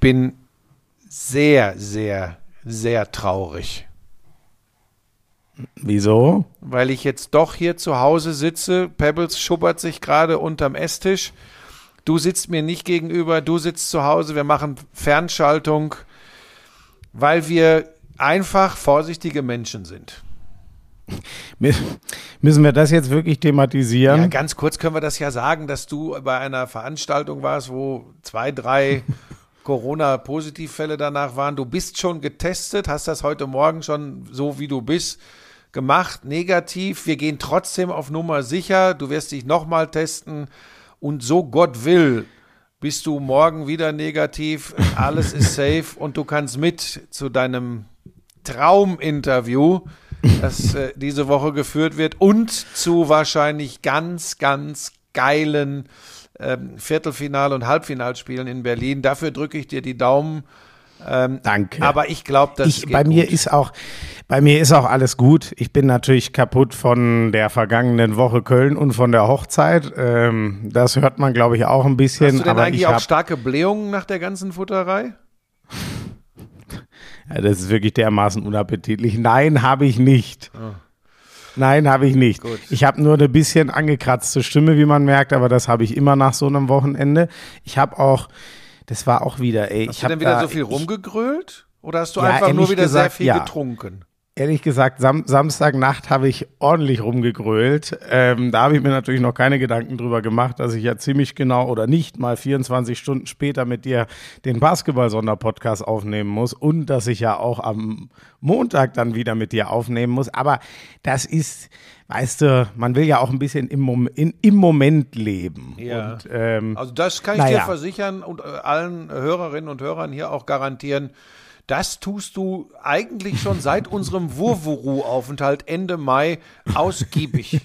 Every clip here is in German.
bin sehr, sehr, sehr traurig. Wieso? Weil ich jetzt doch hier zu Hause sitze. Pebbles schubbert sich gerade unterm Esstisch. Du sitzt mir nicht gegenüber, du sitzt zu Hause. Wir machen Fernschaltung, weil wir einfach vorsichtige Menschen sind. Müssen wir das jetzt wirklich thematisieren? Ja, ganz kurz können wir das ja sagen, dass du bei einer Veranstaltung warst, wo zwei, drei Corona-Positivfälle danach waren. Du bist schon getestet, hast das heute Morgen schon so wie du bist gemacht, negativ. Wir gehen trotzdem auf Nummer sicher. Du wirst dich nochmal testen und so Gott will, bist du morgen wieder negativ. Alles ist safe und du kannst mit zu deinem Trauminterview, das äh, diese Woche geführt wird und zu wahrscheinlich ganz, ganz geilen ähm, Viertelfinal- und Halbfinalspielen in Berlin. Dafür drücke ich dir die Daumen. Ähm, Danke. Aber ich glaube, dass ich, bei mir gut. ist auch bei mir ist auch alles gut. Ich bin natürlich kaputt von der vergangenen Woche Köln und von der Hochzeit. Ähm, das hört man, glaube ich, auch ein bisschen. Hast du denn aber eigentlich auch starke Blähungen nach der ganzen Futterei? ja, das ist wirklich dermaßen unappetitlich. Nein, habe ich nicht. Oh. Nein, habe ich nicht. Gut. Ich habe nur eine bisschen angekratzte Stimme, wie man merkt, aber das habe ich immer nach so einem Wochenende. Ich habe auch, das war auch wieder, ey. Hast ich du denn wieder da, so viel rumgegrölt? Oder hast du ja, einfach nur wieder gesagt, sehr viel ja. getrunken? Ehrlich gesagt, Sam Samstagnacht habe ich ordentlich rumgegrölt. Ähm, da habe ich mir natürlich noch keine Gedanken drüber gemacht, dass ich ja ziemlich genau oder nicht mal 24 Stunden später mit dir den Basketball-Sonderpodcast aufnehmen muss und dass ich ja auch am Montag dann wieder mit dir aufnehmen muss. Aber das ist, weißt du, man will ja auch ein bisschen im, Mom in, im Moment leben. Ja. Und, ähm, also das kann ich naja. dir versichern und äh, allen Hörerinnen und Hörern hier auch garantieren das tust du eigentlich schon seit unserem Wurwuru-Aufenthalt Ende Mai ausgiebig.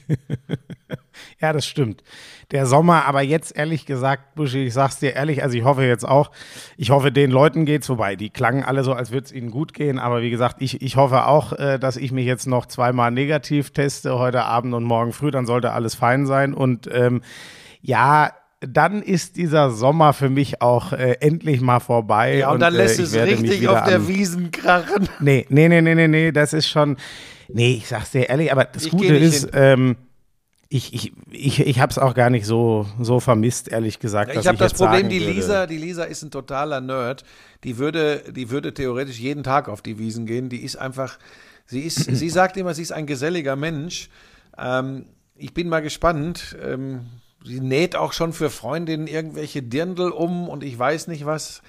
ja, das stimmt. Der Sommer, aber jetzt ehrlich gesagt, Buschi, ich sag's dir ehrlich, also ich hoffe jetzt auch, ich hoffe, den Leuten geht's vorbei. Die klangen alle so, als würde es ihnen gut gehen, aber wie gesagt, ich, ich hoffe auch, äh, dass ich mich jetzt noch zweimal negativ teste, heute Abend und morgen früh, dann sollte alles fein sein. Und ähm, ja, dann ist dieser Sommer für mich auch äh, endlich mal vorbei. Ja, und, und dann lässt äh, es richtig auf der Wiesen krachen. Nee, nee, nee, nee, nee, nee, das ist schon, nee, ich sag's dir ehrlich, aber das ich Gute ist, ähm, ich, ich, ich, ich habe es auch gar nicht so, so vermisst, ehrlich gesagt. Ja, ich habe das Problem, die Lisa, die Lisa ist ein totaler Nerd. Die würde, die würde theoretisch jeden Tag auf die Wiesen gehen. Die ist einfach, sie ist, sie sagt immer, sie ist ein geselliger Mensch. Ähm, ich bin mal gespannt. Ähm, sie näht auch schon für Freundinnen irgendwelche Dirndl um und ich weiß nicht was.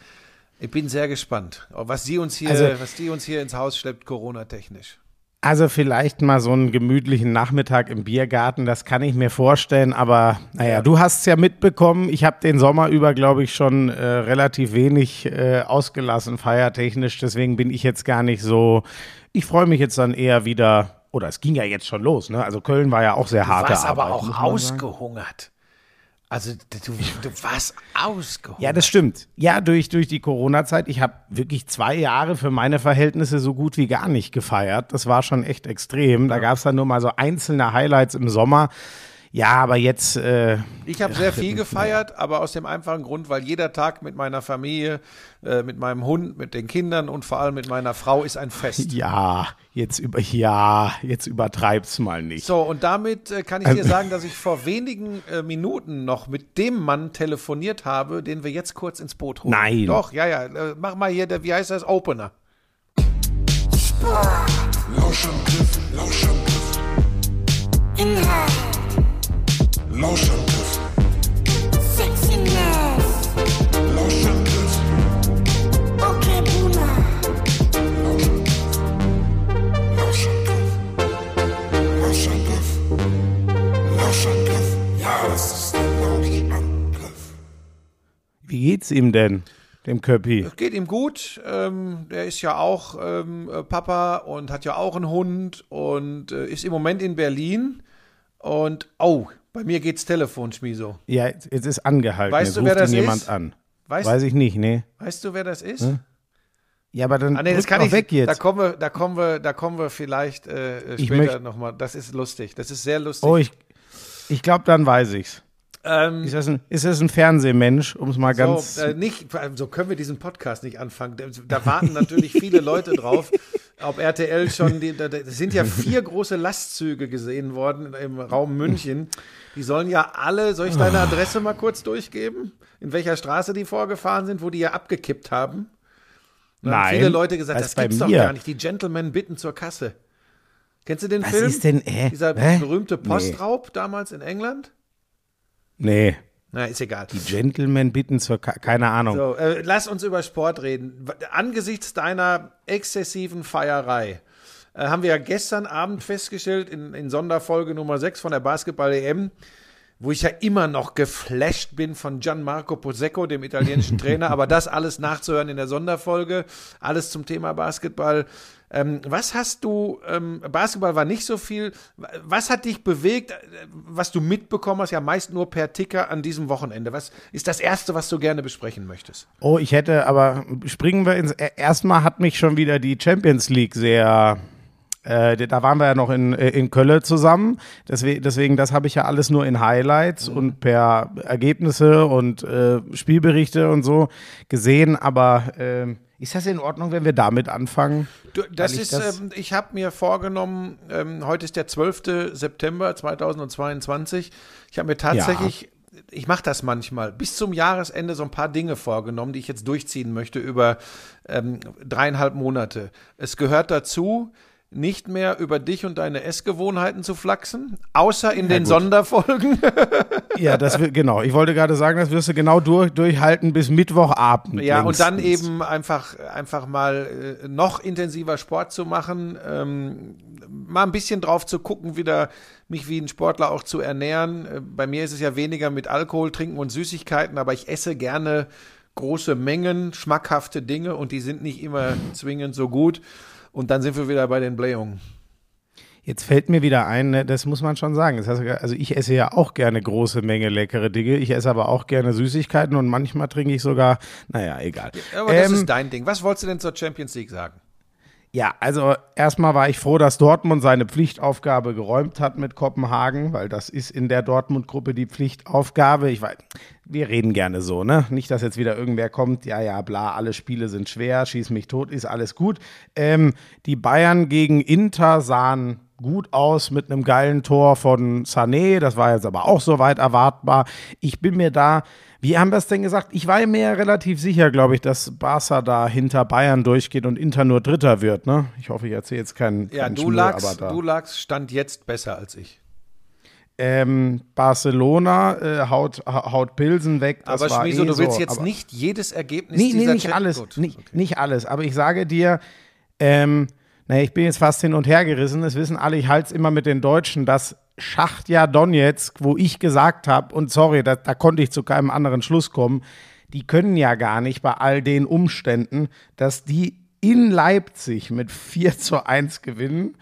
Ich bin sehr gespannt, was sie uns hier, also, was die uns hier ins Haus schleppt, Corona-technisch. Also vielleicht mal so einen gemütlichen Nachmittag im Biergarten, das kann ich mir vorstellen, aber naja, ja. du hast es ja mitbekommen, ich habe den Sommer über, glaube ich, schon äh, relativ wenig äh, ausgelassen, feiertechnisch, deswegen bin ich jetzt gar nicht so, ich freue mich jetzt dann eher wieder, oder es ging ja jetzt schon los, ne? Also Köln war ja auch sehr hart. Du warst aber auch ausgehungert. Also du, du warst ausgeholt. Ja, das stimmt. Ja, durch, durch die Corona-Zeit. Ich habe wirklich zwei Jahre für meine Verhältnisse so gut wie gar nicht gefeiert. Das war schon echt extrem. Da gab es dann nur mal so einzelne Highlights im Sommer. Ja, aber jetzt. Äh, ich habe sehr viel gefeiert, aber aus dem einfachen Grund, weil jeder Tag mit meiner Familie, äh, mit meinem Hund, mit den Kindern und vor allem mit meiner Frau ist ein Fest. Ja, jetzt über ja, jetzt übertreib's mal nicht. So und damit äh, kann ich dir sagen, dass ich vor wenigen äh, Minuten noch mit dem Mann telefoniert habe, den wir jetzt kurz ins Boot holen. Nein. Doch, ja, ja. Äh, mach mal hier, der, wie heißt das Opener? Lauschangriff, Lauschangriff. Inhalt. Lauschangriff. Sexiness. Lauschangriff. Okay, Buna. Lauschangriff. Lauschangriff. Lauschangriff. Ja, das ist der Lauschangriff. Wie geht's ihm denn? dem Köppi. Es geht ihm gut. Ähm, der ist ja auch ähm, Papa und hat ja auch einen Hund und äh, ist im Moment in Berlin. Und oh, bei mir geht's Telefon, Schmiso. Ja, jetzt ist angehalten. Weißt jetzt du, wer das jemand ist? an. Weißt, Weiß ich nicht, nee. Weißt du, wer das ist? Hm? Ja, aber dann ah, nee, das kann ich, weg jetzt. Da kommen wir, da kommen wir, da kommen wir vielleicht äh, später nochmal. Das ist lustig. Das ist sehr lustig. Oh, ich, ich glaube, dann weiß ich's. Ist das ein, ist das ein Fernsehmensch, um es mal ganz. So, äh, nicht, so können wir diesen Podcast nicht anfangen. Da, da warten natürlich viele Leute drauf. Ob RTL schon, die, da, da sind ja vier große Lastzüge gesehen worden im Raum München. Die sollen ja alle, soll ich deine Adresse mal kurz durchgeben? In welcher Straße die vorgefahren sind, wo die ja abgekippt haben? Da haben Nein, viele Leute gesagt, das gibt's doch gar nicht. Die Gentlemen bitten zur Kasse. Kennst du den Was Film? ist denn, äh, Dieser hä? berühmte Nee. Postraub damals in England? nee. Na, ist egal. Die Gentlemen bitten zur, keine Ahnung. So, äh, lass uns über Sport reden. Angesichts deiner exzessiven Feierei äh, haben wir ja gestern Abend festgestellt, in, in Sonderfolge Nummer 6 von der Basketball-EM, wo ich ja immer noch geflasht bin von Gianmarco Posecco, dem italienischen Trainer, aber das alles nachzuhören in der Sonderfolge, alles zum Thema Basketball. Ähm, was hast du, ähm, Basketball war nicht so viel, was hat dich bewegt, äh, was du mitbekommen hast, ja meist nur per Ticker an diesem Wochenende? Was ist das Erste, was du gerne besprechen möchtest? Oh, ich hätte, aber springen wir ins. äh, Erstmal hat mich schon wieder die Champions League sehr. Äh, da waren wir ja noch in, äh, in Köln zusammen. Deswegen, deswegen das habe ich ja alles nur in Highlights und per Ergebnisse und äh, Spielberichte und so gesehen. Aber ähm, ist das in Ordnung, wenn wir damit anfangen? Du, das ich ist, das- ähm, ich habe mir vorgenommen, ähm, heute ist der 12. September 2022. Ich habe mir tatsächlich, ich mache das manchmal, bis zum Jahresende so ein paar Dinge vorgenommen, die ich jetzt durchziehen möchte über ähm, dreieinhalb Monate. Es gehört dazu, nicht mehr über dich und deine Essgewohnheiten zu flachsen, außer in den gut. Sonderfolgen. Ja, das wird, genau. Ich wollte gerade sagen, das wirst du genau durch, durchhalten bis Mittwochabend. Ja, und dann längstens. eben einfach, einfach mal äh, noch intensiver Sport zu machen, ähm, mal ein bisschen drauf zu gucken, wieder mich wie ein Sportler auch zu ernähren. Äh, bei mir ist es ja weniger mit Alkohol trinken und Süßigkeiten, aber ich esse gerne große Mengen, schmackhafte Dinge und die sind nicht immer zwingend so gut. Und dann sind wir wieder bei den Blähungen. Jetzt fällt mir wieder ein, ne, das muss man schon sagen. Das heißt, also ich esse ja auch gerne große Menge leckere Dinge. Ich esse aber auch gerne Süßigkeiten und manchmal trinke ich sogar, naja, egal. Aber das Ähm, ist dein Ding. Was wolltest du denn zur Champions League sagen? Ja, also erstmal war ich froh, dass Dortmund seine Pflichtaufgabe geräumt hat mit Kopenhagen, weil das ist in der Dortmund-Gruppe die Pflichtaufgabe. Ich weiß, wir reden gerne so, ne? Nicht, dass jetzt wieder irgendwer kommt, ja, ja, bla, alle Spiele sind schwer, schieß mich tot, ist alles gut. Ähm, die Bayern gegen Inter sahen gut aus mit einem geilen Tor von Sané. Das war jetzt aber auch soweit erwartbar. Ich bin mir da, wie haben wir es denn gesagt? Ich war mir ja relativ sicher, glaube ich, dass Barca da hinter Bayern durchgeht und Inter nur Dritter wird. Ne? Ich hoffe, ich erzähle jetzt keinen. Ja, keinen du Schmuh, lagst, aber da. du lagst Stand jetzt besser als ich. Ähm, Barcelona äh, haut, ha- haut Pilsen weg. Das aber Schmieso, eh du willst so, jetzt nicht jedes Ergebnis Nee, nee, nicht alles. Gut, Nicht, okay. nicht alles. Aber ich sage dir, ähm, naja, ich bin jetzt fast hin und her gerissen. Es wissen alle, ich halte es immer mit den Deutschen, dass Schachtja Donetsk, wo ich gesagt habe, und sorry, da, da konnte ich zu keinem anderen Schluss kommen, die können ja gar nicht bei all den Umständen, dass die in Leipzig mit 4 zu 1 gewinnen.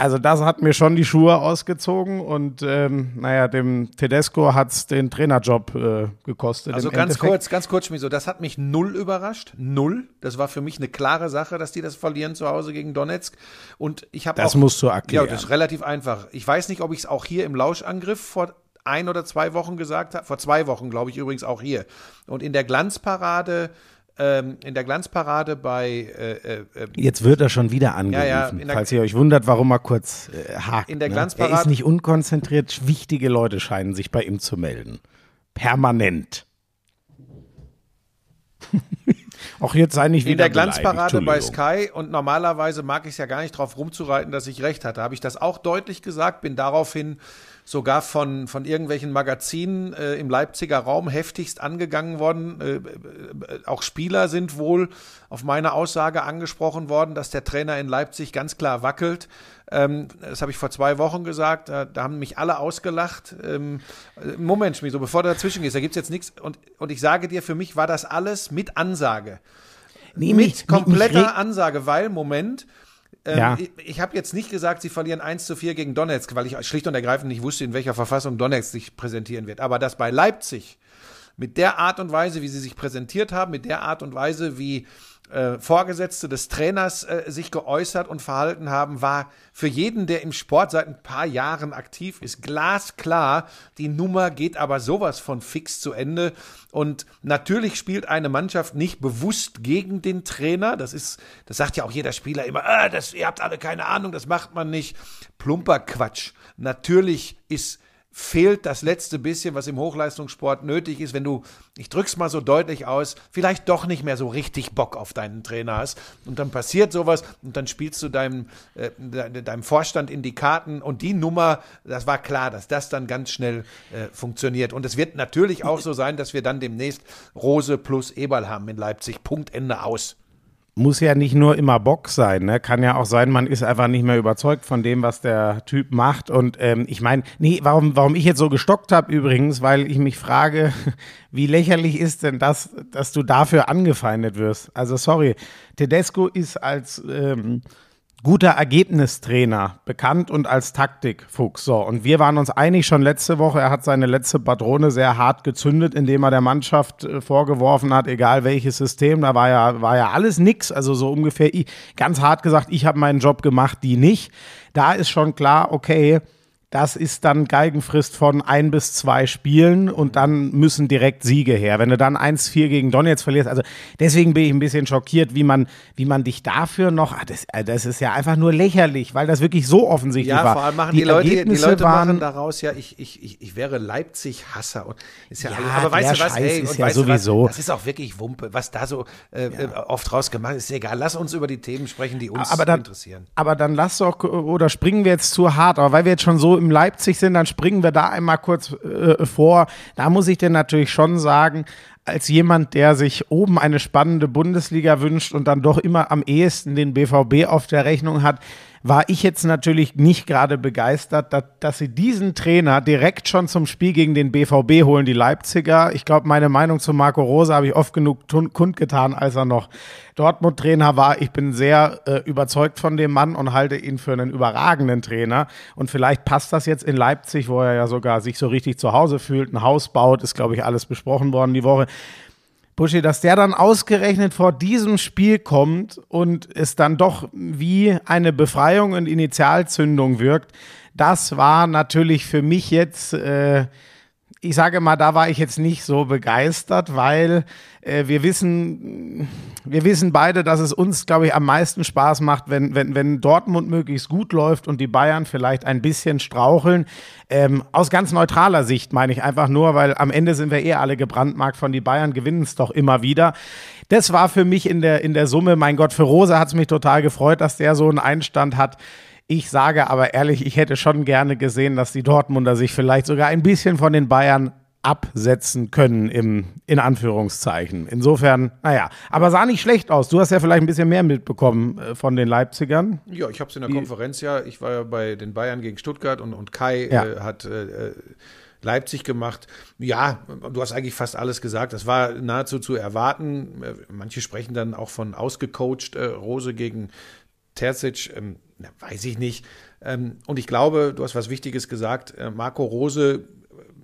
Also das hat mir schon die Schuhe ausgezogen und ähm, naja, dem Tedesco hat es den Trainerjob äh, gekostet. Also ganz Endeffekt. kurz, ganz kurz, Schmiso, das hat mich null überrascht. Null. Das war für mich eine klare Sache, dass die das verlieren zu Hause gegen Donetsk. Und ich habe Das auch, musst du erklären. Ja, das ist relativ einfach. Ich weiß nicht, ob ich es auch hier im Lauschangriff vor ein oder zwei Wochen gesagt habe. Vor zwei Wochen, glaube ich, übrigens auch hier. Und in der Glanzparade, ähm, in der Glanzparade bei äh, äh, äh, Jetzt wird er schon wieder angerufen, Ja, ja, falls ihr euch wundert, warum er kurz äh, hakt. In der ne? Glanzparade- Er ist nicht unkonzentriert, wichtige Leute scheinen sich bei ihm zu melden. Permanent. Auch jetzt sei nicht wieder in der Glanzparade bei. Sky und normalerweise mag ich es ja gar nicht drauf rumzureiten, dass ich recht hatte. Habe ich das auch deutlich gesagt, bin daraufhin sogar von, von irgendwelchen Magazinen äh, im Leipziger Raum heftigst angegangen worden. Äh, äh, auch Spieler sind wohl auf meine Aussage angesprochen worden, dass der Trainer in Leipzig ganz klar wackelt. Ähm, das habe ich vor zwei Wochen gesagt. Da, da haben mich alle ausgelacht. Ähm, äh, Moment, Schmieso, bevor du dazwischen gehst, da gibt's jetzt nichts. Und, und ich sage dir, für mich war das alles mit Ansage Nee, mit mich- mich- mich kompletter regt- Ansage, weil, Moment, ähm, Ja. ich, ich habe jetzt nicht gesagt, sie verlieren 1 zu 4 gegen Donetsk, weil ich schlicht und ergreifend nicht wusste, in welcher Verfassung Donetsk sich präsentieren wird. Aber dass bei Leipzig mit der Art und Weise, wie sie sich präsentiert haben, mit der Art und Weise, wie äh, Vorgesetzte des Trainers äh, sich geäußert und verhalten haben, war für jeden, der im Sport seit ein paar Jahren aktiv ist, glasklar. Die Nummer geht aber sowas von fix zu Ende. Und natürlich spielt eine Mannschaft nicht bewusst gegen den Trainer. Das ist, das sagt ja auch jeder Spieler immer, ah, das, ihr habt alle keine Ahnung, das macht man nicht. Plumper Quatsch. Natürlich ist fehlt das letzte bisschen, was im Hochleistungssport nötig ist, wenn du, ich drück's mal so deutlich aus, vielleicht doch nicht mehr so richtig Bock auf deinen Trainer hast. Und dann passiert sowas und dann spielst du deinem, äh, deinem Vorstand in die Karten und die Nummer, das war klar, dass das dann ganz schnell äh, funktioniert. Und es wird natürlich auch so sein, dass wir dann demnächst Rose plus Eberl haben in Leipzig. Punkt, Ende aus muss ja nicht nur immer Bock sein, ne? Kann ja auch sein, man ist einfach nicht mehr überzeugt von dem, was der Typ macht. Und ähm, ich meine, nee, warum, warum ich jetzt so gestockt habe übrigens, weil ich mich frage, wie lächerlich ist denn das, dass du dafür angefeindet wirst? Also sorry, Tedesco ist als ähm, guter Ergebnistrainer, bekannt und als Taktikfuchs. So, und wir waren uns einig schon letzte Woche, er hat seine letzte Patrone sehr hart gezündet, indem er der Mannschaft äh, vorgeworfen hat, egal welches System, da war ja, war ja alles nix, also so ungefähr, ganz hart gesagt, ich habe meinen Job gemacht, die nicht. Da ist schon klar, okay, das ist dann Geigenfrist von ein bis zwei Spielen und dann müssen direkt Siege her. Wenn du dann 1-4 gegen Donetsk verlierst, also deswegen bin ich ein bisschen schockiert, wie man, wie man dich dafür noch, ah, das, äh, das ist ja einfach nur lächerlich, weil das wirklich so offensichtlich ja, war. vor allem machen die, die Leute, die Leute waren, machen daraus ja, ich, ich, ich, ich wäre Leipzig-Hasser und ist ja, ja alles, aber weißt du was, ey, ist ja sowieso. Was, das ist auch wirklich Wumpe, was da so äh, ja. oft rausgemacht ist, ist egal. Lass uns über die Themen sprechen, die uns aber dann, interessieren. Aber dann lass doch, oder springen wir jetzt zu hart, aber weil wir jetzt schon so im Leipzig sind, dann springen wir da einmal kurz äh, vor. Da muss ich dir natürlich schon sagen, als jemand, der sich oben eine spannende Bundesliga wünscht und dann doch immer am ehesten den BVB auf der Rechnung hat, war ich jetzt natürlich nicht gerade begeistert, dass, dass, sie diesen Trainer direkt schon zum Spiel gegen den BVB holen, die Leipziger. Ich glaube, meine Meinung zu Marco Rose habe ich oft genug kundgetan, als er noch Dortmund-Trainer war. Ich bin sehr äh, überzeugt von dem Mann und halte ihn für einen überragenden Trainer. Und vielleicht passt das jetzt in Leipzig, wo er ja sogar sich so richtig zu Hause fühlt, ein Haus baut, ist, glaube ich, alles besprochen worden die Woche. Buschi, dass der dann ausgerechnet vor diesem Spiel kommt und es dann doch wie eine Befreiung und Initialzündung wirkt, das war natürlich für mich jetzt äh, ich sage mal, da war ich jetzt nicht so begeistert, weil äh, wir wissen, wir wissen beide, dass es uns, glaube ich, am meisten Spaß macht, wenn, wenn, wenn Dortmund möglichst gut läuft und die Bayern vielleicht ein bisschen straucheln. Ähm, aus ganz neutraler Sicht meine ich einfach nur, weil am Ende sind wir eh alle gebrandmarkt von die Bayern, gewinnen es doch immer wieder. Das war für mich in der, in der Summe, mein Gott, für Rosa hat es mich total gefreut, dass der so einen Einstand hat. Ich sage aber ehrlich, ich hätte schon gerne gesehen, dass die Dortmunder sich vielleicht sogar ein bisschen von den Bayern absetzen können im in Anführungszeichen. Insofern, naja, aber sah nicht schlecht aus. Du hast ja vielleicht ein bisschen mehr mitbekommen äh, von den Leipzigern. Ja, ich habe es in der Die, Konferenz ja. Ich war ja bei den Bayern gegen Stuttgart und, und Kai ja. äh, hat äh, Leipzig gemacht. Ja, du hast eigentlich fast alles gesagt. Das war nahezu zu erwarten. Äh, manche sprechen dann auch von ausgecoacht äh, Rose gegen Terzic. Ähm, na, weiß ich nicht. Ähm, und ich glaube, du hast was Wichtiges gesagt. Äh, Marco Rose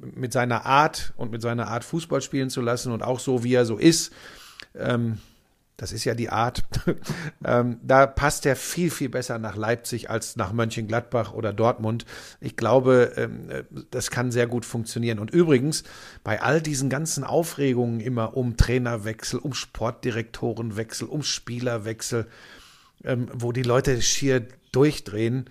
mit seiner Art und mit seiner Art Fußball spielen zu lassen und auch so, wie er so ist, ähm, das ist ja die Art, ähm, da passt er viel, viel besser nach Leipzig als nach Mönchengladbach oder Dortmund. Ich glaube, ähm, das kann sehr gut funktionieren. Und übrigens, bei all diesen ganzen Aufregungen immer um Trainerwechsel, um Sportdirektorenwechsel, um Spielerwechsel, wo die Leute schier durchdrehen.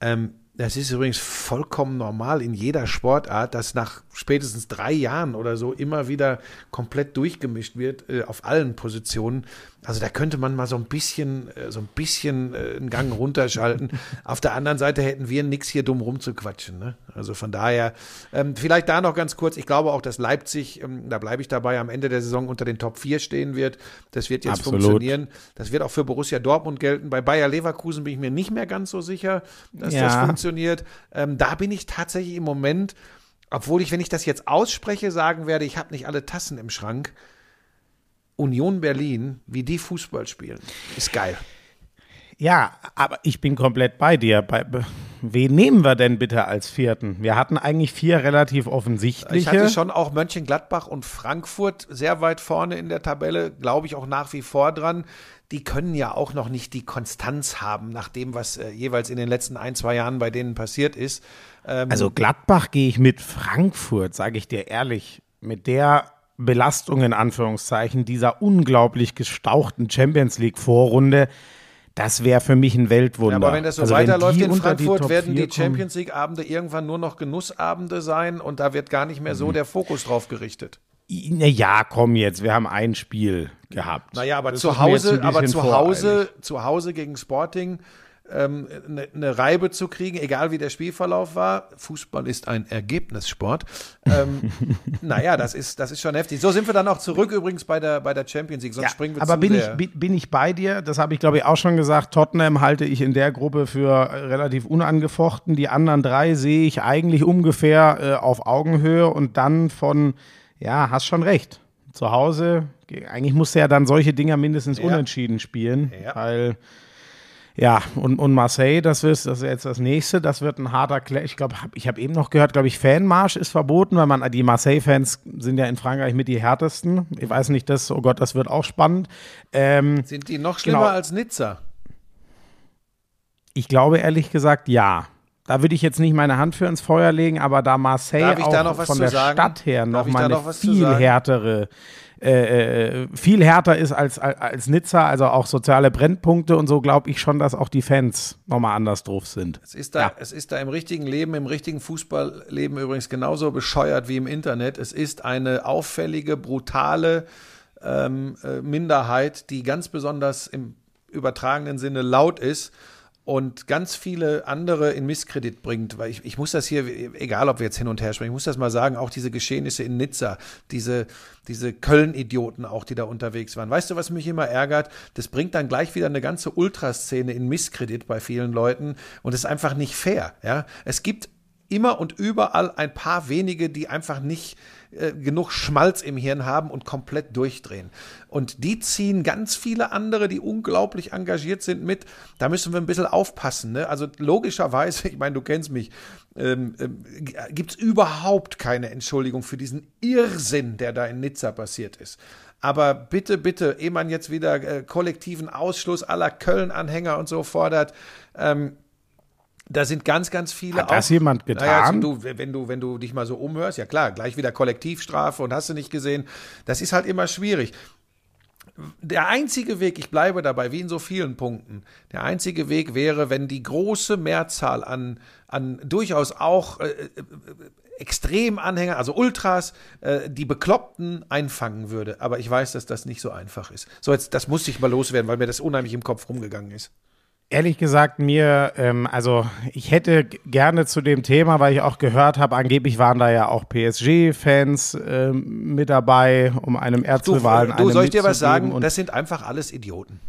Ähm, das ist übrigens vollkommen normal in jeder Sportart, dass nach spätestens drei Jahren oder so immer wieder komplett durchgemischt wird äh, auf allen Positionen. Also da könnte man mal so ein bisschen, äh, so ein bisschen äh, einen Gang runterschalten. auf der anderen Seite hätten wir nichts hier dumm rumzuquatschen. Ne? Also von daher, ähm, vielleicht da noch ganz kurz. Ich glaube auch, dass Leipzig, ähm, da bleibe ich dabei, am Ende der Saison unter den Top 4 stehen wird. Das wird jetzt Absolut. funktionieren. Das wird auch für Borussia Dortmund gelten. Bei Bayer Leverkusen bin ich mir nicht mehr ganz so sicher, dass ja. das funktioniert. Ähm, da bin ich tatsächlich im Moment, obwohl ich, wenn ich das jetzt ausspreche, sagen werde, ich habe nicht alle Tassen im Schrank. Union Berlin, wie die Fußball spielen, ist geil. Ja, aber ich bin komplett bei dir. Bei, wen nehmen wir denn bitte als vierten? Wir hatten eigentlich vier relativ offensichtliche. Ich hatte schon auch Mönchengladbach und Frankfurt sehr weit vorne in der Tabelle, glaube ich auch nach wie vor dran. Die können ja auch noch nicht die Konstanz haben, nach dem, was äh, jeweils in den letzten ein, zwei Jahren bei denen passiert ist. Ähm, Also Gladbach gehe ich mit Frankfurt, sage ich dir ehrlich, mit der Belastung in Anführungszeichen dieser unglaublich gestauchten Champions League Vorrunde, das wäre für mich ein Weltwunder. Ja, aber wenn das so Also weiterläuft die in die Frankfurt, Top werden 4 die Champions League Abende irgendwann nur noch Genussabende sein und da wird gar nicht mehr so Mhm. der Fokus drauf gerichtet. ja, komm jetzt, wir haben ein Spiel gehabt. Naja, aber Das zu Hause, aber zu Hause, zu Hause gegen Sporting eine ne Reibe zu kriegen, egal wie der Spielverlauf war. Fußball ist ein Ergebnissport. Ähm, naja, das ist, das ist schon heftig. So sind wir dann auch zurück übrigens bei der, bei der Champions League. Sonst Ja, springen wir aber zu bin ich, bin, ich bei dir? Das habe ich, glaube ich, auch schon gesagt. Tottenham halte ich in der Gruppe für äh, relativ unangefochten. Die anderen drei sehe ich eigentlich ungefähr äh, auf Augenhöhe und dann von, ja, hast schon recht. Zu Hause, ge- eigentlich musste ja dann solche Dinger mindestens Ja. unentschieden spielen, Ja. weil ja, und, und Marseille, das ist, das ist jetzt das nächste, das wird ein harter Clash. Ich glaube, hab, ich habe eben noch gehört, glaube ich, Fanmarsch ist verboten, weil man, die Marseille-Fans sind ja in Frankreich mit die härtesten. Ich weiß nicht, das, oh Gott, das wird auch spannend. Ähm, Sind die noch schlimmer Genau. als Nizza? ich glaube ehrlich gesagt, ja. Da würde ich jetzt nicht meine Hand für ins Feuer legen, aber da Marseille auch da von der sagen? Stadt her noch mal eine noch zu viel härtere, äh, äh, viel härter ist als, als, als Nizza, also auch soziale Brennpunkte und so, glaube ich schon, dass auch die Fans nochmal anders drauf sind. Es ist, da, Ja. es ist da im richtigen Leben, im richtigen Fußballleben übrigens genauso bescheuert wie im Internet. Es ist eine auffällige, brutale ähm, äh, Minderheit, die ganz besonders im übertragenen Sinne laut ist und ganz viele andere in Misskredit bringt. Weil ich, ich muss das hier, egal ob wir jetzt hin und her sprechen, ich muss das mal sagen, auch diese Geschehnisse in Nizza, diese, diese Köln-Idioten auch, die da unterwegs waren. Weißt du, was mich immer ärgert? Das bringt dann gleich wieder eine ganze Ultraszene in Misskredit bei vielen Leuten und es ist einfach nicht fair. Ja? Es gibt immer und überall ein paar wenige, die einfach nicht äh, genug Schmalz im Hirn haben und komplett durchdrehen. Und die ziehen ganz viele andere, die unglaublich engagiert sind, mit. Da müssen wir ein bisschen aufpassen. Ne? Also logischerweise, ich meine, du kennst mich, ähm, ähm, gibt es überhaupt keine Entschuldigung für diesen Irrsinn, der da in Nizza passiert ist. Aber bitte, bitte, ehe man jetzt wieder äh, kollektiven Ausschluss aller Köln-Anhänger und so fordert, ähm, da sind ganz, ganz viele. Hat das auch- jemand Naja, also getan? du, wenn du, wenn du dich mal so umhörst, ja klar, gleich wieder Kollektivstrafe und hast du nicht gesehen. Das ist halt immer schwierig. Der einzige Weg, ich bleibe dabei, wie in so vielen Punkten, der einzige Weg wäre, wenn die große Mehrzahl an, an durchaus auch äh, äh, Extremanhänger, also Ultras, äh, die Bekloppten einfangen würde. Aber ich weiß, dass das nicht so einfach ist. So, jetzt, das musste ich mal loswerden, weil mir das unheimlich im Kopf rumgegangen ist. Ehrlich gesagt, mir, ähm, also ich hätte gerne zu dem Thema, weil ich auch gehört habe, angeblich waren da ja auch PSG-Fans ähm, mit dabei, um einem Du, Erzrivalen du eine soll ich dir was sagen? und- Das sind einfach alles Idioten.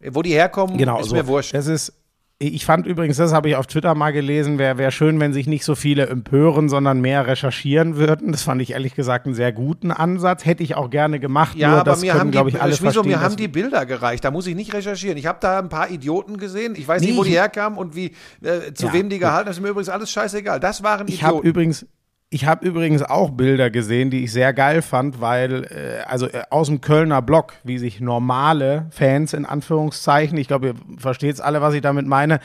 Wo die herkommen, Genau, ist so. mir wurscht. Das ist, ich fand übrigens, das habe ich auf Twitter mal gelesen, wäre wär schön, wenn sich nicht so viele empören, sondern mehr recherchieren würden. Das fand ich ehrlich gesagt einen sehr guten Ansatz. Hätte ich auch gerne gemacht. Ja, aber mir können, haben die, ich, alle Schmizo, mir haben die Bilder gereicht. Da muss ich nicht recherchieren. Ich habe da ein paar Idioten gesehen. Ich weiß Nee, nicht, wo die herkamen und wie, äh, zu Ja, wem die gehalten haben. Das ist mir übrigens alles scheißegal. Das waren Ich habe Idioten. übrigens, ich habe übrigens auch Bilder gesehen, die ich sehr geil fand, weil äh, also äh, aus dem Kölner Block, wie sich normale Fans in Anführungszeichen, ich glaube, ihr versteht alle, was ich damit meine,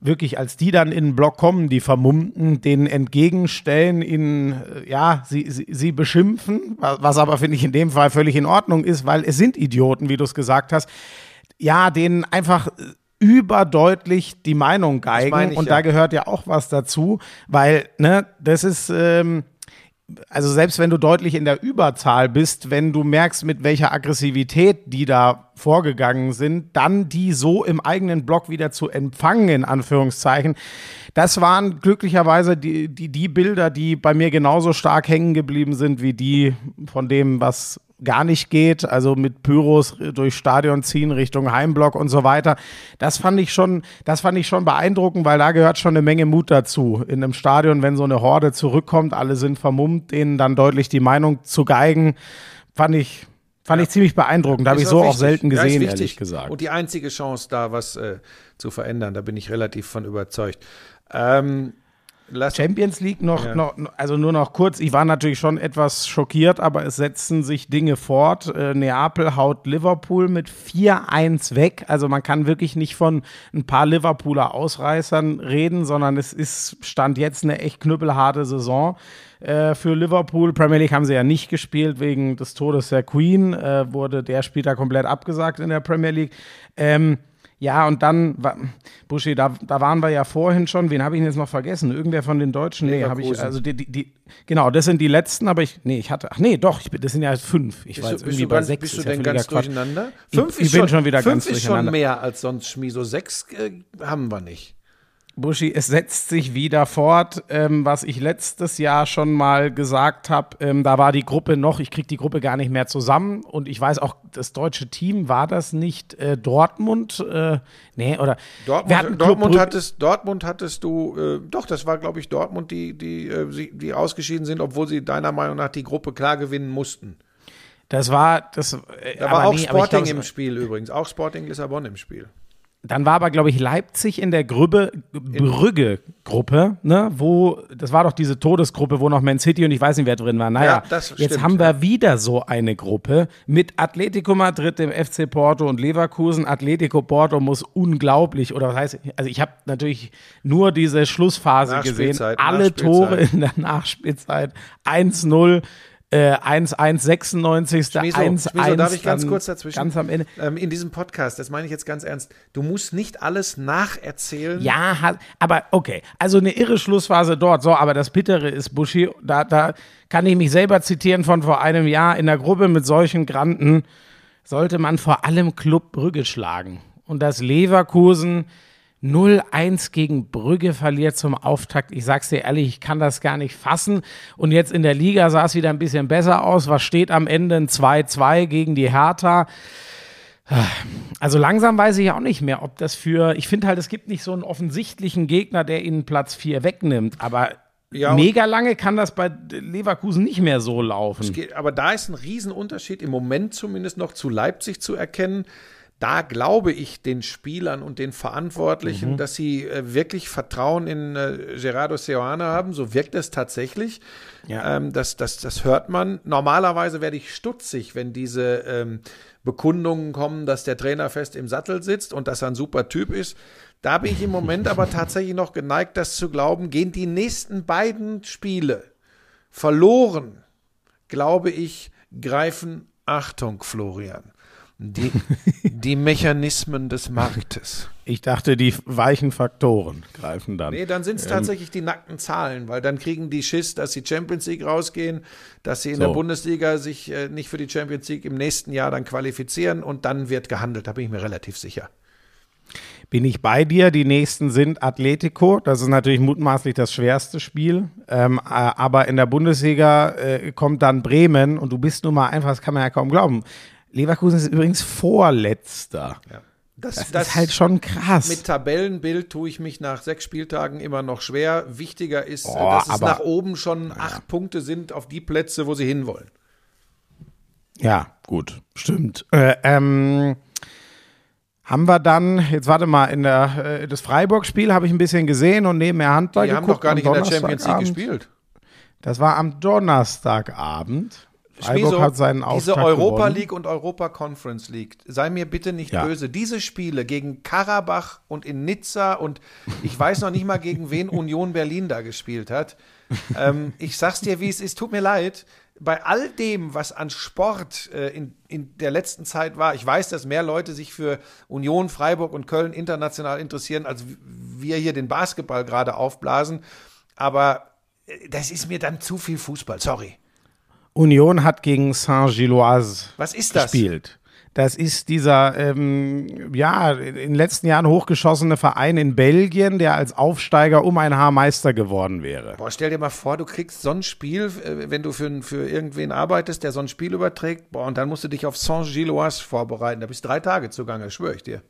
wirklich, als die dann in den Block kommen, die Vermummten, denen entgegenstellen, ihnen, äh, ja, sie, sie, sie beschimpfen, was, was aber, finde ich, in dem Fall völlig in Ordnung ist, weil es sind Idioten, wie du es gesagt hast, ja, denen einfach äh, überdeutlich die Meinung geigen ich und ja. da gehört ja auch was dazu, weil, ne, das ist, ähm, also selbst wenn du deutlich in der Überzahl bist, wenn du merkst, mit welcher Aggressivität die da vorgegangen sind, dann die so im eigenen Block wieder zu empfangen, in Anführungszeichen. Das waren glücklicherweise die, die, die Bilder, die bei mir genauso stark hängen geblieben sind, wie die von dem, was gar nicht geht, also mit Pyros durch Stadion ziehen Richtung Heimblock und so weiter. Das fand ich schon, das fand ich schon beeindruckend, weil da gehört schon eine Menge Mut dazu. In einem Stadion, wenn so eine Horde zurückkommt, alle sind vermummt, denen dann deutlich die Meinung zu geigen, fand ich, fand ich ziemlich beeindruckend. Da habe ich so auch wichtig. selten Ja, ist gesehen, wichtig. ehrlich gesagt. Und die einzige Chance, da was äh, zu verändern, da bin ich relativ von überzeugt. Ähm, lass Champions League noch, Ja. noch, also nur noch kurz. Ich war natürlich schon etwas schockiert, aber es setzen sich Dinge fort. Äh, Neapel haut Liverpool mit 4-1 weg. Also man kann wirklich nicht von ein paar Liverpooler Ausreißern reden, sondern es ist Stand jetzt eine echt knüppelharte Saison äh, für Liverpool. Premier League haben sie ja nicht gespielt wegen des Todes der Queen. Äh, wurde der Spieltag komplett abgesagt in der Premier League. Ähm, ja, und dann, Buschi, da, da waren wir ja vorhin schon, wen habe ich denn jetzt noch vergessen? Irgendwer von den Deutschen? Nee, habe ich, also die, die, die, genau, das sind die letzten, aber ich, nee, ich hatte, ach nee, doch, ich, bin- das sind ja fünf. Ich Bist jetzt du, irgendwie bei ganz, sechs. bist du ist ja denn ganz Quatsch. durcheinander? Ich- ich bin schon wieder fünf ganz ist schon mehr als sonst, Schmieso. Sechs äh, haben wir nicht. Buschi, es setzt sich wieder fort, ähm, was ich letztes Jahr schon mal gesagt habe. Ähm, da war die Gruppe noch, ich kriege die Gruppe gar nicht mehr zusammen. Und ich weiß auch, das deutsche Team war das nicht äh, Dortmund? Äh, nee, oder Dortmund, Dortmund, hattest, Dortmund hattest du, äh, doch, das war, glaube ich, Dortmund, die, die, äh, die ausgeschieden sind, obwohl sie deiner Meinung nach die Gruppe klar gewinnen mussten. Das war das. Äh, Da war auch nee, Sporting glaub, im Spiel übrigens, auch Sporting Lissabon im Spiel. Dann war aber, glaube ich, Leipzig in der Grübbe, Brügge-Gruppe, ne, wo, das war doch diese Todesgruppe, wo noch Man City und ich weiß nicht, wer drin war. Naja, Ja, jetzt stimmt, haben wir ja. wieder so eine Gruppe mit Atletico Madrid, dem FC Porto und Leverkusen. Atletico Porto muss unglaublich, oder was heißt, also ich habe natürlich nur diese Schlussphase gesehen. Alle. Tore in der Nachspielzeit. 1-0. Äh, 1-1, 96. Schmieso, 1-1. Schmieso, darf ich ganz kurz dazwischen? Ganz am Ende. Ähm, in diesem Podcast, das meine ich jetzt ganz ernst, du musst nicht alles nacherzählen. Ja, aber okay. Also eine irre Schlussphase dort. So, aber das Bittere ist, Buschi, da, da kann ich mich selber zitieren von vor einem Jahr. In der Gruppe mit solchen Granten sollte man vor allem Club Brügge schlagen. Und das Leverkusen 0-1 gegen Brügge verliert zum Auftakt. Ich sag's dir ehrlich, ich kann das gar nicht fassen. Und jetzt in der Liga sah es wieder ein bisschen besser aus. Was steht am Ende? Ein 2-2 gegen die Hertha. Also langsam weiß ich auch nicht mehr, ob das für. Ich finde halt, es gibt nicht so einen offensichtlichen Gegner, der ihnen Platz 4 wegnimmt. Aber Ja, mega lange kann das bei Leverkusen nicht mehr so laufen. Geht- Aber da ist ein Riesenunterschied im Moment zumindest noch zu Leipzig zu erkennen. Da glaube ich den Spielern und den Verantwortlichen, dass sie äh, wirklich Vertrauen in äh, Gerardo Seoane haben. So wirkt es tatsächlich. Ja. Ähm, das, das, das hört man. Normalerweise werde ich stutzig, wenn diese ähm, Bekundungen kommen, dass der Trainer fest im Sattel sitzt und dass er ein super Typ ist. Da bin ich im Moment aber tatsächlich noch geneigt, das zu glauben. Gehen die nächsten beiden Spiele verloren, glaube ich, greifen, Achtung, Florian, die, die Mechanismen des Marktes. Ich dachte, die weichen Faktoren greifen dann. Nee, dann sind es tatsächlich die nackten Zahlen, weil dann kriegen die Schiss, dass sie Champions League rausgehen, dass sie in So. der Bundesliga sich äh, nicht für die Champions League im nächsten Jahr dann qualifizieren und dann wird gehandelt. Da bin ich mir relativ sicher. Bin ich bei dir? Die nächsten sind Atletico. Das ist natürlich mutmaßlich das schwerste Spiel. Ähm, äh, aber in der Bundesliga äh, kommt dann Bremen und du bist nun mal einfach, das kann man ja kaum glauben. Leverkusen ist übrigens Vorletzter. Das, Das, ist halt schon krass. Mit Tabellenbild tue ich mich nach sechs Spieltagen immer noch schwer. Wichtiger ist, Oh, dass es aber- nach oben schon acht Punkte sind auf die Plätze, wo sie hinwollen. Ja, gut, stimmt. Äh, ähm, haben wir dann, jetzt warte mal, in der, äh, das Freiburg-Spiel habe ich ein bisschen gesehen und nebenher Handball Die haben geguckt doch gar nicht in der Champions League gespielt. Das war am Donnerstagabend. Freiburg Schmieso, hat seinen diese Auftakt Europa gewonnen. League und Europa Conference League, sei mir bitte nicht Ja. böse, diese Spiele gegen Karabach und in Nizza und ich weiß noch nicht mal, gegen wen Union Berlin da gespielt hat. Ähm, ich sag's dir, wie es ist, tut mir leid. Bei all dem, was an Sport äh, in, in der letzten Zeit war, ich weiß, dass mehr Leute sich für Union, Freiburg und Köln international interessieren, als wir hier den Basketball gerade aufblasen. Aber äh, das ist mir dann zu viel Fußball, sorry. Union hat gegen Saint-Gilloise Was ist das? gespielt. Das ist dieser, ähm, ja, in den letzten Jahren hochgeschossene Verein in Belgien, der als Aufsteiger um ein Haar Meister geworden wäre. Boah, stell dir mal vor, du kriegst so ein Spiel, äh, wenn du für, für irgendwen arbeitest, der so ein Spiel überträgt, boah, und dann musst du dich auf Saint-Gilloise vorbereiten. Da bist du drei Tage zugange, schwöre ich dir.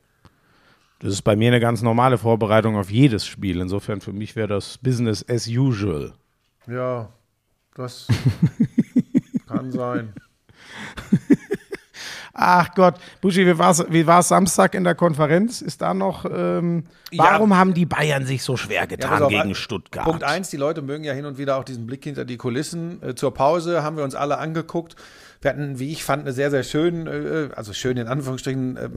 Das ist bei mir eine ganz normale Vorbereitung auf jedes Spiel. Insofern für mich wäre das Business as usual. Ja, das kann sein. Ach Gott, Buschi, wie war es wie war's Samstag in der Konferenz? Ist da noch, ähm, Ja. warum haben die Bayern sich so schwer Ja, getan pass auf, gegen Stuttgart? Punkt eins, die Leute mögen ja hin und wieder auch diesen Blick hinter die Kulissen. Äh, zur Pause haben wir uns alle angeguckt. Wir hatten, wie ich fand, eine sehr, sehr schön, äh, also schön in Anführungsstrichen, äh,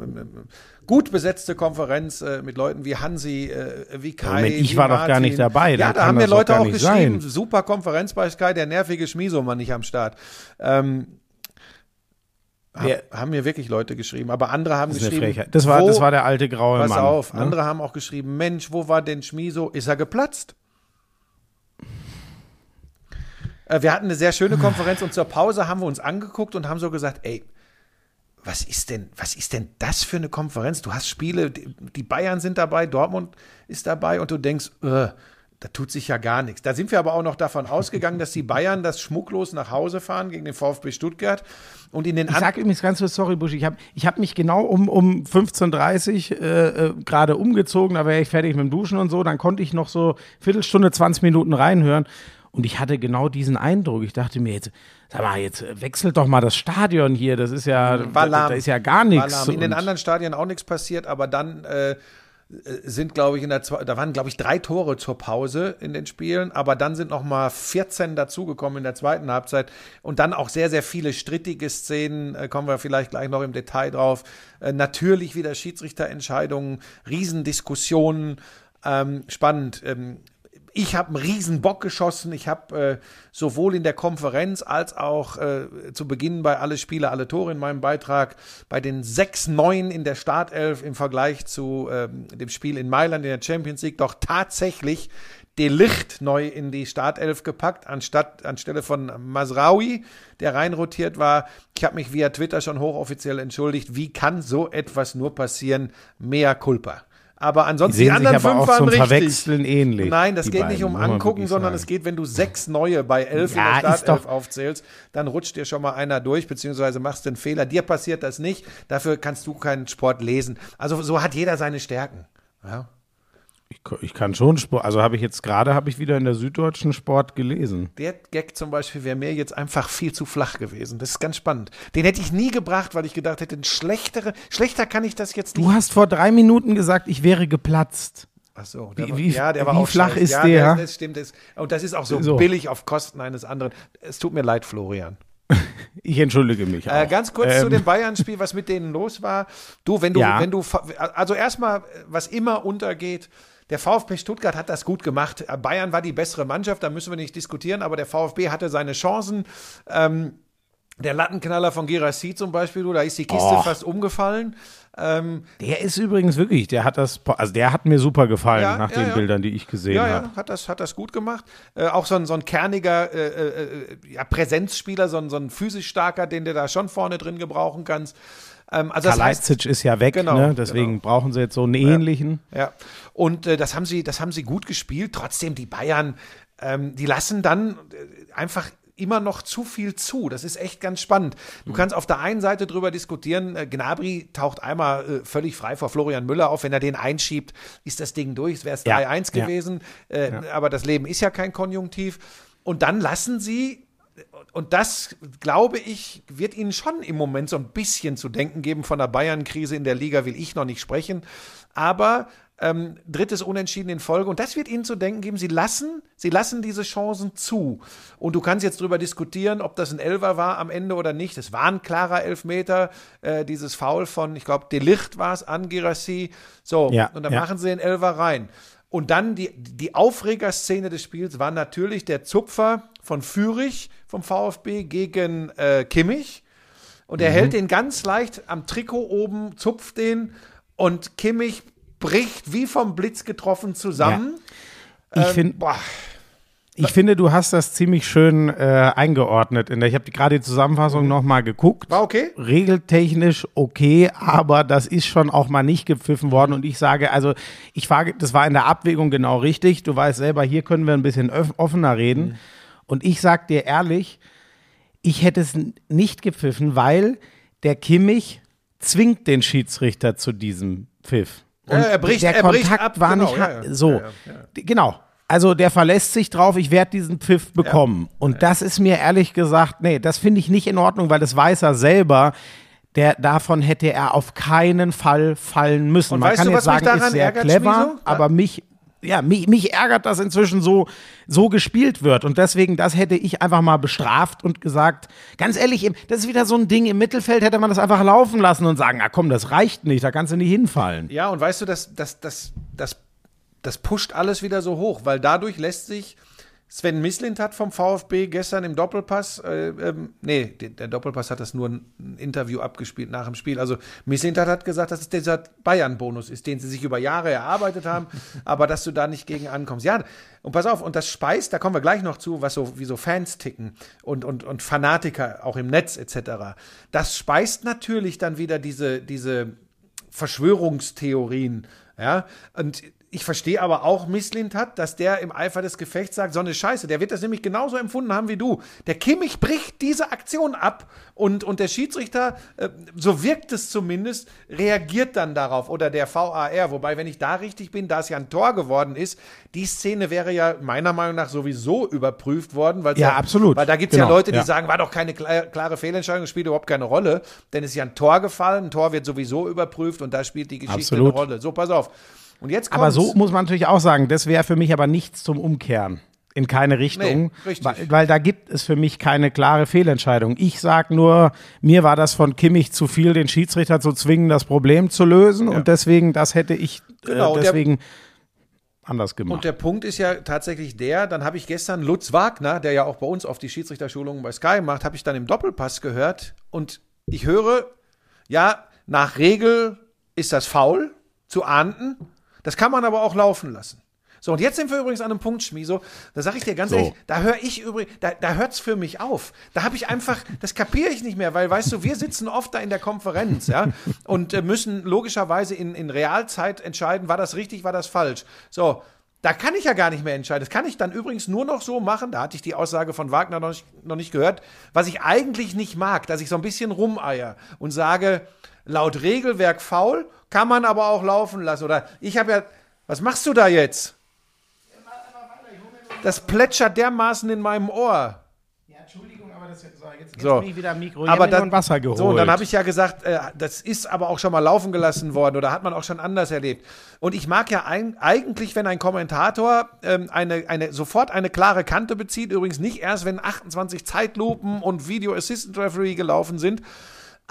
gut besetzte Konferenz äh, mit Leuten wie Hansi, wie Kai. Moment, ich wie war doch gar nicht dabei, Ja, da haben mir Leute auch geschrieben, sein. super Konferenz bei Sky, der nervige Schmieso mal nicht am Start. Ähm, Wer- haben mir wirklich Leute geschrieben, aber andere haben das geschrieben. Das war, wo- das war der alte graue Pass Mann. auf, ne? andere haben auch geschrieben, Mensch, wo war denn Schmieso? Ist er geplatzt? Äh, Wir hatten eine sehr schöne Konferenz und zur Pause haben wir uns angeguckt und haben so gesagt, ey, was ist denn, was ist denn das für eine Konferenz? Du hast Spiele, die Bayern sind dabei, Dortmund ist dabei und du denkst, äh, da tut sich ja gar nichts. Da sind wir aber auch noch davon ausgegangen, dass die Bayern das schmucklos nach Hause fahren gegen den VfB Stuttgart und in den Ich sage übrigens ganz kurz, sorry, Busch, ich habe ich hab mich genau um, um 15.30 Uhr äh, äh, gerade umgezogen, da wäre ich fertig mit dem Duschen und so, dann konnte ich noch so Viertelstunde, 20 Minuten reinhören und ich hatte genau diesen Eindruck. Ich dachte mir jetzt, sag mal, jetzt wechselt doch mal das Stadion hier, das ist ja, da, ist ja gar nichts. In den anderen Stadien auch nichts passiert, aber dann äh, sind, glaube ich, in der da waren, glaube ich, drei Tore zur Pause in den Spielen, aber dann sind noch mal 14 dazugekommen in der zweiten Halbzeit und dann auch sehr, sehr viele strittige Szenen, äh, kommen wir vielleicht gleich noch im Detail drauf. Äh, natürlich wieder Schiedsrichterentscheidungen, Riesendiskussionen, ähm, spannend. Ähm, ich habe einen riesen Bock geschossen. Ich habe äh, sowohl in der Konferenz als auch äh, zu Beginn bei alle Spiele, alle Tore in meinem Beitrag bei den 6-9 in der Startelf im Vergleich zu ähm, dem Spiel in Mailand in der Champions League doch tatsächlich Delicht neu in die Startelf gepackt, anstatt anstelle von Masraoui, der reinrotiert war. Ich habe mich via Twitter schon hochoffiziell entschuldigt. Wie kann so etwas nur passieren? Mea culpa. Aber ansonsten Die die, sehen sich anderen aber fünf auch waren zum richtig. Verwechseln ähnlich, Nein, das geht beiden, nicht um angucken, sondern es geht, wenn du sechs neue bei elf Ja, in der Startelf aufzählst, dann rutscht dir schon mal einer durch, beziehungsweise machst du einen Fehler. Dir passiert das nicht, dafür kannst du keinen Sport lesen. Also so hat jeder seine Stärken. Ja. Ich, ich kann schon Sport, also habe ich jetzt gerade, habe ich wieder in der Süddeutschen Sport gelesen. Der Gag zum Beispiel wäre mir jetzt einfach viel zu flach gewesen. Das ist ganz spannend. Den hätte ich nie gebracht, weil ich gedacht hätte, ein schlechtere, schlechter kann ich das jetzt nicht. Du hast vor drei Minuten gesagt, ich wäre geplatzt. Ach so, Wie- der war, wie- ja, der war wie auch flach scheiße. ist ja, der? Das, das stimmt. Das, und das ist auch so, So. billig auf Kosten eines anderen. Es tut mir leid, Florian. Ich entschuldige mich. Äh, ganz kurz zu Ähm, dem Bayern-Spiel, was mit denen los war. Du, wenn du, Ja. wenn du, also erstmal, was immer untergeht, der VfB Stuttgart hat das gut gemacht. Bayern war die bessere Mannschaft, da müssen wir nicht diskutieren, aber der VfB hatte seine Chancen. Ähm, der Lattenknaller von Gerassi zum Beispiel, da ist die Kiste Och. fast umgefallen. Ähm, Der ist übrigens wirklich, der hat das, also der hat mir super gefallen Ja, nach ja, den ja. Bildern, die ich gesehen ja, habe. ja, hat das, hat das gut gemacht. Äh, auch so ein, so ein kerniger äh, äh, ja, Präsenzspieler, so ein, so ein physisch starker, den du da schon vorne drin gebrauchen kannst. Ähm, also das heißt, ist ja weg, Genau, ne? deswegen genau. brauchen sie jetzt so einen ähnlichen. Ja, und äh, das haben sie, das haben sie gut gespielt. Trotzdem die Bayern, ähm, die lassen dann äh, einfach immer noch zu viel zu. Das ist echt ganz spannend. Du kannst auf der einen Seite drüber diskutieren, äh, Gnabry taucht einmal äh, völlig frei vor Florian Müller auf. Wenn er den einschiebt, ist das Ding durch. Es wäre es Ja, 3-1 ja. gewesen. Äh, Aber das Leben ist ja kein Konjunktiv. Und dann lassen sie und das, glaube ich, wird Ihnen schon im Moment so ein bisschen zu denken geben. Von der Bayern-Krise in der Liga will ich noch nicht sprechen. Aber ähm, drittes Unentschieden in Folge. Und das wird Ihnen zu denken geben. Sie lassen, Sie lassen diese Chancen zu. Und du kannst jetzt darüber diskutieren, ob das ein Elfer war am Ende oder nicht. Es war ein klarer Elfmeter. Äh, dieses Foul von, ich glaube, Delicht war es an Girassi. So, Ja, und dann ja. machen sie den Elfer rein. Und dann die, die Aufregerszene des Spiels war natürlich der Zupfer von Fürich vom VfB gegen äh, Kimmich. Und er Mhm. hält den ganz leicht am Trikot oben, zupft den und Kimmich bricht wie vom Blitz getroffen zusammen. Ich, Ähm, find, boah, ich finde, du hast das ziemlich schön äh, eingeordnet. In der, ich habe gerade die Zusammenfassung noch mal geguckt. war okay. regeltechnisch okay, aber das ist schon auch mal nicht gepfiffen worden. Und ich sage, also ich frage, das war in der Abwägung genau richtig. Du weißt selber, hier können wir ein bisschen offener reden. Und ich sag dir ehrlich, ich hätte es nicht gepfiffen, weil der Kimmich zwingt den Schiedsrichter zu diesem Pfiff. Und Ja, er bricht- der er bricht Kontakt ab, war genau, nicht ja, ja. so. Genau. Also der verlässt sich drauf, ich werde diesen Pfiff bekommen. Und das ist mir ehrlich gesagt, nee, das finde ich nicht in Ordnung, weil das weiß er selber. Der, davon hätte er auf keinen Fall fallen müssen. Und Man weißt kann du, jetzt was mich sagen, daran ist sehr clever, Schmieso? aber mich, ja, mich, mich ärgert, dass inzwischen so, so gespielt wird. Und deswegen, das hätte ich einfach mal bestraft und gesagt, ganz ehrlich, das ist wieder so ein Ding, im Mittelfeld hätte man das einfach laufen lassen und sagen, na komm, das reicht nicht, da kannst du nicht hinfallen. Ja, und weißt du, das, das, das, das, das pusht alles wieder so hoch, weil dadurch lässt sich Sven Mislint hat vom VfB gestern im Doppelpass, äh, ähm, nee, der, Doppelpass hat das nur ein Interview abgespielt nach dem Spiel. Also Mislint hat gesagt, dass es dieser Bayern-Bonus ist, den sie sich über Jahre erarbeitet haben, aber dass du da nicht gegen ankommst. Ja, und pass auf, und das speist, da kommen wir gleich noch zu, was so, wie so Fans ticken und, und, und Fanatiker auch im Netz etc. Das speist natürlich dann wieder diese, diese Verschwörungstheorien. Ja, und ich verstehe aber auch Misslint hat, dass der im Eifer des Gefechts sagt, so eine Scheiße. Der wird das nämlich genauso empfunden haben wie du. Der Kimmich bricht diese Aktion ab und, und der Schiedsrichter, äh, so wirkt es zumindest, reagiert dann darauf. Oder der VAR. Wobei, wenn ich da richtig bin, da es ja ein Tor geworden ist, die Szene wäre ja meiner Meinung nach sowieso überprüft worden. Weil Ja, absolut. Weil da gibt es Genau, ja Leute, die ja. sagen, war doch keine kla- klare Fehlentscheidung, spielt überhaupt keine Rolle. Denn es ist ja ein Tor gefallen, ein Tor wird sowieso überprüft und da spielt die Geschichte Absolut. eine Rolle. So, pass auf. Und jetzt Aber so muss man natürlich auch sagen, das wäre für mich aber nichts zum Umkehren. In keine Richtung. Nee, richtig. Weil, weil da gibt es für mich keine klare Fehlentscheidung. Ich sag nur, mir war das von Kimmich zu viel, den Schiedsrichter zu zwingen, das Problem zu lösen. Und deswegen, das hätte ich Genau, äh, deswegen anders Und gemacht. der Punkt ist ja tatsächlich der, dann habe ich gestern Lutz Wagner, der ja auch bei uns auf die Schiedsrichterschulungen bei Sky macht, habe ich dann im Doppelpass gehört und ich höre, ja, nach Regel ist das faul zu ahnden, das kann man aber auch laufen lassen. So, und jetzt sind wir übrigens an einem Punkt, Schmieso, da sage ich dir ganz So. ehrlich, da höre ich übrigens, da, da hört es für mich auf. Da habe ich einfach, das kapiere ich nicht mehr, weil, weißt du, wir sitzen oft da in der Konferenz, ja, und äh, müssen logischerweise in, in Realzeit entscheiden, war das richtig, war das falsch. So, da kann ich ja gar nicht mehr entscheiden. Das kann ich dann übrigens nur noch so machen, da hatte ich die Aussage von Wagner noch nicht, noch nicht gehört, was ich eigentlich nicht mag, dass ich so ein bisschen rumeier und sage, laut Regelwerk faul, kann man aber auch laufen lassen. Oder ich habe ja, was machst du da jetzt? Das plätschert dermaßen in meinem Ohr. Ja, Entschuldigung, aber das jetzt, so, jetzt, So. bin ich wieder am Mikro. aber dann dann, Wasser geholt. So, und dann habe ich ja gesagt, äh, das ist aber auch schon mal laufen gelassen worden oder hat man auch schon anders erlebt. Und ich mag ja ein, eigentlich, wenn ein Kommentator ähm, eine, eine, sofort eine klare Kante bezieht, übrigens nicht erst, wenn 28 Zeitlupen und Video Assistant Referee gelaufen sind.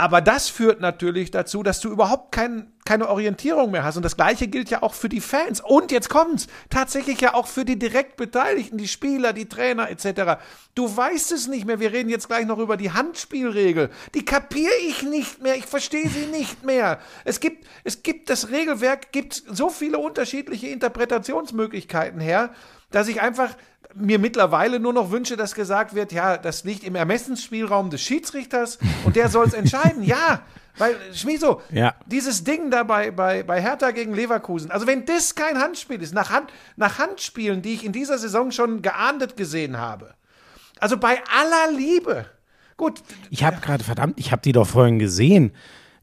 Aber das führt natürlich dazu, dass du überhaupt kein, keine Orientierung mehr hast. Und das Gleiche gilt ja auch für die Fans. Und jetzt kommt's. Tatsächlich ja auch für die direkt Beteiligten, die Spieler, die Trainer etc. Du weißt es nicht mehr. Wir reden jetzt gleich noch über die Handspielregel. Die kapiere ich nicht mehr. Ich verstehe sie nicht mehr. Es gibt, es gibt das Regelwerk, gibt so viele unterschiedliche Interpretationsmöglichkeiten her, dass ich einfach mir mittlerweile nur noch wünsche, dass gesagt wird, ja, das liegt im Ermessensspielraum des Schiedsrichters und der soll es entscheiden. Ja, weil, Schmieso, Ja. dieses Ding da bei, bei, bei Hertha gegen Leverkusen, also wenn das kein Handspiel ist, nach, Hand, nach Handspielen, die ich in dieser Saison schon geahndet gesehen habe, also bei aller Liebe, gut, Ich habe gerade, verdammt, ich habe die doch vorhin gesehen.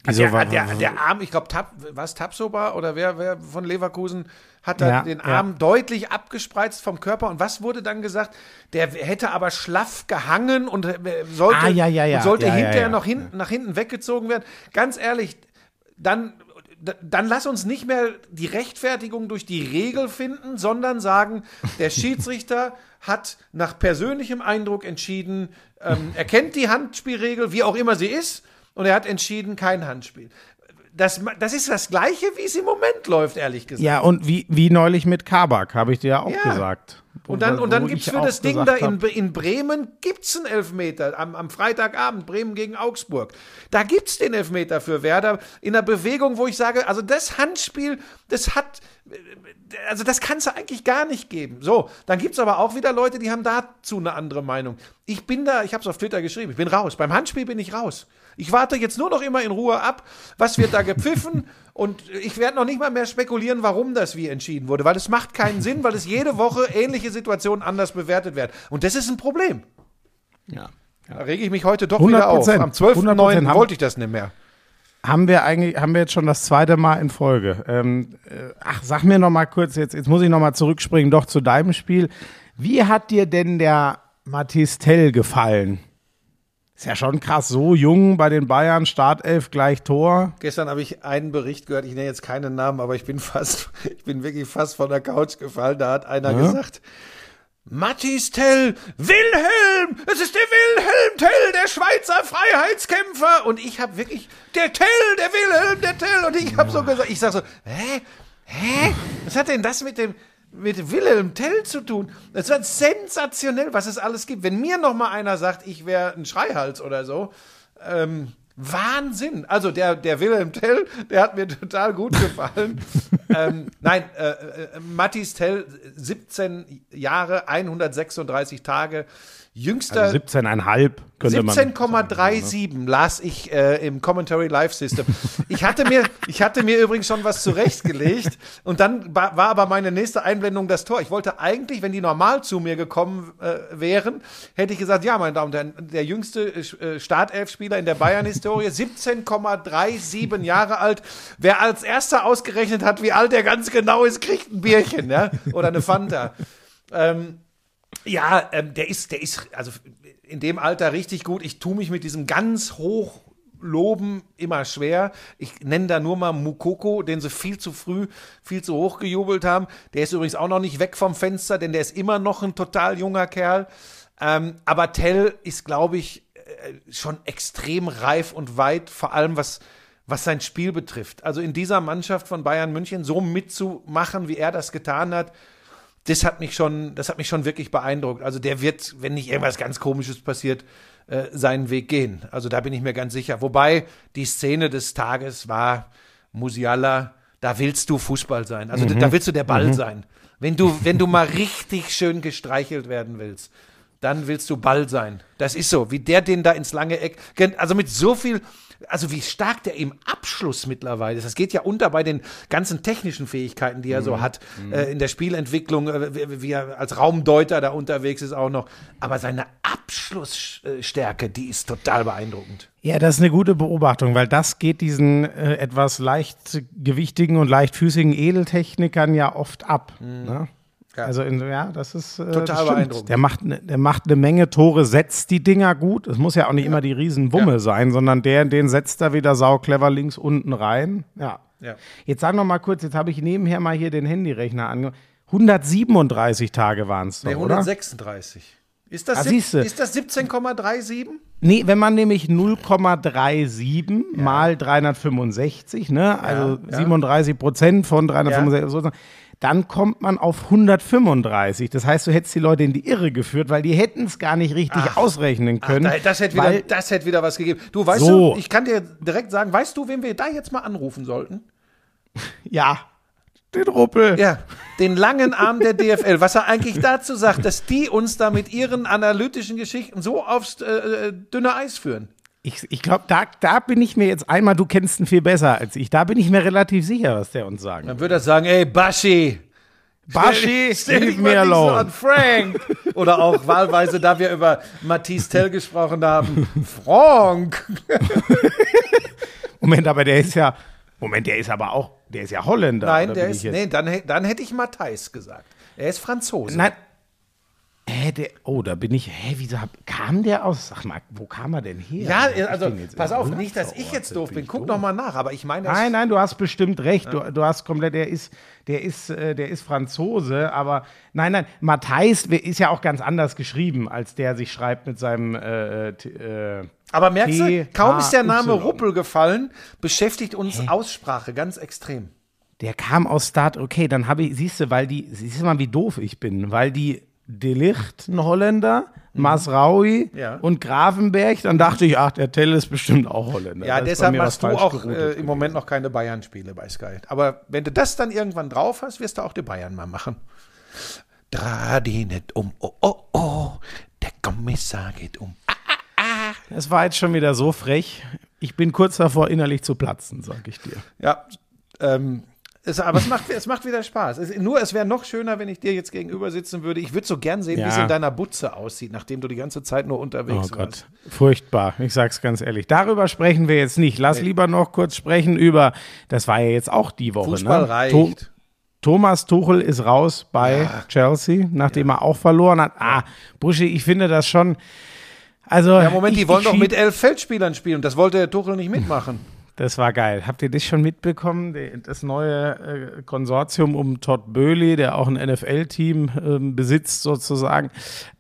Wieso der, war, der, der Arm, ich glaube, Tab, was Tapsoba oder wer, wer von Leverkusen hat da Ja, den ja. Arm deutlich abgespreizt vom Körper. Und was wurde dann gesagt? Der hätte aber schlaff gehangen und äh, sollte, Ah, ja, ja, ja. Und sollte Ja, ja, hinterher ja. noch hinten, nach hinten weggezogen werden. Ganz ehrlich, dann, dann lass uns nicht mehr die Rechtfertigung durch die Regel finden, sondern sagen, der Schiedsrichter hat nach persönlichem Eindruck entschieden, ähm, er kennt die Handspielregel, wie auch immer sie ist, und er hat entschieden, kein Handspiel. Das, das ist das Gleiche, wie es im Moment läuft, ehrlich gesagt. ja, und wie, wie neulich mit Kabak, habe ich dir ja auch Ja. gesagt. Und dann, und dann gibt es für das Ding da in, in Bremen gibt's einen Elfmeter am, am Freitagabend, Bremen gegen Augsburg. Da gibt's den Elfmeter für Werder in einer Bewegung, wo ich sage, also das Handspiel, das hat, also das kann es eigentlich gar nicht geben. So, dann gibt's aber auch wieder Leute, die haben dazu eine andere Meinung. Ich bin da, ich habe es auf Twitter geschrieben, ich bin raus. Beim Handspiel bin ich raus. Ich warte jetzt nur noch immer in Ruhe ab, was wird da gepfiffen und ich werde noch nicht mal mehr spekulieren, warum das wie entschieden wurde, weil es macht keinen Sinn, weil es jede Woche ähnliche Situationen anders bewertet werden. Und das ist ein Problem. ja. Da rege ich mich heute doch wieder auf. 100%. Am 12.09. 100% haben- wollte ich das nicht mehr. Haben wir eigentlich, haben wir jetzt schon das zweite Mal in Folge. Ähm, äh, ach, sag mir noch mal kurz, jetzt, jetzt muss ich noch mal zurückspringen, doch zu deinem Spiel. Wie hat dir denn der Mathis Tell gefallen? Ist ja schon krass, so jung bei den Bayern, Startelf gleich Tor. Gestern habe ich einen Bericht gehört, ich nenne jetzt keinen Namen, aber ich bin fast, ich bin wirklich fast von der Couch gefallen. Da hat einer Ja? gesagt, Mattis Tell, Wilhelm, es ist der Wilhelm Tell, der Schweizer Freiheitskämpfer. Und ich habe wirklich, der Tell, der Wilhelm, der Tell. Und ich habe so gesagt, ich sag so, hä, hä, was hat denn das mit dem, mit Wilhelm Tell zu tun? Das war sensationell, was es alles gibt. Wenn mir noch mal einer sagt, ich wäre ein Schreihals oder so, ähm, Wahnsinn. Also der, der Wilhelm Tell, der hat mir total gut gefallen. ähm, nein, äh, äh, Mattis Tell, 17 Jahre, 136 Tage, jüngster. Also 17,5 könnte man. 17,37 las ich äh, im Commentary Live System. Ich hatte mir, ich hatte mir übrigens schon was zurechtgelegt und dann war aber meine nächste Einblendung das Tor. Ich wollte eigentlich, wenn die normal zu mir gekommen äh, wären, hätte ich gesagt, ja, meine Damen und Herren, der jüngste äh, Startelfspieler in der Bayern-Historie, 17,37 Jahre alt. Wer als erster ausgerechnet hat, wie alt er ganz genau ist, kriegt ein Bierchen, ja, oder eine Fanta. Ähm, ja, ähm, der ist, der ist, also in dem Alter richtig gut. Ich tue mich mit diesem ganz hoch Loben immer schwer. Ich nenne da nur mal Mukoko, den sie viel zu früh, viel zu hoch gejubelt haben. Der ist übrigens auch noch nicht weg vom Fenster, denn der ist immer noch ein total junger Kerl. Ähm, aber Tell ist, glaube ich, äh, schon extrem reif und weit, vor allem was, was sein Spiel betrifft. Also in dieser Mannschaft von Bayern München so mitzumachen, wie er das getan hat, das hat mich schon, das hat mich schon wirklich beeindruckt. Also der wird, wenn nicht irgendwas ganz Komisches passiert, äh, seinen Weg gehen. Also da bin ich mir ganz sicher. Wobei die Szene des Tages war Musiala, da willst du Fußball sein. Also da, da willst du der Ball sein. Wenn du, wenn du mal richtig schön gestreichelt werden willst, dann willst du Ball sein. Das ist so, wie der den da ins lange Eck, also mit so viel, also wie stark der im Abschluss mittlerweile ist. Das geht ja unter bei den ganzen technischen Fähigkeiten, die er so hat, äh, in der Spielentwicklung, äh, wie, wie er als Raumdeuter da unterwegs ist auch noch. Aber seine Abschlussstärke, die ist total beeindruckend. Ja, das ist eine gute Beobachtung, weil das geht diesen äh, etwas leichtgewichtigen und leichtfüßigen Edeltechnikern ja oft ab. Ne? Ja. Also in, ja, das ist äh, Total das beeindruckend. Der macht, ne, der macht eine Menge Tore, setzt die Dinger gut. Es muss ja auch nicht immer die Riesenwumme Ja. sein, sondern der, den setzt er wieder sauclever links unten rein. Ja. Ja. Jetzt sag noch mal kurz, jetzt habe ich nebenher mal hier den Handyrechner angemacht. 137 Tage waren es doch, Nee, oder? 136. Ist das, Ah, ist das 17,37? Nee, wenn man nämlich 0,37 mal 365, ne, also ja. 37 Prozent von 365, sozusagen, dann kommt man auf 135. Das heißt, du hättest die Leute in die Irre geführt, weil die hätten es gar nicht richtig ausrechnen Ach, können. da, das, hätte wieder, weil, das hätte wieder was gegeben. Du, weißt So. du, ich kann dir direkt sagen, weißt du, wen wir da jetzt mal anrufen sollten? ja, den Ruppel. Ja, den langen Arm der DFL, was er eigentlich dazu sagt, dass die uns da mit ihren analytischen Geschichten so aufs äh, äh, dünne Eis führen. Ich, ich glaube, da, da bin ich mir jetzt einmal, du kennst ihn viel besser als ich, da bin ich mir relativ sicher, was der uns sagen. Dann würde er sagen, ey, Baschi, Baschi, mal me nicht so alone. an Frank. Oder auch wahlweise, da wir über Matisse Tell gesprochen haben, Frank. Moment, aber der ist ja, Moment, der ist aber auch, der ist ja Holländer. Nein, der ist, nee, dann, dann hätte ich Matthijs gesagt. Er ist Franzose. Nein. Hä, der, oh, da bin ich, hä, wieso hab, kam der aus, sag mal, wo kam er denn her? Ja, also pass auf, nicht, dass ich jetzt doof bin. Guck doof? noch mal nach, aber ich meine, Nein, nein, du hast bestimmt recht. Du, du hast komplett, der ist, der ist, äh, der ist Franzose, aber nein, nein, Matthijs ist ja auch ganz anders geschrieben, als der sich schreibt mit seinem äh, t- äh, Aber merkst du, kaum ist der Name. Ruppel gefallen, beschäftigt uns Aussprache ganz extrem. Der kam aus Start, okay, dann habe ich, siehst du, weil die, siehst du mal, wie doof ich bin, weil die Delicht, ein Holländer, Masraui Mhm. Ja. und Grafenberg, dann dachte ich, ach, der Tell ist bestimmt auch Holländer. Ja, deshalb machst du auch äh, im Moment noch keine Bayern-Spiele bei Sky. Aber wenn du das dann irgendwann drauf hast, wirst du auch die Bayern mal machen. Dreh die nicht um, oh, oh, oh, der Kommissar geht um. Es war jetzt schon wieder so frech. Ich bin kurz davor, innerlich zu platzen, sag ich dir. Ja, ähm, es, aber es macht, es macht wieder Spaß. Es, nur, es wäre noch schöner, wenn ich dir jetzt gegenüber sitzen würde. Ich würde so gern sehen, wie Ja. es in deiner Butze aussieht, nachdem du die ganze Zeit nur Oh unterwegs Gott, warst. furchtbar. Ich sag's ganz ehrlich. Darüber sprechen wir jetzt nicht. Lass lieber noch kurz sprechen über, das war ja jetzt auch die Woche. Fußball ne? reicht. To Thomas Tuchel ist raus bei Chelsea, nachdem er auch verloren hat. Ah, Buschi, ich finde das schon. Also, Ja, Moment, ich- die wollen doch mit elf Feldspielern spielen. Das wollte der Tuchel nicht mitmachen. Das war geil. Habt ihr das schon mitbekommen? Das neue äh, Konsortium um Todd Böhli, der auch ein NFL-Team ähm, besitzt, sozusagen.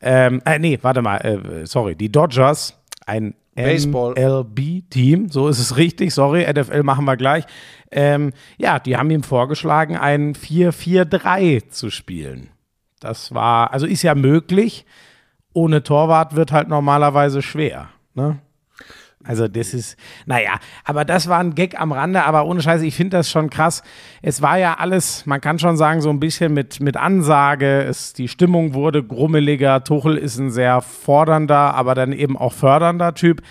Ähm, äh, nee, warte mal, äh, sorry, die Dodgers, ein. MLB-Team, so ist es richtig, sorry, NFL machen wir gleich. Ähm, ja, die haben ihm vorgeschlagen, ein 4-4-3 zu spielen. Das war, also ist ja möglich. Ohne Torwart wird halt normalerweise schwer. Ne? Also das ist, naja, aber das war ein Gag am Rande, aber ohne Scheiße, ich finde das schon krass. Es war ja alles, man kann schon sagen, so ein bisschen mit, mit Ansage, es, die Stimmung wurde grummeliger, Tuchel ist ein sehr fordernder, aber dann eben auch fördernder Typ.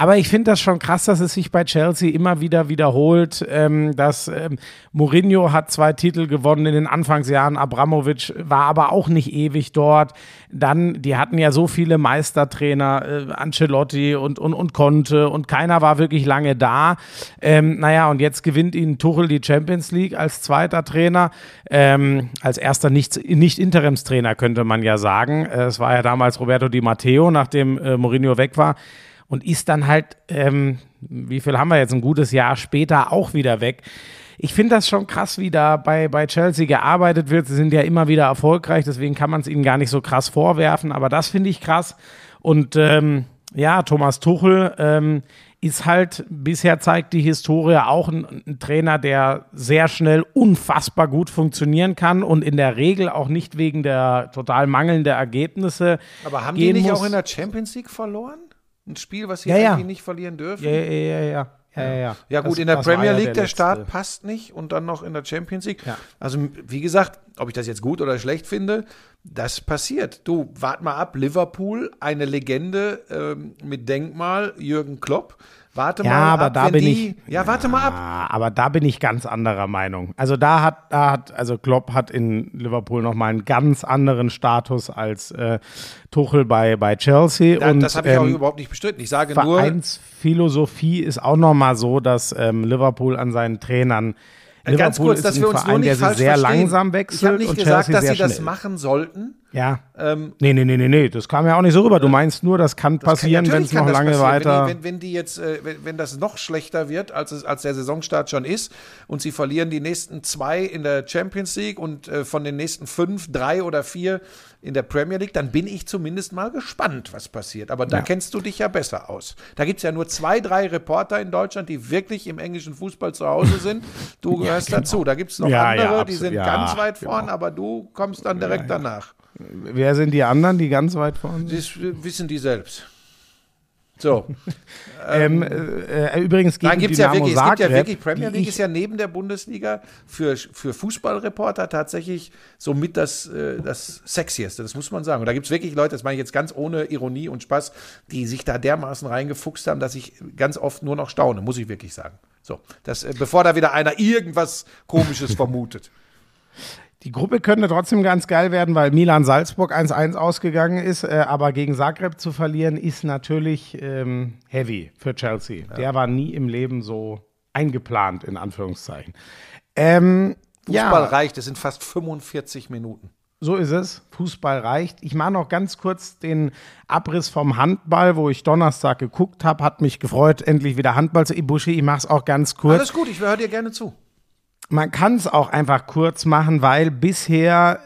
Aber ich finde das schon krass, dass es sich bei Chelsea immer wieder wiederholt, ähm, dass ähm, Mourinho hat zwei Titel gewonnen in den Anfangsjahren, Abramovic war aber auch nicht ewig dort. Dann, die hatten ja so viele Meistertrainer, äh, Ancelotti und, und, und Conte und keiner war wirklich lange da. Ähm, naja, und jetzt gewinnt ihnen Tuchel die Champions League als zweiter Trainer, ähm, als erster nicht, nicht könnte man ja sagen. Äh, Es war ja damals Roberto Di Matteo, nachdem äh, Mourinho weg war und ist dann halt, ähm, wie viel haben wir jetzt, ein gutes Jahr später auch wieder weg. Ich finde das schon krass, wie da bei, bei Chelsea gearbeitet wird. Sie sind ja immer wieder erfolgreich, deswegen kann man es ihnen gar nicht so krass vorwerfen, aber das finde ich krass. Und ähm, ja, Thomas Tuchel ähm, ist halt, bisher zeigt die Historie auch ein, ein Trainer, der sehr schnell unfassbar gut funktionieren kann und in der Regel auch nicht wegen der total mangelnden Ergebnisse. Aber haben die nicht muss. auch in der Champions League verloren? Ein Spiel, was sie Ja, ja. eigentlich nicht verlieren dürfen? Ja, ja, ja, ja. ja, ja, ja. Ja gut, Das- in der Premier League der, letzte. Start passt nicht und dann noch in der Champions League. Ja. Also wie gesagt, ob ich das jetzt gut oder schlecht finde, das passiert. Du, wart mal ab, Liverpool, eine Legende ähm, mit Denkmal, Jürgen Klopp. Warte Ja, mal aber ab, da bin die, ich- Ja, warte mal ab. Ah, aber da bin ich ganz anderer Meinung. Also da hat, da hat, also Klopp hat in Liverpool nochmal einen ganz anderen Status als äh, Tuchel bei, bei Chelsea. Da, und, das habe ich auch ähm, überhaupt nicht bestritten. Ich sage nur, Vereinsphilosophie ist auch nochmal so, dass ähm, Liverpool an seinen Trainern Äh, ganz Liverpool kurz, ist dass ein wir uns Verein, nur nicht falsch sehr verstehen. langsam Ich wechselt habe nicht gesagt, dass sie das machen sollten. Ja. Ähm, Nee, nee, nee, nee, nee, das kam ja auch nicht so rüber. Du meinst nur, das kann passieren, wenn es noch das lange weiter. Wenn die, wenn, wenn die jetzt, äh, wenn, wenn das noch schlechter wird, als, es, als der Saisonstart schon ist, und sie verlieren die nächsten zwei in der Champions League und äh, von den nächsten fünf, drei oder vier in der Premier League, dann bin ich zumindest mal gespannt, was passiert. Aber da Ja. kennst du dich ja besser aus. Da gibt es ja nur zwei, drei Reporter in Deutschland, die wirklich im englischen Fußball zu Hause sind. Du gehörst dazu. Da gibt es noch genau. Ja, ja, andere, die sind Ja, ganz weit vorn, genau. aber du kommst dann direkt danach. Wer sind die anderen, die ganz weit vorne sind? Das wissen die selbst. So. Ähm, äh, übrigens gegen Nein, gibt's ja Dynamo wirklich, es gibt ja Zagreb, wirklich, Premier League ist ja neben der Bundesliga für, für Fußballreporter tatsächlich somit das, äh, das Sexieste, das muss man sagen. Und da gibt es wirklich Leute, das meine ich jetzt ganz ohne Ironie und Spaß, die sich da dermaßen reingefuchst haben, dass ich ganz oft nur noch staune, muss ich wirklich sagen. So, das, äh, bevor da wieder einer irgendwas Komisches vermutet. Die Gruppe könnte trotzdem ganz geil werden, weil Milan Salzburg 1-1 ausgegangen ist, äh, aber gegen Zagreb zu verlieren ist natürlich ähm, heavy für Chelsea. Der war nie im Leben so eingeplant, in Anführungszeichen. Ähm, Fußball ja, reicht, es sind fast 45 Minuten. so ist es. Fußball reicht. Ich mache noch ganz kurz den Abriss vom Handball, wo ich Donnerstag geguckt habe. Hat mich gefreut, endlich wieder Handball zu Ibushi. Ich mache es auch ganz kurz. Alles gut, ich höre dir gerne zu. Man kann es auch einfach kurz machen, weil bisher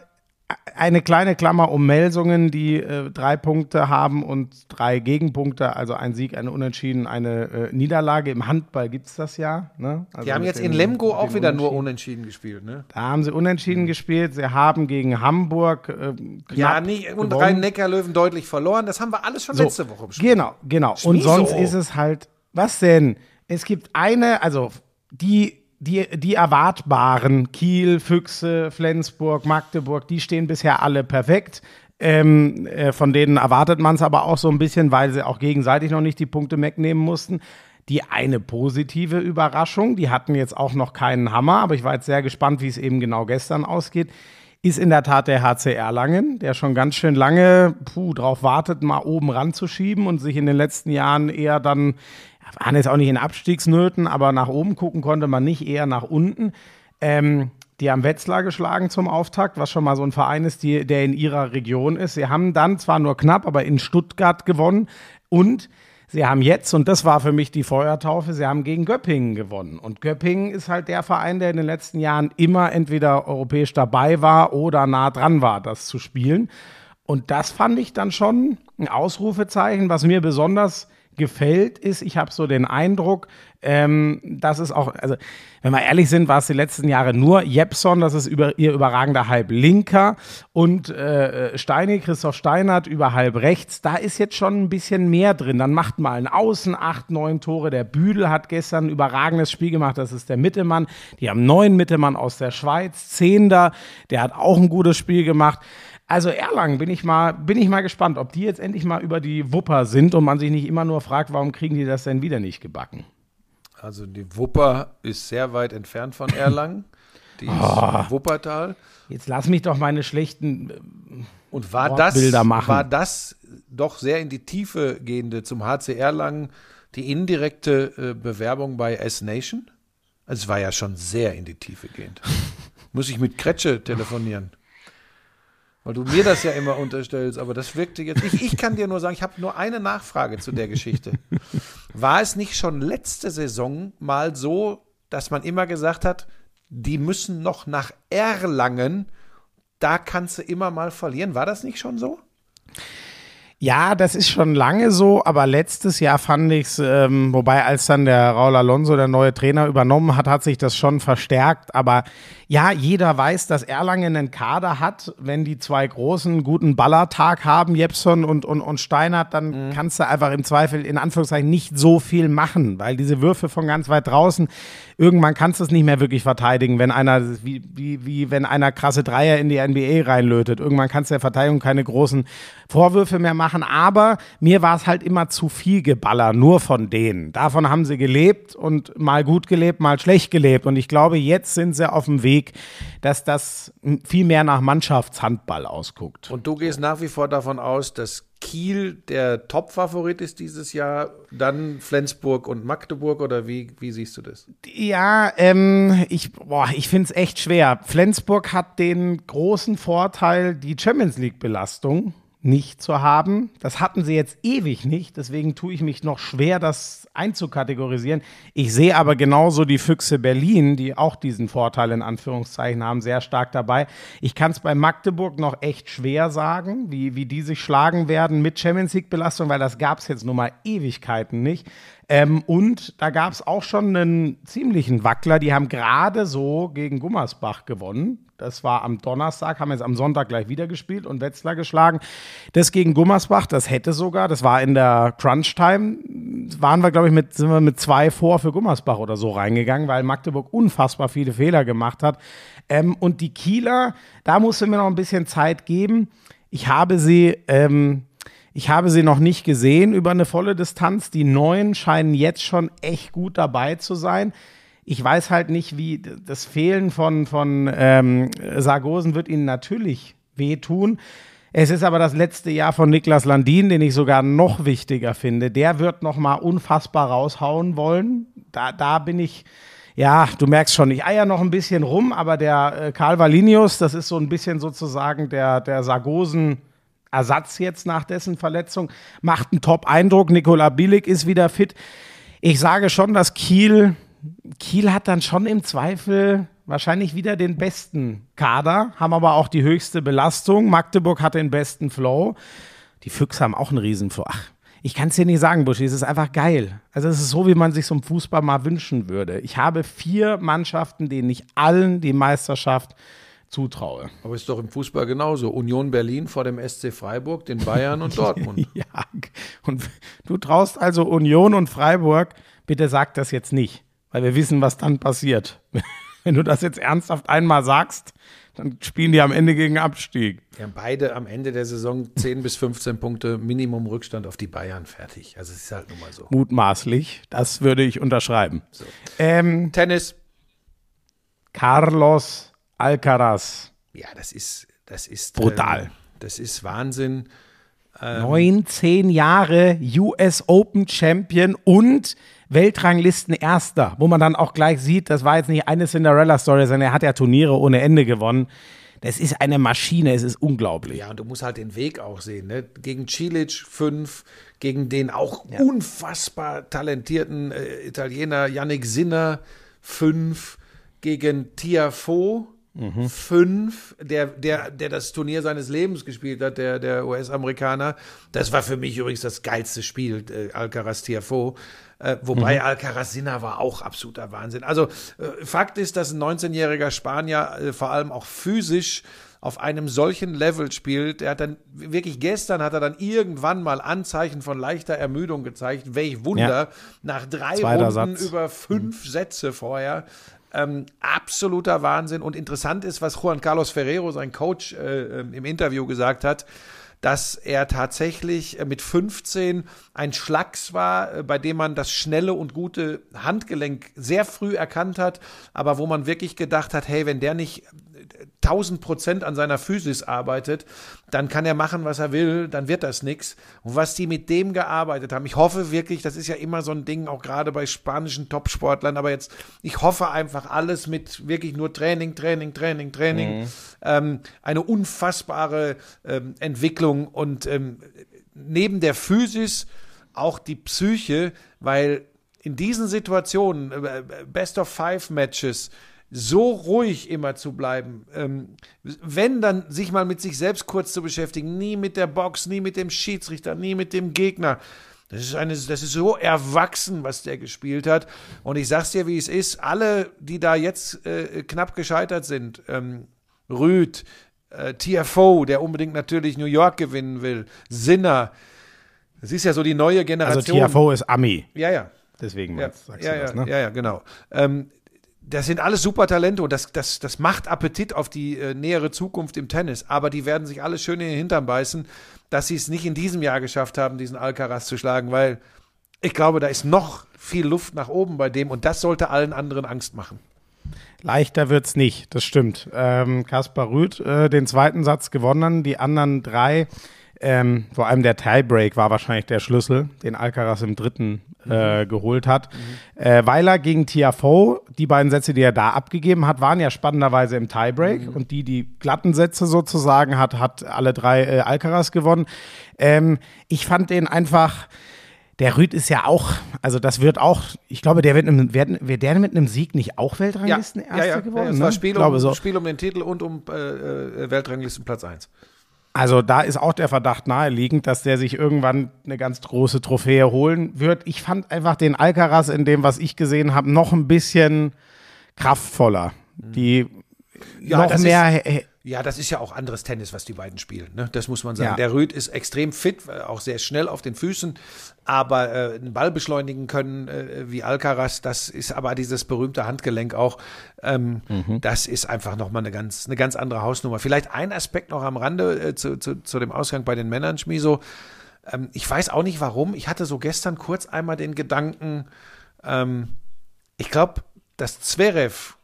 eine kleine Klammer um Melsungen, die äh, drei Punkte haben und drei Gegenpunkte, also ein Sieg, eine Unentschieden, eine äh, Niederlage. Im Handball gibt es das ja. Ne? Also Die haben jetzt den- in Lemgo auch wieder nur Unentschieden. gespielt, ne? Da haben sie unentschieden gespielt. Sie haben gegen Hamburg äh, Ja, nie, und. Rhein-Neckar-Löwen deutlich verloren. Das haben wir alles schon So, letzte Woche besprochen. Genau, genau. Und nie sonst so. ist es halt, was denn? Es gibt eine, also die, die, die erwartbaren, Kiel, Füchse, Flensburg, Magdeburg, die stehen bisher alle perfekt. Ähm, äh, von denen erwartet man es aber auch so ein bisschen, weil sie auch gegenseitig noch nicht die Punkte wegnehmen mussten. Die eine positive Überraschung, die hatten jetzt auch noch keinen Hammer, aber ich war jetzt sehr gespannt, wie es eben genau gestern ausgeht ist in der Tat der HC Erlangen, der schon ganz schön lange puh, drauf wartet, mal oben ranzuschieben und sich in den letzten Jahren eher dann, waren jetzt auch nicht in Abstiegsnöten, aber nach oben gucken konnte man nicht, eher nach unten. Ähm, die haben Wetzlar geschlagen zum Auftakt, was schon mal so ein Verein ist, die, der in ihrer Region ist. Sie haben dann zwar nur knapp, aber in Stuttgart gewonnen Und sie haben jetzt, und das war für mich die Feuertaufe, sie haben gegen Göppingen gewonnen. Und Göppingen ist halt der Verein, der in den letzten Jahren immer entweder europäisch dabei war oder nah dran war, das zu spielen. Und das fand ich dann schon ein Ausrufezeichen, was mir besonders gefällt, ist, ich habe so den Eindruck, ähm, dass es auch, also wenn wir ehrlich sind, war es die letzten Jahre nur Jepson, das ist über, ihr überragender Halblinker und äh, Steini, Christoph Steinert über halb rechts. Da ist jetzt schon ein bisschen mehr drin. Dann macht mal ein Außen acht, neun Tore. Der Büdel hat gestern ein überragendes Spiel gemacht, das ist der Mittemann. Die haben neun Mittemann aus der Schweiz, Zehnder, der hat auch ein gutes Spiel gemacht. Also Erlangen bin ich mal, bin ich mal gespannt, ob die jetzt endlich mal über die Wupper sind und man sich nicht immer nur fragt, warum kriegen die das denn wieder nicht gebacken? Also die Wupper ist sehr weit entfernt von Erlangen. Die ist Oh. Wuppertal. Jetzt lass mich doch meine schlechten. äh, Und war das, machen. war das doch sehr in die Tiefe gehende zum HC Erlangen die indirekte äh, Bewerbung bei S-Nation? Also es war ja schon sehr in die Tiefe gehend. Muss ich mit Kretsche telefonieren? Weil du mir das ja immer unterstellst, aber das wirkte jetzt. Ich, ich kann dir nur sagen, ich habe nur eine Nachfrage zu der Geschichte. War es nicht schon letzte Saison mal so, dass man immer gesagt hat, die müssen noch nach Erlangen, da kannst du immer mal verlieren? War das nicht schon so? Ja, das ist schon lange so, aber letztes Jahr fand ich es, ähm, wobei als dann der Raul Alonso, der neue Trainer, übernommen hat, hat sich das schon verstärkt. Aber ja, jeder weiß, dass Erlangen einen Kader hat. Wenn die zwei großen guten Ballertag haben, Jepson und, und, und Steinert, dann kannst du einfach im Zweifel in Anführungszeichen nicht so viel machen, weil diese Würfe von ganz weit draußen, irgendwann kannst du es nicht mehr wirklich verteidigen, wenn einer, wie, wie, wie wenn einer krasse Dreier in die NBA reinlötet. Irgendwann kannst du der Verteidigung keine großen Vorwürfe mehr machen, aber mir war es halt immer zu viel Geballer, nur von denen. Davon haben sie gelebt und mal gut gelebt, mal schlecht gelebt. Und ich glaube, jetzt sind sie auf dem Weg, dass das viel mehr nach Mannschaftshandball ausguckt. Und du gehst nach wie vor davon aus, dass Kiel der Top-Favorit ist dieses Jahr, dann Flensburg und Magdeburg oder wie, wie siehst du das? Ja, ähm, ich, boah, ich finde es echt schwer. Flensburg hat den großen Vorteil, die Champions League-Belastung nicht zu haben. Das hatten sie jetzt ewig nicht, deswegen tue ich mich noch schwer, das einzukategorisieren. Ich sehe aber genauso die Füchse Berlin, die auch diesen Vorteil in Anführungszeichen haben, sehr stark dabei. Ich kann es bei Magdeburg noch echt schwer sagen, wie, wie die sich schlagen werden mit Champions League-Belastung, weil das gab es jetzt nun mal Ewigkeiten nicht. Ähm, und da gab es auch schon einen ziemlichen Wackler. Die haben gerade so gegen Gummersbach gewonnen. Das war am Donnerstag, haben jetzt am Sonntag gleich wieder gespielt und Wetzlar geschlagen. Das gegen Gummersbach, das hätte sogar, das war in der Crunch-Time, waren wir, glaube ich, mit, sind wir mit zwei vor für Gummersbach oder so reingegangen, weil Magdeburg unfassbar viele Fehler gemacht hat. Ähm, und die Kieler, da musste mir noch ein bisschen Zeit geben. Ich habe sie, ähm, ich habe sie noch nicht gesehen über eine volle Distanz. Die Neuen scheinen jetzt schon echt gut dabei zu sein. Ich weiß halt nicht, wie das Fehlen von, von ähm, Sargosen wird ihnen natürlich wehtun. Es ist aber das letzte Jahr von Niklas Landin, den ich sogar noch wichtiger finde. Der wird noch mal unfassbar raushauen wollen. Da, da bin ich, ja, du merkst schon, ich eier noch ein bisschen rum, aber der äh, Karl Valinius, das ist so ein bisschen sozusagen der, der Sargosen Ersatz jetzt nach dessen Verletzung, macht einen Top-Eindruck. Nikola Bilic ist wieder fit. Ich sage schon, dass Kiel, Kiel hat dann schon im Zweifel wahrscheinlich wieder den besten Kader, haben aber auch die höchste Belastung. Magdeburg hat den besten Flow. Die Füchse haben auch einen Riesenflow. Ach, ich kann es dir nicht sagen, Buschi, es ist einfach geil. Also es ist so, wie man sich so im Fußball mal wünschen würde. Ich habe vier Mannschaften, denen ich allen die Meisterschaft zutraue. Aber ist doch im Fußball genauso. Union Berlin vor dem SC Freiburg, den Bayern und Dortmund. Ja, und du traust also Union und Freiburg, bitte sag das jetzt nicht, weil wir wissen, was dann passiert. Wenn du das jetzt ernsthaft einmal sagst, dann spielen die am Ende gegen Abstieg. Die haben beide am Ende der Saison 10 bis 15 Punkte Minimum Rückstand auf die Bayern fertig. Also es ist halt nun mal so. Mutmaßlich, das würde ich unterschreiben. Ähm, Tennis. Carlos Alcaraz, Ja, das ist, das ist Brutal. Ähm, das ist Wahnsinn. 19 Jahre US Open Champion und Weltranglisten Erster, wo man dann auch gleich sieht, das war jetzt nicht eine Cinderella-Story, sondern er hat ja Turniere ohne Ende gewonnen. das ist eine Maschine, es ist unglaublich. Ja, und du musst halt den Weg auch sehen. Ne? Gegen Cilic fünf, gegen den auch unfassbar talentierten äh, Italiener Yannick Sinner fünf, gegen Tiafoe fünf, der, der, der das Turnier seines Lebens gespielt hat, der, der US-Amerikaner. Das war für mich übrigens das geilste Spiel, äh, Alcaraz Tiafoe. Äh, wobei Alcaraz Sinner war auch absoluter Wahnsinn. Also äh, Fakt ist, dass ein 19-jähriger Spanier äh, vor allem auch physisch auf einem solchen Level spielt. Er hat dann wirklich gestern hat er dann irgendwann mal Anzeichen von leichter Ermüdung gezeigt. Welch Wunder. Ja. Nach drei Zweiter Runden Satz. über fünf Sätze vorher. Ähm, absoluter Wahnsinn. Und interessant ist, was Juan Carlos Ferrero, sein Coach, äh, ähm, im Interview gesagt hat, dass er tatsächlich äh, mit 15 ein Schlags war, äh, bei dem man das schnelle und gute Handgelenk sehr früh erkannt hat, aber wo man wirklich gedacht hat, hey, wenn der nicht 1000 Prozent an seiner Physis arbeitet, dann kann er machen, was er will, dann wird das nichts. Und was die mit dem gearbeitet haben, ich hoffe wirklich, das ist ja immer so ein Ding, auch gerade bei spanischen Topsportlern, aber jetzt, ich hoffe einfach alles mit wirklich nur Training, Training, Training, Training, ähm, eine unfassbare ähm, Entwicklung und ähm, neben der Physis auch die Psyche, weil in diesen Situationen, äh, Best of Five Matches, so ruhig immer zu bleiben, ähm, wenn dann sich mal mit sich selbst kurz zu beschäftigen, nie mit der Box, nie mit dem Schiedsrichter, nie mit dem Gegner. Das ist, eine, das ist so erwachsen, was der gespielt hat. Und ich sag's dir, wie es ist. Alle, die da jetzt äh, knapp gescheitert sind, ähm, Rüd, äh, TFO, der unbedingt natürlich New York gewinnen will, Sinner, das ist ja so die neue Also Generation. Tiafoe ist Ami, Ja, ja. deswegen Ja, sagst ja, du das, ja, ne? ja, ja, genau. Ähm, das sind alles super Talente und das, das, das macht Appetit auf die äh, nähere Zukunft im Tennis. Aber die werden sich alle schön in den Hintern beißen, dass sie es nicht in diesem Jahr geschafft haben, diesen Alcaraz zu schlagen, weil ich glaube, da ist noch viel Luft nach oben bei dem und das sollte allen anderen Angst machen. Leichter wird's nicht, das stimmt. Ähm, Kaspar Rüth äh, den zweiten Satz gewonnen, die anderen drei, ähm, vor allem der Tiebreak war wahrscheinlich der Schlüssel, den Alcaraz im dritten äh, geholt hat. Äh, Weiler gegen Tiafoe, die beiden Sätze, die er da abgegeben hat, waren ja spannenderweise im Tiebreak und die, die glatten Sätze sozusagen hat, hat alle drei äh, Alcaraz gewonnen. Ähm, ich fand den einfach, der Rüd ist ja auch, also das wird auch, ich glaube, der wird, werden, wird der mit einem Sieg nicht auch Weltranglisten Erster geworden? Es ne? war Spiel um, so. Spiel um den Titel und um äh, äh, Weltranglistenplatz 1. Also da ist auch der Verdacht naheliegend, dass der sich irgendwann eine ganz große Trophäe holen wird. Ich fand einfach den Alcaraz in dem, was ich gesehen habe, noch ein bisschen kraftvoller. Die Ja, noch mehr. Ja, das ist ja auch anderes Tennis, was die beiden spielen. Ne? Das muss man sagen. Ja. Der Rüd ist extrem fit, auch sehr schnell auf den Füßen, aber äh, einen Ball beschleunigen können äh, wie Alcaraz, das ist aber dieses berühmte Handgelenk auch. Ähm, Das ist einfach nochmal eine ganz, eine ganz andere Hausnummer. Vielleicht ein Aspekt noch am Rande äh, zu, zu, zu dem Ausgang bei den Männern, Schmiso. Ähm, ich weiß auch nicht warum. Ich hatte so gestern kurz einmal den Gedanken, ähm, ich glaube, dass Zverev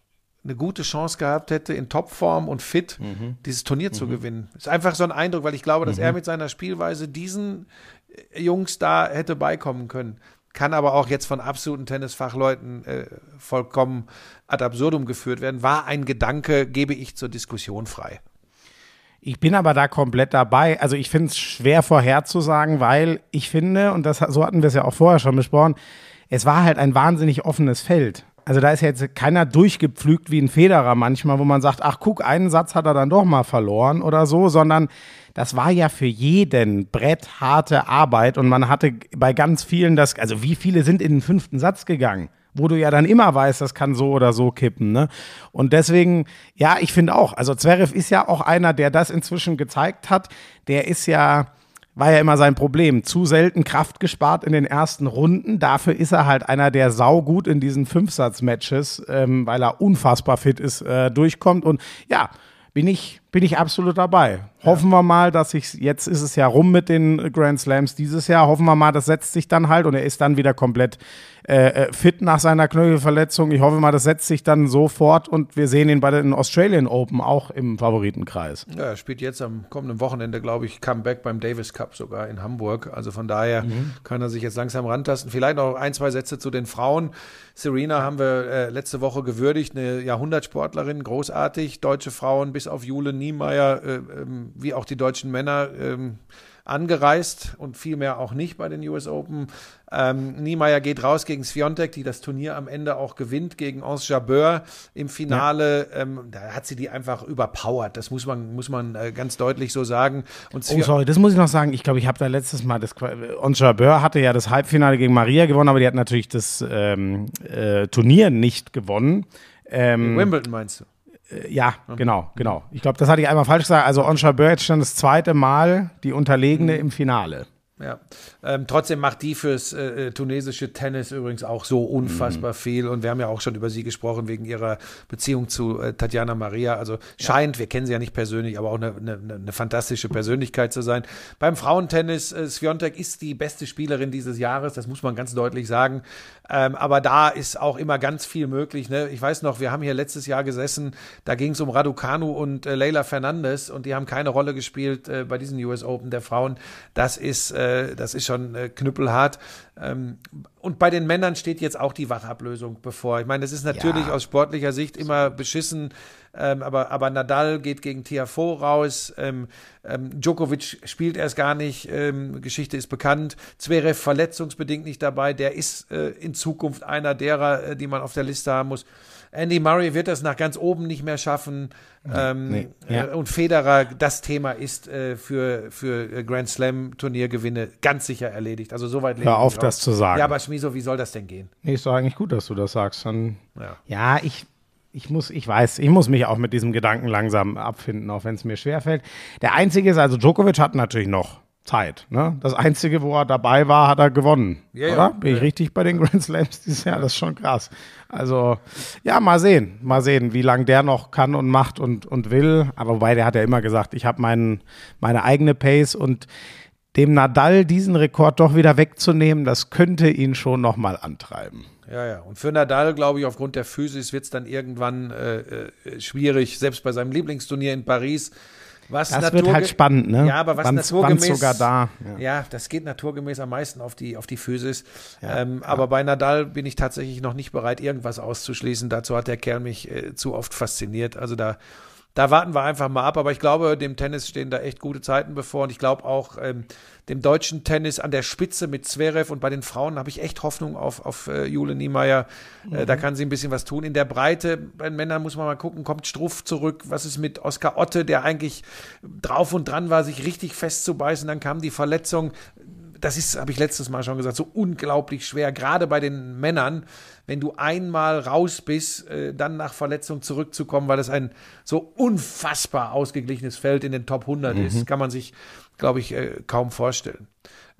eine gute Chance gehabt hätte, in Topform und fit dieses Turnier zu gewinnen. Ist einfach so ein Eindruck, weil ich glaube, dass er mit seiner Spielweise diesen äh, Jungs da hätte beikommen können. Kann aber auch jetzt von absoluten Tennisfachleuten äh, vollkommen ad absurdum geführt werden. War ein Gedanke, gebe ich zur Diskussion frei. Ich bin aber da komplett dabei. Also ich finde es schwer vorherzusagen, weil ich finde, und das, so hatten wir es ja auch vorher schon besprochen, es war halt ein wahnsinnig offenes Feld. Also da ist jetzt keiner durchgepflügt wie ein Federer manchmal, wo man sagt, ach guck, einen Satz hat er dann doch mal verloren oder so, sondern das war ja für jeden Brett harte Arbeit und man hatte bei ganz vielen das, also wie viele sind in den fünften Satz gegangen? wo du ja dann immer weißt, das kann so oder so kippen. Ne? Und deswegen, ja, ich finde auch, also Zverev ist ja auch einer, der das inzwischen gezeigt hat. Der ist ja, war ja immer sein Problem, zu selten Kraft gespart in den ersten Runden. Dafür ist er halt einer, der saugut in diesen Fünfsatz-Matches, ähm, weil er unfassbar fit ist, äh, durchkommt. Und ja, bin ich, bin ich absolut dabei. Hoffen wir mal, dass ich, jetzt ist es ja rum mit den Grand Slams dieses Jahr, hoffen wir mal, das setzt sich dann halt und er ist dann wieder komplett äh, äh, fit nach seiner Knöchelverletzung. Ich hoffe mal, das setzt sich dann so fort und wir sehen ihn bei den Australian Open auch im Favoritenkreis. Ja, er spielt jetzt am kommenden Wochenende, glaube ich, Comeback beim Davis Cup sogar in Hamburg. Also von daher Mhm. kann er sich jetzt langsam rantasten. Vielleicht noch ein, zwei Sätze zu den Frauen. Serena haben wir äh, letzte Woche gewürdigt, eine Jahrhundertsportlerin, großartig. Deutsche Frauen bis auf Jule Niemeyer, äh, ähm, wie auch die deutschen Männer, ähm, angereist und vielmehr auch nicht bei den US Open. Ähm, Niemeyer geht raus gegen Sviontek, die das Turnier am Ende auch gewinnt, gegen Ons Jabeur im Finale. Ähm, da hat sie die einfach überpowert. Das muss man, muss man äh, ganz deutlich so sagen. Und Oh, sorry, das muss ich noch sagen. Ich glaube, ich habe da letztes Mal das Onsha Bör hatte ja das Halbfinale gegen Maria gewonnen, aber die hat natürlich das ähm, äh, Turnier nicht gewonnen. Ähm, Wimbledon meinst du? äh, ja, genau, genau. Ich glaube, das hatte ich einmal falsch gesagt. Also Onsha jetzt schon das zweite Mal die Unterlegene im Finale. Ja, ähm, trotzdem macht die fürs äh, äh, tunesische Tennis übrigens auch so unfassbar viel und wir haben ja auch schon über sie gesprochen wegen ihrer Beziehung zu äh, Tatjana Maria. Also scheint, wir kennen sie ja nicht persönlich, aber auch eine, eine, eine fantastische Persönlichkeit zu sein. Beim Frauentennis, äh, Sviontek ist die beste Spielerin dieses Jahres, das muss man ganz deutlich sagen. Ähm, aber da ist auch immer ganz viel möglich. Ne? Ich weiß noch, wir haben hier letztes Jahr gesessen, da ging es um Raducanu und äh, Leila Fernandes und die haben keine Rolle gespielt äh, bei diesen US Open der Frauen. Das ist, äh, das ist schon äh, knüppelhart. Ähm, und bei den Männern steht jetzt auch die Wachablösung bevor. Ich meine, das ist natürlich Ja. aus sportlicher Sicht immer beschissen, ähm, aber, aber Nadal geht gegen Tiafoe raus, ähm, ähm, Djokovic spielt erst gar nicht, ähm, Geschichte ist bekannt, Zverev verletzungsbedingt nicht dabei, der ist äh, in Zukunft einer derer, äh, die man auf der Liste haben muss. Andy Murray wird das nach ganz oben nicht mehr schaffen. Ähm, nee, ja. äh, und Federer, das Thema ist äh, für, für äh, Grand Slam Turniergewinne ganz sicher erledigt. Also soweit Hör auf, das zu sagen. Ja, aber Schmiso, wie soll das denn gehen? Nee, ist doch eigentlich gut, dass du das sagst. Dann, Ja. ja, ich, ich muss, ich weiß, ich muss mich auch mit diesem Gedanken langsam abfinden, auch wenn es mir schwerfällt. Der einzige ist, also Djokovic hat natürlich noch Zeit. Ne? Das einzige, wo er dabei war, hat er gewonnen. Ja, ja. oder? Bin ich richtig bei den Grand Slams dieses Jahr? Das ist schon krass. Also, ja, mal sehen. Mal sehen, wie lange der noch kann und macht und, und will. Aber wobei, der hat ja immer gesagt, ich habe meinen, meine eigene Pace und dem Nadal diesen Rekord doch wieder wegzunehmen, das könnte ihn schon nochmal antreiben. Ja, ja. Und für Nadal, glaube ich, aufgrund der Physis wird es dann irgendwann äh, äh, schwierig, selbst bei seinem Lieblingsturnier in Paris. Was Das wird halt spannend, ne? Ja, aber was Wann's- naturgemäß wann's sogar da, Ja. ja. das geht naturgemäß am meisten auf die auf die Physis. Ja, ähm, Aber bei Nadal bin ich tatsächlich noch nicht bereit, irgendwas auszuschließen. Dazu hat der Kerl mich äh, zu oft fasziniert. Also da da warten wir einfach mal ab. Aber ich glaube, dem Tennis stehen da echt gute Zeiten bevor. Und ich glaube auch ähm, dem deutschen Tennis an der Spitze mit Zverev. Und bei den Frauen habe ich echt Hoffnung auf, auf äh, Jule Niemeyer. Äh, da kann sie ein bisschen was tun. In der Breite, bei den Männern muss man mal gucken, kommt Struff zurück. Was ist mit Oskar Otte, der eigentlich drauf und dran war, sich richtig festzubeißen. Dann kam die Verletzung das ist, habe ich letztes Mal schon gesagt, so unglaublich schwer, gerade bei den Männern, wenn du einmal raus bist, äh, dann nach Verletzung zurückzukommen, weil es ein so unfassbar ausgeglichenes Feld in den Top 100 ist, kann man sich, glaube ich, äh, kaum vorstellen.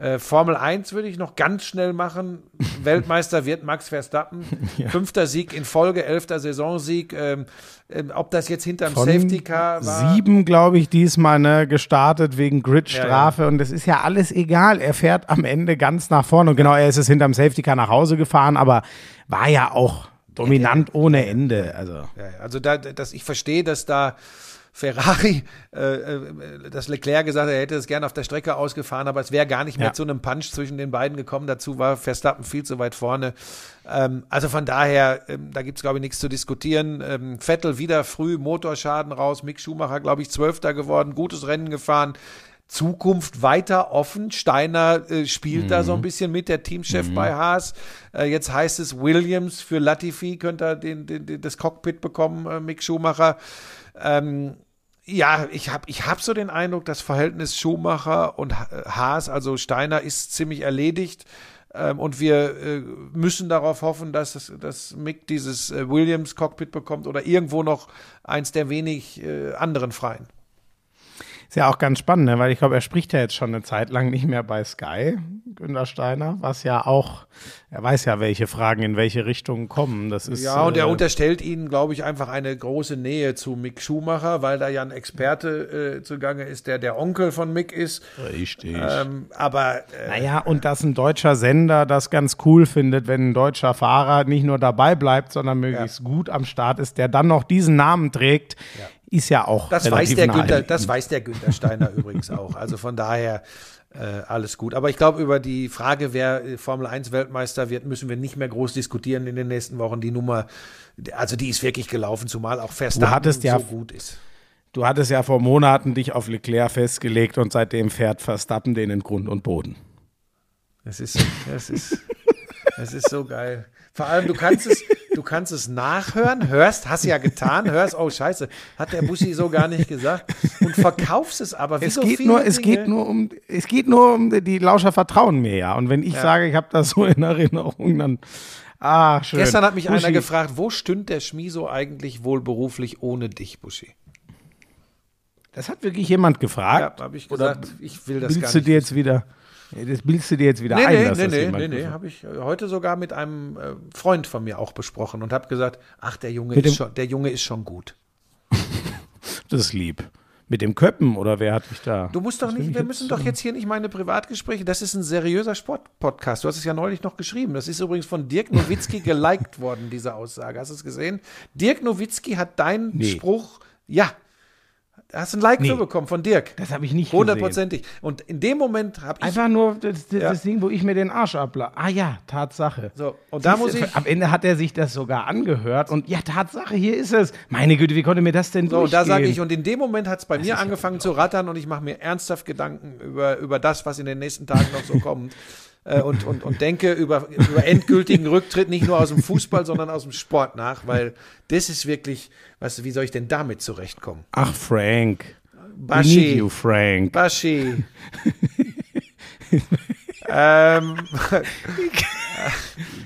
Äh, Formel 1 würde ich noch ganz schnell machen. Weltmeister wird Max Verstappen. Fünfter Sieg in Folge, elfter Saisonsieg. Ähm, ähm, ob das jetzt hinterm Von Safety Car war. sieben, glaube ich, diesmal ne, gestartet wegen Gridstrafe. Und das ist ja alles egal. Er fährt am Ende ganz nach vorne. Und genau, er ist es hinterm Safety Car nach Hause gefahren, aber war ja auch dominant ohne Ende. Also. Ja, ja. also da, dass ich verstehe, dass da Ferrari, äh, äh, dass Leclerc gesagt hat, er hätte es gerne auf der Strecke ausgefahren, aber es wäre gar nicht mehr Ja. zu einem Punch zwischen den beiden gekommen. Dazu war Verstappen viel zu weit vorne. Ähm, also von daher, ähm, da gibt's glaube ich nichts zu diskutieren. Ähm, Vettel wieder früh Motorschaden raus, Mick Schumacher glaube ich Zwölfter geworden, gutes Rennen gefahren. Zukunft weiter offen. Steiner äh, spielt da so ein bisschen mit, der Teamchef bei Haas. Äh, jetzt heißt es Williams für Latifi, könnte er den, den, den, das Cockpit bekommen, äh, Mick Schumacher. Ähm, ja, ich habe ich hab so den Eindruck, das Verhältnis Schumacher und Ha- Haas, also Steiner, ist ziemlich erledigt. Ähm, und wir äh, müssen darauf hoffen, dass, dass Mick dieses äh, Williams-Cockpit bekommt oder irgendwo noch eins der wenig äh, anderen Freien. Ist ja auch ganz spannend, ne? weil ich glaube, er spricht ja jetzt schon eine Zeit lang nicht mehr bei Sky, Günter Steiner, was ja auch, er weiß ja, welche Fragen in welche Richtung kommen. Das ist, Ja, und er äh, unterstellt ihnen, glaube ich, einfach eine große Nähe zu Mick Schumacher, weil da ja ein Experte äh, zugange ist, der der Onkel von Mick ist. Richtig. Ähm, aber äh, Naja, und dass ein deutscher Sender das ganz cool findet, wenn ein deutscher Fahrer nicht nur dabei bleibt, sondern möglichst gut am Start ist, der dann noch diesen Namen trägt, ist ja auch das weiß der Günther, das weiß der Günther Steiner übrigens auch. Also von daher äh, alles gut. Aber ich glaube, über die Frage, wer äh, Formel 1 Weltmeister wird, müssen wir nicht mehr groß diskutieren in den nächsten Wochen. Die Nummer, also die ist wirklich gelaufen, zumal auch Verstappen hattest ja- so gut ist. Du hattest ja vor Monaten dich auf Leclerc festgelegt und seitdem fährt Verstappen den in Grund und Boden. Es ist, es ist, es ist so geil. Vor allem, du kannst es, du kannst es nachhören, hörst, hast ja getan, hörst, oh Scheiße, hat der Buschi so gar nicht gesagt und verkaufst es aber wie Es so geht, nur, es, geht nur um, es geht nur um, die Lauscher vertrauen mir ja. Und wenn ich sage, ich habe das so in Erinnerung, dann, ah, schön. Gestern hat mich Buschi, einer gefragt, wo stünd der Schmiso eigentlich wohl beruflich ohne dich, Buschi? Das hat wirklich jemand Ja, gefragt. habe ich Oder gesagt, ich will das gar Bildest du nicht. dir jetzt wieder, das bildest du dir jetzt wieder Nee, ein, nee, dass nee, das nee, nee, nee, habe ich äh, heute sogar mit einem äh, Freund von mir auch besprochen und habe gesagt, ach, der Junge, Mit ist schon, der Junge ist schon gut. Das ist lieb. Mit dem Köppen oder wer hat dich da? Du musst doch Das nicht, wir müssen doch jetzt hier nicht meine Privatgespräche, das ist ein seriöser Sportpodcast. Du hast es ja neulich noch geschrieben. Das ist übrigens von Dirk Nowitzki geliked worden, diese Aussage. Hast du es gesehen? Dirk Nowitzki hat deinen Nee. Spruch, ja, hast ein Like Nee. für bekommen von Dirk. Das habe ich nicht. Hundertprozentig. Und in dem Moment habe ich Einfach nur das, das, Ja. das Ding, wo ich mir den Arsch abla. Ah ja, Tatsache. So, und da muss ich- Am Ende hat er sich das sogar angehört und ja, Tatsache, hier ist es. Meine Güte, wie konnte mir das denn So, und da durchgehen? sage ich, und in dem Moment hat es bei mir angefangen zu rattern und ich mache mir ernsthaft Gedanken über, über das, was in den nächsten Tagen noch so kommt. Äh, und, und, und denke über, über endgültigen Rücktritt nicht nur aus dem Fußball, sondern aus dem Sport nach, weil das ist wirklich, weißt du, wie soll ich denn damit zurechtkommen? Ach, Frank. We Baschi. need you, Frank. Baschi. ähm,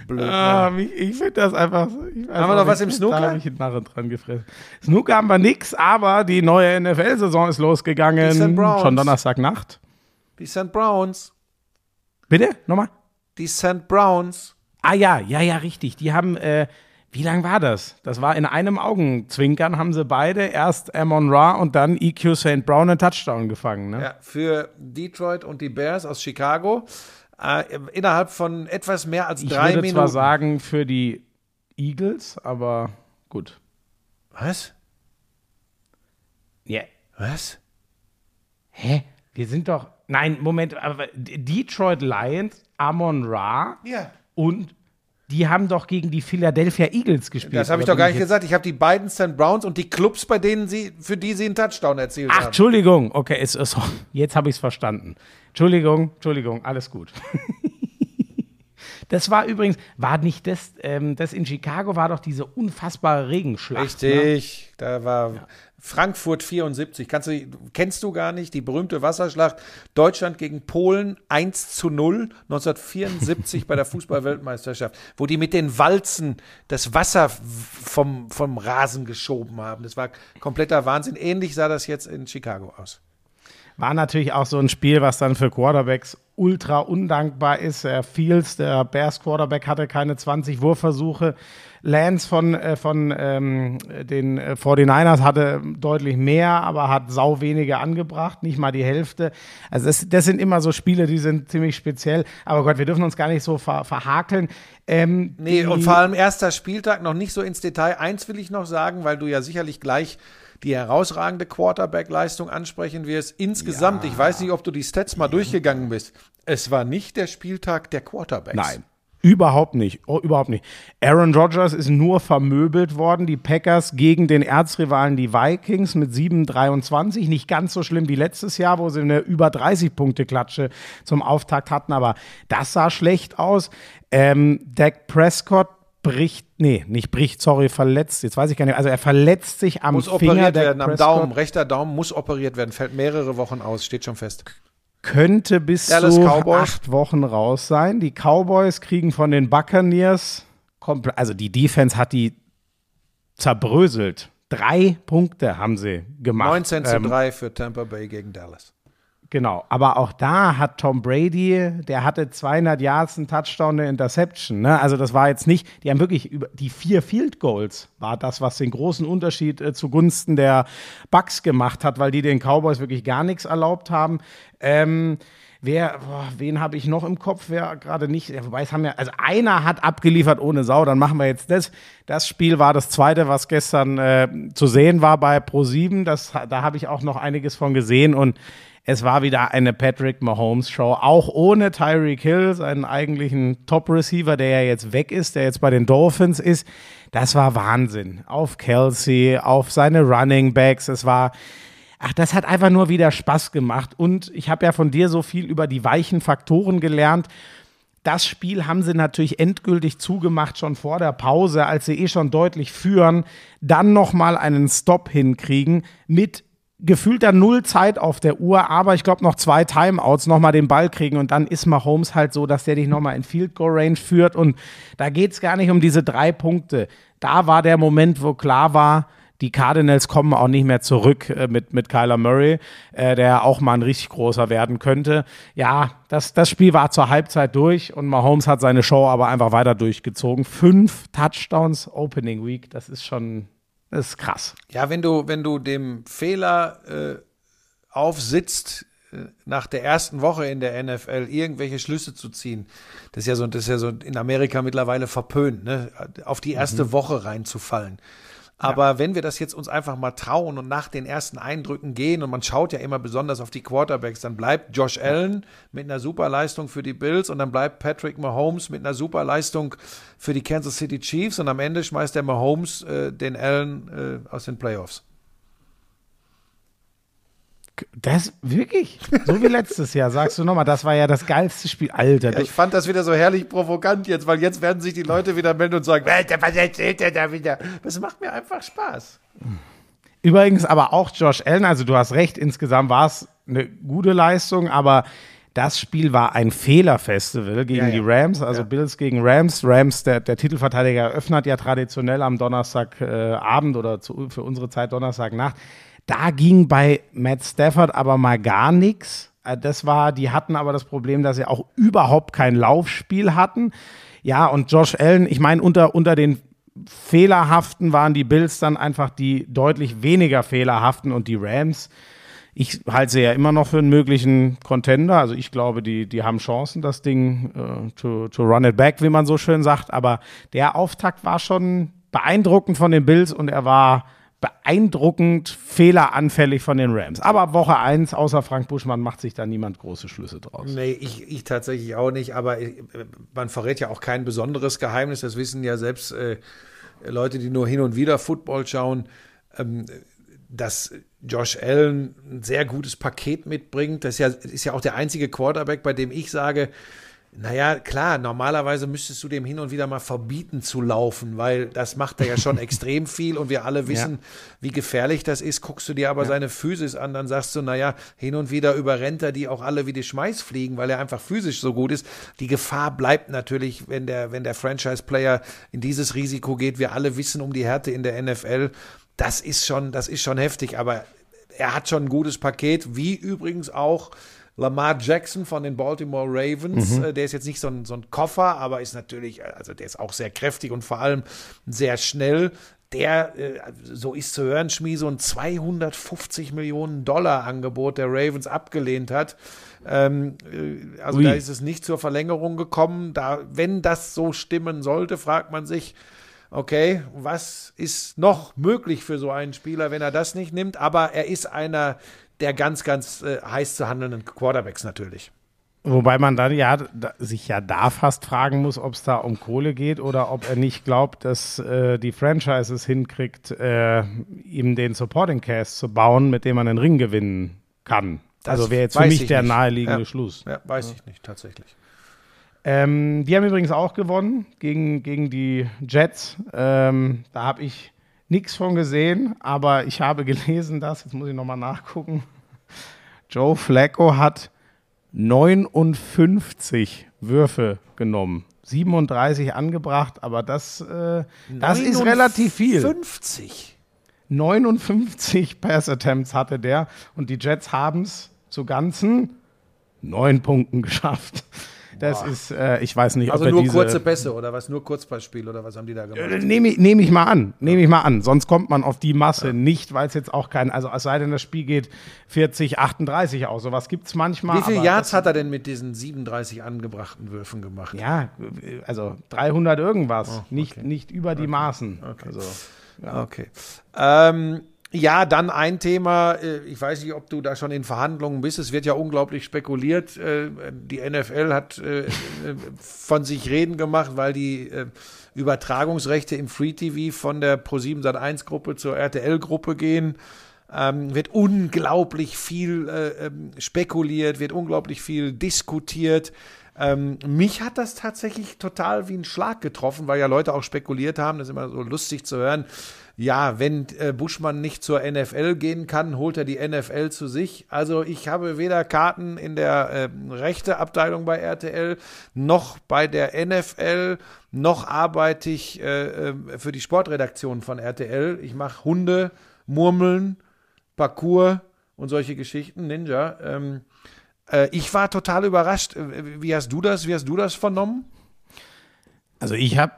blöd. Ah, mich- ich finde das einfach. Ich Haben wir noch was im Snooker? Da habe ich einen Narren dran gefressen. Snooker haben wir nix, aber die neue NFL-Saison ist Die losgegangen. St. Browns. Schon Donnerstagnacht. Die St. Browns. Bitte? Nochmal? Die St. Browns. Ah ja, ja, ja, richtig. Die haben, äh, wie lang war das? Das war in einem Augenzwinkern, haben sie beide erst Amon Ra und dann EQ St. Brown einen Touchdown gefangen. Ne? Ja, für Detroit und die Bears aus Chicago. Äh, innerhalb von etwas mehr als ich drei würde Minuten. zwar sagen für die Eagles, aber gut. Was? Ja. Was? Hä? Wir sind doch. Nein, Moment, aber Detroit Lions, Amon Ra Ja. und die haben doch gegen die Philadelphia Eagles gespielt. Das habe ich doch gar nicht gesagt. Ich habe die beiden St. Browns und die Clubs, bei denen sie, für die sie einen Touchdown erzielt Ach, haben. Entschuldigung. Okay, es ist, jetzt habe ich es verstanden. Entschuldigung, Entschuldigung, alles gut. Das war übrigens, war nicht das, ähm, das in Chicago war doch diese unfassbare Regenschlacht. Ne? Richtig, da war Frankfurt 74. Kannst du, kennst du gar nicht die berühmte Wasserschlacht Deutschland gegen Polen 1 zu 0 1974 bei der Fußball-Weltmeisterschaft, wo die mit den Walzen das Wasser vom, vom Rasen geschoben haben. Das war kompletter Wahnsinn. Ähnlich sah das jetzt in Chicago aus. War natürlich auch so ein Spiel, was dann für Quarterbacks ultra undankbar ist. Der Fields, der Bears Quarterback, hatte keine 20 Wurfversuche. Lance von, äh, von ähm, den äh, 49ers hatte deutlich mehr, aber hat sau wenige angebracht, nicht mal die Hälfte. Also das, das sind immer so Spiele, die sind ziemlich speziell. Aber Gott, wir dürfen uns gar nicht so ver verhakeln. Ähm, Nee, und vor allem erster Spieltag noch nicht so ins Detail. Eins will ich noch sagen, weil du ja sicherlich gleich die herausragende Quarterback-Leistung ansprechen wirst. Insgesamt, ich weiß nicht, ob du die Stats mal durchgegangen bist. Es war nicht der Spieltag der Quarterbacks. Nein. Überhaupt nicht. Oh, überhaupt nicht. Aaron Rodgers ist nur vermöbelt worden. Die Packers gegen den Erzrivalen, die Vikings, mit 7-23. Nicht ganz so schlimm wie letztes Jahr, wo sie eine über 30-Punkte-Klatsche zum Auftakt hatten. Aber das sah schlecht aus. Ähm, Dak Prescott bricht, nee, nicht bricht, sorry, verletzt. Jetzt weiß ich gar nicht. Also er verletzt sich am Muss Finger. operiert Dak werden, am Prescott Daumen. Rechter Daumen muss operiert werden. Fällt mehrere Wochen aus, steht schon fest. könnte bis Dallas zu Cowboys. acht Wochen raus sein. Die Cowboys kriegen von den Buccaneers, also die Defense hat die zerbröselt. Drei Punkte haben sie gemacht. 19 zu Ähm, 3 für Tampa Bay gegen Dallas. Genau, aber auch da hat Tom Brady, der hatte 200 Yards, einen Touchdown, eine Interception. Ne? Also das war jetzt nicht, die haben wirklich über die vier Field Goals war das, was den großen Unterschied äh, zugunsten der Bucks gemacht hat, weil die den Cowboys wirklich gar nichts erlaubt haben. Ähm, Wer, boah, wen habe ich noch im Kopf? Wer gerade nicht, ja, wobei es haben ja, also einer hat abgeliefert ohne Sau, dann machen wir jetzt das. Das Spiel war das zweite, was gestern äh, zu sehen war bei Pro7. Das, da habe ich auch noch einiges von gesehen und es war wieder eine Patrick Mahomes Show, auch ohne Tyreek Hill, seinen eigentlichen Top-Receiver, der ja jetzt weg ist, der jetzt bei den Dolphins ist. Das war Wahnsinn. Auf Kelsey, auf seine Running Backs. Es war, ach, das hat einfach nur wieder Spaß gemacht. Und ich habe ja von dir so viel über die weichen Faktoren gelernt. Das Spiel haben sie natürlich endgültig zugemacht schon vor der Pause, als sie eh schon deutlich führen, dann nochmal einen Stop hinkriegen mit gefühlter Null Zeit auf der Uhr, aber ich glaube noch zwei Timeouts nochmal den Ball kriegen und dann ist Mahomes halt so, dass der dich nochmal in Field Goal Range führt und da geht es gar nicht um diese drei Punkte. Da war der Moment, wo klar war, die Cardinals kommen auch nicht mehr zurück äh, mit, mit Kyler Murray, äh, der auch mal ein richtig großer werden könnte. Ja, das, das Spiel war zur Halbzeit durch und Mahomes hat seine Show aber einfach weiter durchgezogen. Fünf Touchdowns Opening Week, das ist schon, das ist krass. Ja, wenn du, wenn du dem Fehler äh, aufsitzt, äh, nach der ersten Woche in der NFL irgendwelche Schlüsse zu ziehen, das ist ja so, das ist ja so in Amerika mittlerweile verpönt, ne? auf die erste Woche reinzufallen. Aber wenn wir das jetzt uns einfach mal trauen und nach den ersten Eindrücken gehen und man schaut ja immer besonders auf die Quarterbacks, dann bleibt Josh Allen mit einer Superleistung für die Bills und dann bleibt Patrick Mahomes mit einer Superleistung für die Kansas City Chiefs und am Ende schmeißt der Mahomes äh, den Allen äh, aus den Playoffs. Das wirklich? So wie letztes Jahr, sagst du nochmal, das war ja das geilste Spiel. Alter, Ja, ich fand das wieder so herrlich provokant jetzt, weil jetzt werden sich die Leute wieder melden und sagen, Alter, was erzählt der da wieder? Das macht mir einfach Spaß. Übrigens aber auch Josh Allen, also du hast recht, insgesamt war es eine gute Leistung, aber das Spiel war ein Fehlerfestival gegen Ja, ja. die Rams, also Ja. Bills gegen Rams. Rams, der, der Titelverteidiger, eröffnet ja traditionell am Donnerstagabend äh, oder zu, für unsere Zeit Donnerstagnacht. Da ging bei Matt Stafford aber mal gar nichts. Äh, Das war, die hatten aber das Problem, dass sie auch überhaupt kein Laufspiel hatten. Ja, und Josh Allen, ich meine, unter, unter den fehlerhaften waren die Bills dann einfach die deutlich weniger fehlerhaften und die Rams. Ich halte sie ja immer noch für einen möglichen Contender. Also ich glaube, die, die haben Chancen, das Ding äh, to, to run it back, wie man so schön sagt. Aber der Auftakt war schon beeindruckend von den Bills und er war beeindruckend fehleranfällig von den Rams. Aber Woche 1, außer Frank Buschmann, macht sich da niemand große Schlüsse draus. Nee, ich, ich tatsächlich auch nicht, aber äh, man verrät ja auch kein besonderes Geheimnis. Das wissen ja selbst äh, Leute, die nur hin und wieder Football schauen, ähm, dass Josh Allen ein sehr gutes Paket mitbringt. Das ist ja, ist ja auch der einzige Quarterback, bei dem ich sage, naja, klar, normalerweise müsstest du dem hin und wieder mal verbieten zu laufen, weil das macht er ja schon extrem viel und wir alle wissen, wie gefährlich das ist. Guckst du dir aber seine Physis an, dann sagst du, naja, hin und wieder überrennt er die auch alle wie die Schmeißfliegen, weil er einfach physisch so gut ist. Die Gefahr bleibt natürlich, wenn der, wenn der Franchise-Player in dieses Risiko geht. Wir alle wissen um die Härte in der NFL. Das ist schon, das ist schon heftig, aber er hat schon ein gutes Paket, wie übrigens auch Lamar Jackson von den Baltimore Ravens. Äh, Der ist jetzt nicht so ein, so ein Koffer, aber ist natürlich, äh, also der ist auch sehr kräftig und vor allem sehr schnell. Der, äh, so ist zu hören, Schmie, so ein 250 Millionen Dollar Angebot der Ravens abgelehnt hat. Ähm, äh, also Ui. da ist es nicht zur Verlängerung gekommen. Da, wenn das so stimmen sollte, fragt man sich, okay, was ist noch möglich für so einen Spieler, wenn er das nicht nimmt? Aber er ist einer der ganz, ganz äh, heiß zu handelnden Quarterbacks natürlich. Wobei man dann ja da, sich ja da fast fragen muss, ob es da um Kohle geht oder ob er nicht glaubt, dass äh, die Franchises hinkriegt, äh, ihm den Supporting Cast zu bauen, mit dem man den Ring gewinnen kann. Das also wäre jetzt für mich ich der nicht. naheliegende Ja. Schluss. Ja, weiß ich nicht, tatsächlich. Ähm, die haben übrigens auch gewonnen gegen, gegen die Jets. Ähm, da habe ich nichts von gesehen, aber ich habe gelesen, dass, jetzt muss ich nochmal nachgucken, Joe Flacco hat 59 Würfe genommen. 37 angebracht, aber das, äh, das ist relativ viel. 50. 59 Pass-Attempts hatte der und die Jets haben es zu ganzen neun Punkten geschafft. Das ist, äh, ich weiß nicht, Also ob er nur diese, kurze Pässe oder was? Nur Kurzpassspiel oder was haben die da gemacht? Äh, Nehme ich, nehm ich mal an, nehme ich mal an. Sonst kommt man auf die Masse nicht, weil es jetzt auch kein, also es sei denn, das Spiel geht 40, 38 aus. Sowas gibt es manchmal. Wie viele aber Yards hat er denn mit diesen 37 angebrachten Würfen gemacht? Ja, also 300 irgendwas, nicht, nicht über die Maßen. Also, Okay. Ähm, ja, dann ein Thema, äh, ich weiß nicht, ob du da schon in Verhandlungen bist, es wird ja unglaublich spekuliert. Äh, Die NFL hat äh, von sich reden gemacht, weil die Übertragungsrechte im Free TV von der Pro7 Sat1 Gruppe zur RTL Gruppe gehen. Ähm, wird unglaublich viel äh, ähm, spekuliert, wird unglaublich viel diskutiert. Ähm, mich hat das tatsächlich total wie ein Schlag getroffen, weil ja Leute auch spekuliert haben, das ist immer so lustig zu hören. Ja, wenn äh, Buschmann nicht zur NFL gehen kann, holt er die NFL zu sich. Also ich habe weder Karten in der äh, rechte Abteilung bei RTL, noch bei der NFL, noch arbeite ich äh, äh, für die Sportredaktion von RTL. Ich mache Hunde, Murmeln, Parcours und solche Geschichten, Ninja. Ähm, äh, ich war total überrascht. Äh, Wie hast du das? Wie hast du das vernommen? Also ich habe,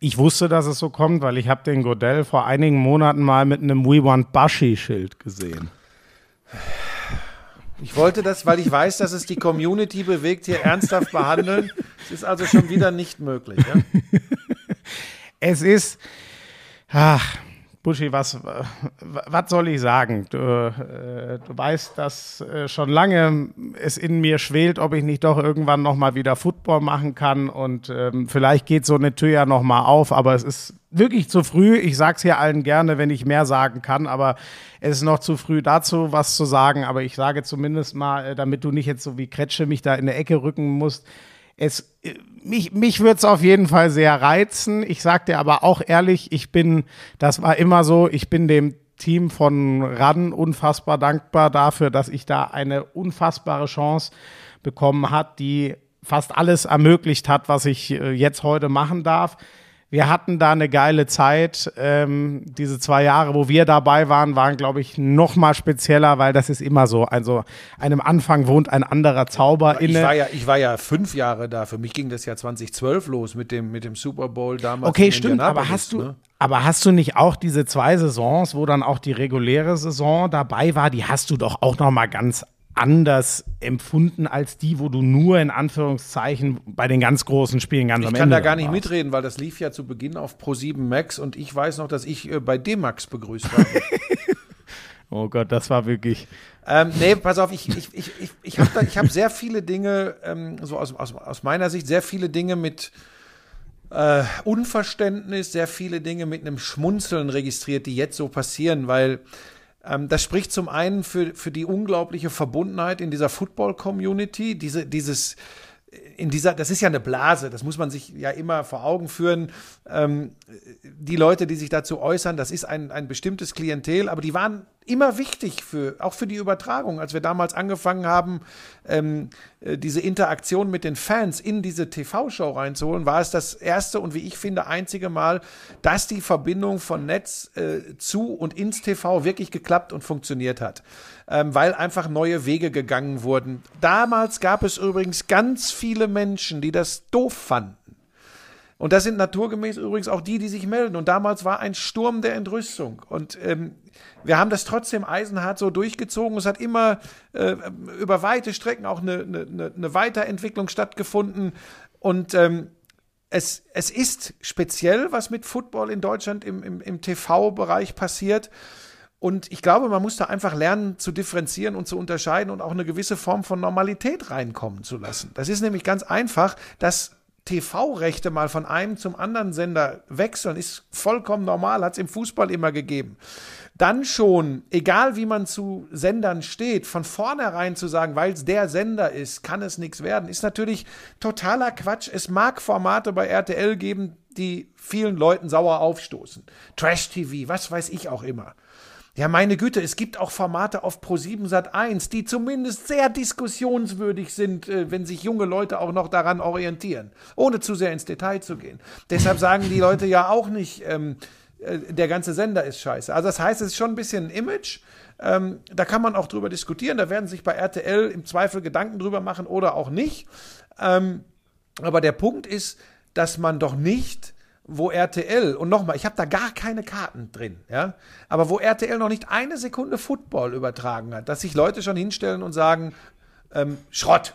ich wusste, dass es so kommt, weil ich habe den Godell vor einigen Monaten mal mit einem We Want Bashi-Schild gesehen. Ich wollte das, weil ich weiß, dass es die Community bewegt, hier ernsthaft behandeln. Es ist also schon wieder nicht möglich. Ja? Es ist, ach, Buschi, was, was soll ich sagen? Du, äh, du weißt, dass äh, schon lange es in mir schwelt, ob ich nicht doch irgendwann noch mal wieder Football machen kann und ähm, vielleicht geht so eine Tür ja noch mal auf, aber es ist wirklich zu früh. Ich sag's hier allen gerne, wenn ich mehr sagen kann, aber es ist noch zu früh dazu, was zu sagen. Aber ich sage zumindest mal, äh, damit du nicht jetzt so wie Kretsche mich da in der Ecke rücken musst, es, äh, mich, mich würde es auf jeden Fall sehr reizen. Ich sag dir aber auch ehrlich, ich bin, das war immer so, ich bin dem Team von RAN unfassbar dankbar dafür, dass ich da eine unfassbare Chance bekommen hat, die fast alles ermöglicht hat, was ich äh, jetzt heute machen darf. Wir hatten da eine geile Zeit. Ähm, diese zwei Jahre, wo wir dabei waren, waren, glaube ich, noch mal spezieller, weil das ist immer so. Also einem Anfang wohnt ein anderer Zauber Ich inne. war, ja, ich war ja fünf Jahre da. Für mich ging das ja 2012 los mit dem, mit dem Super Bowl damals. Okay, stimmt, aber hast du, ne? aber hast du nicht auch diese zwei Saisons, wo dann auch die reguläre Saison dabei war, die hast du doch auch noch mal ganz anders empfunden als die, wo du nur in Anführungszeichen bei den ganz großen Spielen ganz Ich am kann Ende da gar nicht warst. mitreden, weil das lief ja zu Beginn auf Pro7 Max und ich weiß noch, dass ich äh, bei D-Max begrüßt habe. Oh Gott, das war wirklich. Ähm, nee, pass auf, ich, ich, ich, ich, ich habe hab sehr viele Dinge, ähm, so aus, aus, aus meiner Sicht, sehr viele Dinge mit äh, Unverständnis, sehr viele Dinge mit einem Schmunzeln registriert, die jetzt so passieren, weil das spricht zum einen für, für die unglaubliche Verbundenheit in dieser Football-Community, diese, dieses in dieser, das ist ja eine Blase, das muss man sich ja immer vor Augen führen. Ähm, die Leute, die sich dazu äußern, das ist ein, ein bestimmtes Klientel, aber die waren immer wichtig für, auch für die Übertragung. Als wir damals angefangen haben, ähm, äh, diese Interaktion mit den Fans in diese TV-Show reinzuholen, war es das erste und wie ich finde einzige Mal, dass die Verbindung von Netz äh, zu und ins TV wirklich geklappt und funktioniert hat. Ähm, weil einfach neue Wege gegangen wurden. Damals gab es übrigens ganz viele Menschen, die das doof fanden. Und das sind naturgemäß übrigens auch die, die sich melden. Und damals war ein Sturm der Entrüstung. Und ähm, wir haben das trotzdem eisenhart so durchgezogen. Es hat immer äh, über weite Strecken auch eine, eine, eine Weiterentwicklung stattgefunden. Und ähm, es, es ist speziell, was mit Football in Deutschland im, im, im TV-Bereich passiert. Und ich glaube, man muss da einfach lernen zu differenzieren und zu unterscheiden und auch eine gewisse Form von Normalität reinkommen zu lassen. Das ist nämlich ganz einfach, dass TV-Rechte mal von einem zum anderen Sender wechseln, ist vollkommen normal, hat es im Fußball immer gegeben. Dann schon, egal wie man zu Sendern steht, von vornherein zu sagen, weil es der Sender ist, kann es nichts werden, ist natürlich totaler Quatsch. Es mag Formate bei RTL geben, die vielen Leuten sauer aufstoßen. Trash-TV, was weiß ich auch immer. Ja, meine Güte, es gibt auch Formate auf Pro7 Sat 1, die zumindest sehr diskussionswürdig sind, äh, wenn sich junge Leute auch noch daran orientieren, ohne zu sehr ins Detail zu gehen. Deshalb sagen die Leute ja auch nicht, ähm, äh, der ganze Sender ist scheiße. Also das heißt, es ist schon ein bisschen ein Image. Ähm, da kann man auch drüber diskutieren. Da werden sich bei RTL im Zweifel Gedanken drüber machen oder auch nicht. Ähm, aber der Punkt ist, dass man doch nicht, wo RTL, und nochmal, ich habe da gar keine Karten drin, ja, aber wo RTL noch nicht eine Sekunde Football übertragen hat, dass sich Leute schon hinstellen und sagen, ähm, Schrott,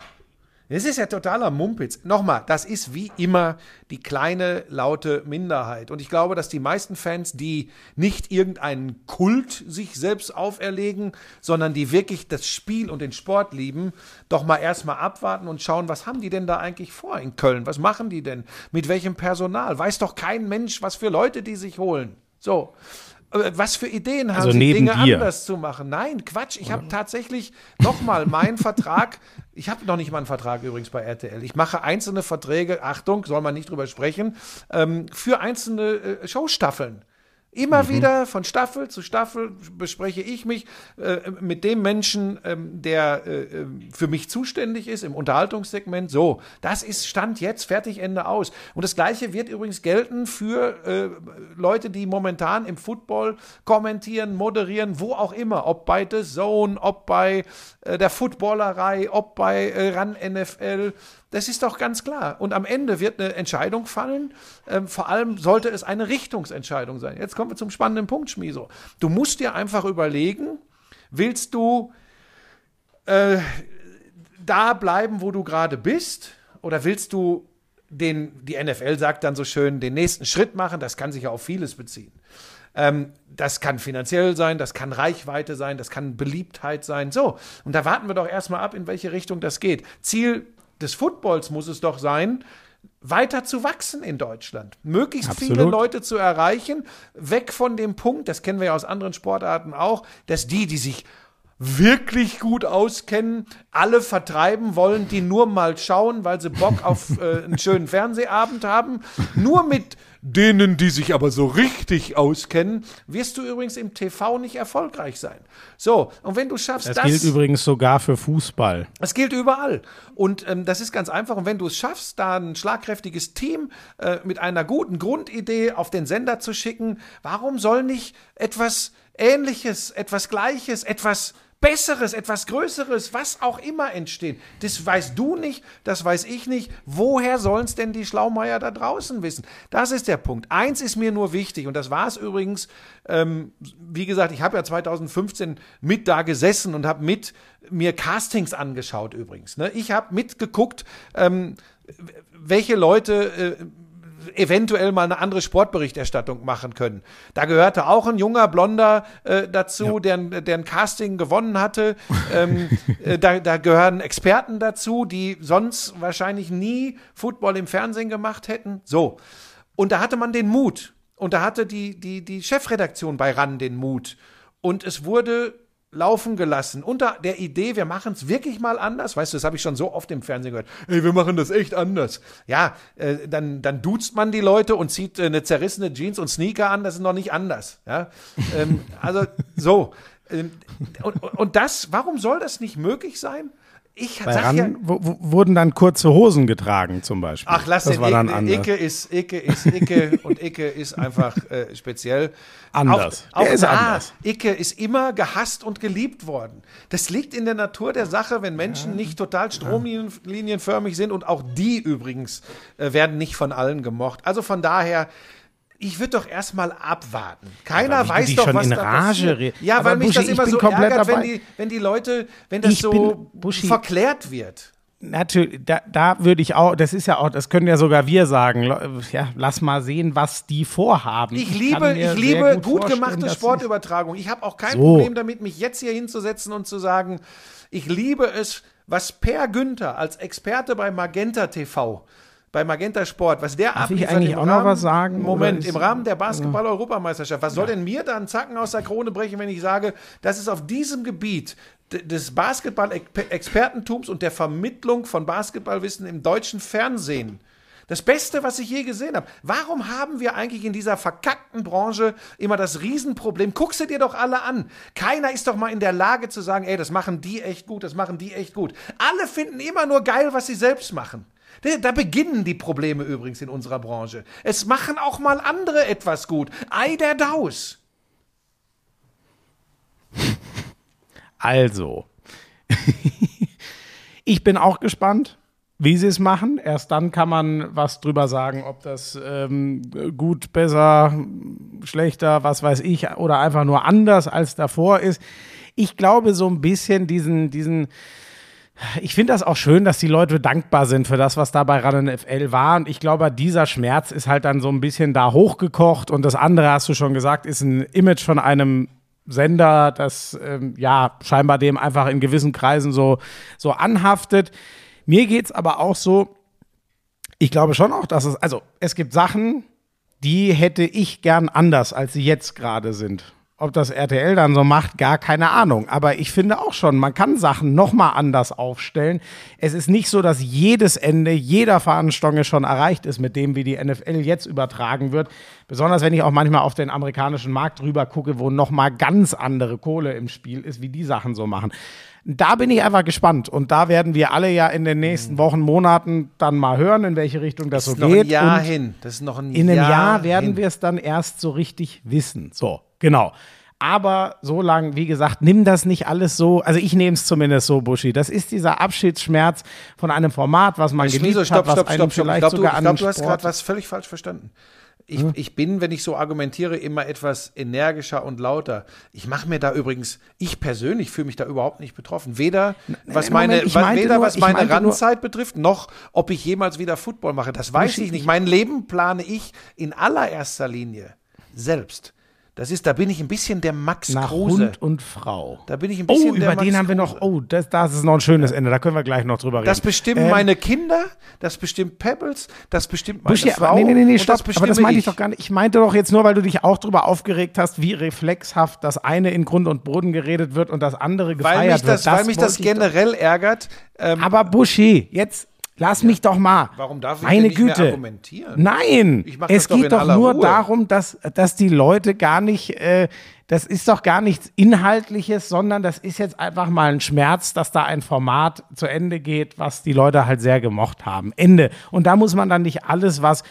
das ist ja totaler Mumpitz. Nochmal, das ist wie immer die kleine, laute Minderheit. Und ich glaube, dass die meisten Fans, die nicht irgendeinen Kult sich selbst auferlegen, sondern die wirklich das Spiel und den Sport lieben, doch mal erstmal abwarten und schauen, was haben die denn da eigentlich vor in Köln? Was machen die denn? Mit welchem Personal? Weiß doch kein Mensch, was für Leute die sich holen. So. Äh, Was für Ideen haben Also Sie, Dinge dir. anders zu machen? Nein, Quatsch. Ich habe tatsächlich nochmal meinen Vertrag. Ich habe noch nicht mal einen Vertrag übrigens bei RTL. Ich mache einzelne Verträge, Achtung, soll man nicht drüber sprechen, ähm, für einzelne äh, Showstaffeln. Immer Mhm. wieder von Staffel zu Staffel bespreche ich mich äh, mit dem Menschen, ähm, der äh, äh, für mich zuständig ist im Unterhaltungssegment. So, das ist Stand jetzt, fertig, Ende aus. Und das Gleiche wird übrigens gelten für äh, Leute, die momentan im Football kommentieren, moderieren, wo auch immer. Ob bei The Zone, ob bei äh, der Footballerei, ob bei äh, RAN NFL. Das ist doch ganz klar. Und am Ende wird eine Entscheidung fallen. Ähm, vor allem sollte es eine Richtungsentscheidung sein. Jetzt kommen wir zum spannenden Punkt, Schmieso. Du musst dir einfach überlegen, willst du äh, da bleiben, wo du gerade bist? Oder willst du den, die NFL sagt dann so schön, den nächsten Schritt machen? Das kann sich ja auf vieles beziehen. Ähm, das kann finanziell sein, das kann Reichweite sein, das kann Beliebtheit sein. So, und da warten wir doch erstmal ab, in welche Richtung das geht. Ziel des Footballs muss es doch sein, weiter zu wachsen in Deutschland. Möglichst Absolut. viele Leute zu erreichen, weg von dem Punkt, das kennen wir ja aus anderen Sportarten auch, dass die, die sich wirklich gut auskennen, alle vertreiben wollen, die nur mal schauen, weil sie Bock auf äh, einen schönen Fernsehabend haben. Nur mit denen, die sich aber so richtig auskennen, wirst du übrigens im TV nicht erfolgreich sein. So, und wenn du schaffst, Das das, gilt übrigens sogar für Fußball. das gilt überall. Und ähm, das ist ganz einfach. Und wenn du es schaffst, da ein schlagkräftiges Team äh, mit einer guten Grundidee auf den Sender zu schicken, warum soll nicht etwas Ähnliches, etwas Gleiches, etwas Besseres, etwas Größeres, was auch immer entstehen. Das weißt du nicht, das weiß ich nicht. Woher sollen es denn die Schlaumeier da draußen wissen? Das ist der Punkt. Eins ist mir nur wichtig, und das war es übrigens, ähm, wie gesagt, ich habe ja 2015 mit da gesessen und habe mit mir Castings angeschaut übrigens. Ne? Ich habe mitgeguckt, ähm, welche Leute äh, eventuell mal eine andere Sportberichterstattung machen können. Da gehörte auch ein junger Blonder äh, dazu, der, ein- der ein Casting gewonnen hatte. ähm, äh, da, da gehören Experten dazu, die sonst wahrscheinlich nie Football im Fernsehen gemacht hätten. So. Und da hatte man den Mut. Und da hatte die, die, die Chefredaktion bei RAN den Mut. Und es wurde laufen gelassen unter der Idee, wir machen es wirklich mal anders. Weißt du, das habe ich schon so oft im Fernsehen gehört. Ey, wir machen das echt anders. Ja, äh, dann, dann duzt man die Leute und zieht äh, eine zerrissene Jeans und Sneaker an. Das ist noch nicht anders. Ja, ähm, also so. Ähm, und, und das, warum soll das nicht möglich sein? Ich Bei RAN ja, wurden dann kurze Hosen getragen zum Beispiel. Ach, lass das den war dann anders. Icke ist Icke ist Icke und Icke ist einfach äh, speziell. Anders. Auch, auch Der ist da, anders. Icke ist immer gehasst und geliebt worden. Das liegt in der Natur der Sache, wenn Menschen nicht total stromlinienförmig sind und auch die übrigens äh, werden nicht von allen gemocht. Also von daher ich würde doch erstmal abwarten. Keiner weiß doch, schon was in da Rage redest. Ja, Aber weil mich Buschi, das ich immer so ärgert, wenn die, wenn die Leute, wenn das Ich so bin- Buschi- verklärt wird. Natürlich, da, da würde ich auch, das ist ja auch, das können ja sogar wir sagen, ja, lass mal sehen, was die vorhaben. Ich liebe, ich sehr liebe gut gut, gemachte Sportübertragung. Ich habe auch kein So. Problem damit, mich jetzt hier hinzusetzen und zu sagen, ich liebe es, was Per Günther als Experte bei Magenta TV, bei Magenta Sport, was der Darf abliefert eigentlich im auch noch Rahmen, was sagen, Moment, ist- im Rahmen der Basketball-Europameisterschaft. Was soll denn mir da einen Zacken aus der Krone brechen, wenn ich sage, dass es auf diesem Gebiet des Basketball-Expertentums und der Vermittlung von Basketballwissen im deutschen Fernsehen Das Beste, was ich je gesehen habe. Warum haben wir eigentlich in dieser verkackten Branche immer das Riesenproblem? Guck sie dir doch alle an. Keiner ist doch mal in der Lage zu sagen, ey, das machen die echt gut, das machen die echt gut. Alle finden immer nur geil, was sie selbst machen. Da- beginnen die Probleme übrigens in unserer Branche. Es machen auch mal andere etwas gut. Ei der Daus. Also, ich bin auch gespannt, wie sie es machen. Erst dann kann man was drüber sagen, ob das ähm, gut, besser, schlechter, was weiß ich, oder einfach nur anders als davor ist. Ich glaube so ein bisschen diesen, diesen, ich finde das auch schön, dass die Leute dankbar sind für das, was da bei Run FL war. Und ich glaube, dieser Schmerz ist halt dann so ein bisschen da hochgekocht. Und das andere, hast du schon gesagt, ist ein Image von einem Sender, das ähm, ja scheinbar dem einfach in gewissen Kreisen so, so anhaftet. Mir geht's aber auch so, ich glaube schon auch, dass es, also es gibt Sachen, die hätte ich gern anders, als sie jetzt gerade sind. Ob das RTL dann so macht, gar keine Ahnung. Aber ich finde auch schon, man kann Sachen nochmal anders aufstellen. Es ist nicht so, dass jedes Ende jeder Fahnenstange schon erreicht ist mit dem, wie die NFL jetzt übertragen wird. Besonders wenn ich auch manchmal auf den amerikanischen Markt rüber gucke, wo nochmal ganz andere Kohle im Spiel ist, wie die Sachen so machen. Da bin ich einfach gespannt. Und da werden wir alle ja in den nächsten Wochen, Monaten dann mal hören, in welche Richtung das so Mhm. noch geht. ein Jahr Und hin. Das ist noch ein in einem Jahr, Jahr werden wir es dann erst so richtig wissen. So, genau. Aber so lang, wie gesagt, nimm das nicht alles so, also ich nehme es zumindest so, Buschi. Das ist dieser Abschiedsschmerz von einem Format, was man geliebt hat, stopp, was stopp, stopp, stopp. Ich glaube, du, ich an glaub, den du hast gerade was völlig falsch verstanden. Ich, ich bin, wenn ich so argumentiere, immer etwas energischer und lauter. Ich mache mir da übrigens, ich persönlich fühle mich da überhaupt nicht betroffen. Weder was meine, Moment, ich wa- meinte weder nur- was meine Randzeit betrifft, noch ob ich jemals wieder Football mache. Das weiß ich nicht. Mein Leben plane ich in allererster Linie selbst. Das ist, da bin ich ein bisschen der Max nach Kruse. Hund und Frau. Da bin ich ein Oh, bisschen der über den Max haben wir noch, oh, das, das ist noch ein schönes Ende, da können wir gleich noch drüber reden. Das bestimmen Ähm, meine Kinder, das bestimmt Pebbles, das bestimmt meine Buschi, Frau. aber nee, nee, nee, stopp. das aber das meinte ich ich doch gar nicht. Ich meinte doch jetzt nur, weil du dich auch drüber aufgeregt hast, wie reflexhaft das eine in Grund und Boden geredet wird und das andere gefeiert weil mich das, wird. weil mich das generell ärgert. Ähm, Aber Buschi, jetzt lass mich doch mal. Warum darf ich Meine nicht mehr Güte. argumentieren? Nein, es doch geht doch nur Ruhe. darum, dass, dass die Leute gar nicht, äh, das ist doch gar nichts Inhaltliches, sondern das ist jetzt einfach mal ein Schmerz, dass da ein Format zu Ende geht, was die Leute halt sehr gemocht haben. Ende. Und da muss man dann nicht alles, was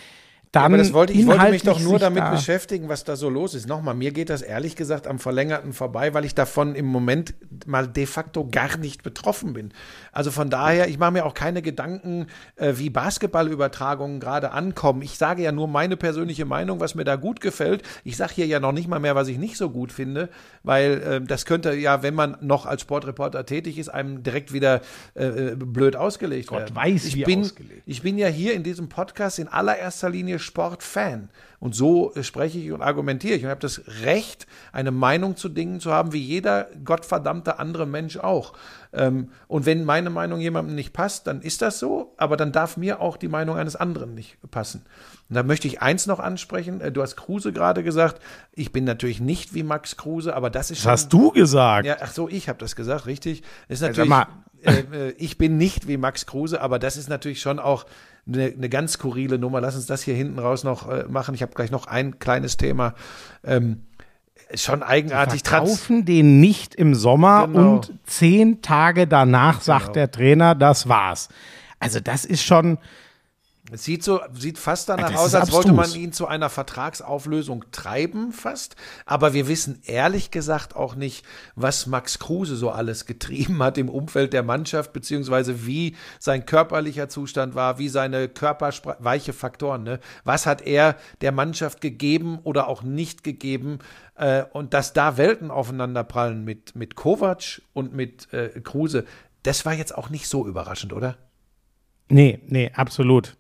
dann aber das wollte, ich wollte mich doch nur damit da- beschäftigen, was da so los ist. Nochmal, mir geht das ehrlich gesagt am Verlängerten vorbei, weil ich davon im Moment mal de facto gar nicht betroffen bin. Also von daher, ich mache mir auch keine Gedanken, äh, wie Basketballübertragungen gerade ankommen. Ich sage ja nur meine persönliche Meinung, was mir da gut gefällt. Ich sage hier ja noch nicht mal mehr, was ich nicht so gut finde, weil äh, das könnte ja, wenn man noch als Sportreporter tätig ist, einem direkt wieder äh, äh, blöd ausgelegt Gott werden. weiß, ich bin, ausgelegt. ich bin ja hier in diesem Podcast in allererster Linie Sportfan. Und so äh, spreche ich und argumentiere ich. Und habe das Recht, eine Meinung zu Dingen zu haben, wie jeder gottverdammte andere Mensch auch. Ähm, und wenn meine Meinung jemandem nicht passt, dann ist das so. Aber dann darf mir auch die Meinung eines anderen nicht passen. Und da möchte ich eins noch ansprechen. Äh, Du hast Kruse gerade gesagt. Ich bin natürlich nicht wie Max Kruse, aber das ist Das hast du gesagt. ja, ach so, ich habe das gesagt, richtig. Ist sag natürlich, äh, äh, ich bin nicht wie Max Kruse, aber das ist natürlich schon auch eine, eine ganz skurrile Nummer. Lass uns das hier hinten raus noch äh, machen. Ich habe gleich noch ein kleines Thema. Ähm, schon eigenartig. Trans Verkaufen den nicht im Sommer Genau. und zehn Tage danach sagt Genau. der Trainer, das war's. Also das ist schon, Es sieht so, sieht fast danach das aus, als wollte man ihn zu einer Vertragsauflösung treiben, fast. Aber wir wissen ehrlich gesagt auch nicht, was Max Kruse so alles getrieben hat im Umfeld der Mannschaft, beziehungsweise wie sein körperlicher Zustand war, wie seine körperweiche Faktoren, ne? Was hat er der Mannschaft gegeben oder auch nicht gegeben? Äh, und dass da Welten aufeinanderprallen mit, mit Kovac und mit äh, Kruse, das war jetzt auch nicht so überraschend, oder? Nee, nee, absolut.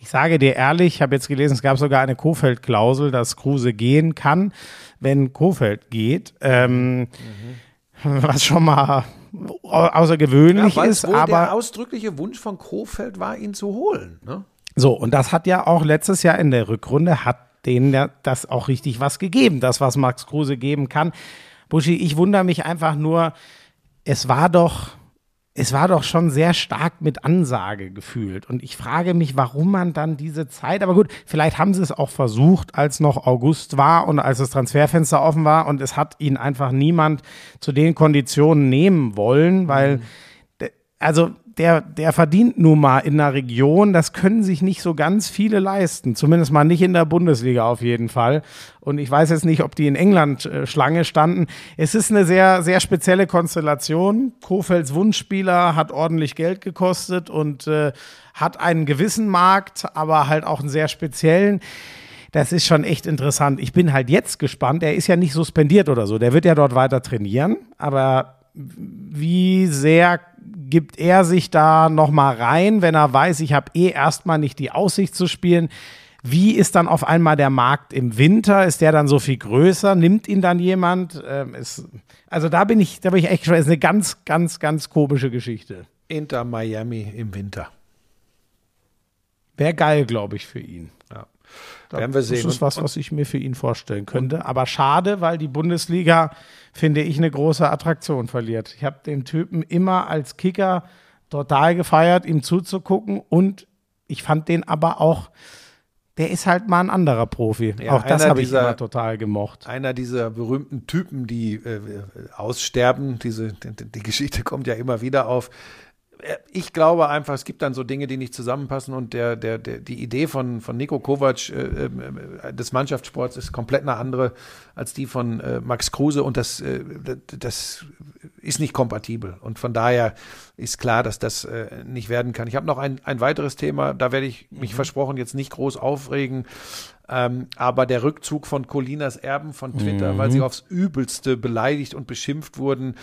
Ich sage dir ehrlich, ich habe jetzt gelesen, es gab sogar eine Kofeld-Klausel, dass Kruse gehen kann, wenn Kofeld geht. Ähm, Was schon mal au- außergewöhnlich weil ist, aber der ausdrückliche Wunsch von Kofeld war, ihn zu holen. Ne? So, und das hat ja auch letztes Jahr in der Rückrunde, hat denen ja das auch richtig was gegeben, das, was Max Kruse geben kann. Buschi, ich wundere mich einfach nur, es war doch es war doch schon sehr stark mit Ansage gefühlt. Und ich frage mich, warum man dann diese Zeit, aber gut, vielleicht haben sie es auch versucht, als noch August war und als das Transferfenster offen war und es hat ihn einfach niemand zu den Konditionen nehmen wollen, weil, mhm. also der, der verdient nun mal in einer Region, das können sich nicht so ganz viele leisten. Zumindest mal nicht in der Bundesliga auf jeden Fall. Und ich weiß jetzt nicht, ob die in England äh, Schlange standen. Es ist eine sehr, sehr spezielle Konstellation. Kofelds Wunschspieler hat ordentlich Geld gekostet und äh, hat einen gewissen Markt, aber halt auch einen sehr speziellen das ist schon echt interessant. Ich bin halt jetzt gespannt. Er ist ja nicht suspendiert oder so. Der wird ja dort weiter trainieren. Aber wie sehr gibt er sich da noch mal rein, wenn er weiß, ich habe eh erstmal nicht die Aussicht zu spielen? Wie ist dann auf einmal der Markt im Winter? Ist der dann so viel größer? Nimmt ihn dann jemand? Ähm, ist, also da bin ich, da bin ich echt schon. Ist eine ganz, ganz, ganz komische Geschichte. Inter Miami im Winter. Wäre geil, glaube ich, für ihn. Ja. Da werden wir sehen. Das ist was, was ich mir für ihn vorstellen könnte. Aber schade, weil die Bundesliga, finde ich, eine große Attraktion verliert. Ich habe den Typen immer als Kicker total gefeiert, ihm zuzugucken. Und ich fand den aber auch, der ist halt mal ein anderer Profi. Ja, auch das habe ich immer total gemocht. Einer dieser berühmten Typen, die äh, aussterben, diese, die, die Geschichte kommt ja immer wieder auf äh, ich glaube einfach, es gibt dann so Dinge, die nicht zusammenpassen und der, der, der, die Idee von, von Nico Kovac äh, äh, des Mannschaftssports ist komplett eine andere als die von äh, Max Kruse und das, äh, das ist nicht kompatibel. Und von daher ist klar, dass das äh, nicht werden kann. Ich habe noch ein, ein weiteres Thema, da werde ich mich mhm. versprochen jetzt nicht groß aufregen. Ähm, aber der Rückzug von Colinas Erben von Twitter, mhm. weil sie aufs Übelste beleidigt und beschimpft wurden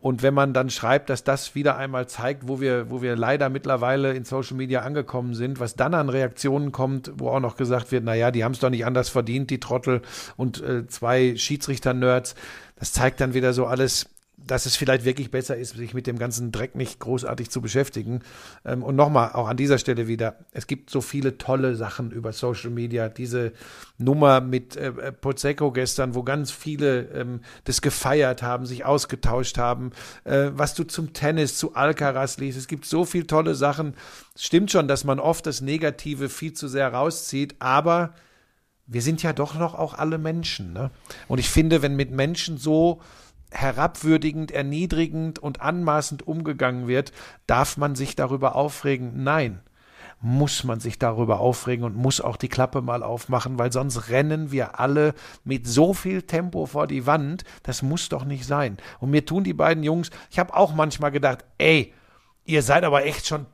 und wenn man dann schreibt, dass das wieder einmal zeigt, wo wir, wo wir leider mittlerweile in Social Media angekommen sind, was dann an Reaktionen kommt, wo auch noch gesagt wird, na ja, die haben es doch nicht anders verdient, die Trottel und äh, zwei Schiedsrichter-Nerds. Das zeigt dann wieder so alles, dass es vielleicht wirklich besser ist, sich mit dem ganzen Dreck nicht großartig zu beschäftigen. Ähm, und nochmal, auch an dieser Stelle wieder, es gibt so viele tolle Sachen über Social Media. Diese Nummer mit äh, äh Pozecco gestern, wo ganz viele ähm, das gefeiert haben, sich ausgetauscht haben, äh, was du zum Tennis, zu Alcaraz liest. Es gibt so viele tolle Sachen. Stimmt schon, dass man oft das Negative viel zu sehr rauszieht, aber wir sind ja doch noch auch alle Menschen. Ne? Und ich finde, wenn mit Menschen so herabwürdigend, erniedrigend und anmaßend umgegangen wird, darf man sich darüber aufregen? Nein. Muss man sich darüber aufregen und muss auch die Klappe mal aufmachen, weil sonst rennen wir alle mit so viel Tempo vor die Wand. Das muss doch nicht sein. Und mir tun die beiden Jungs, ich habe auch manchmal gedacht, ey, ihr seid aber echt schon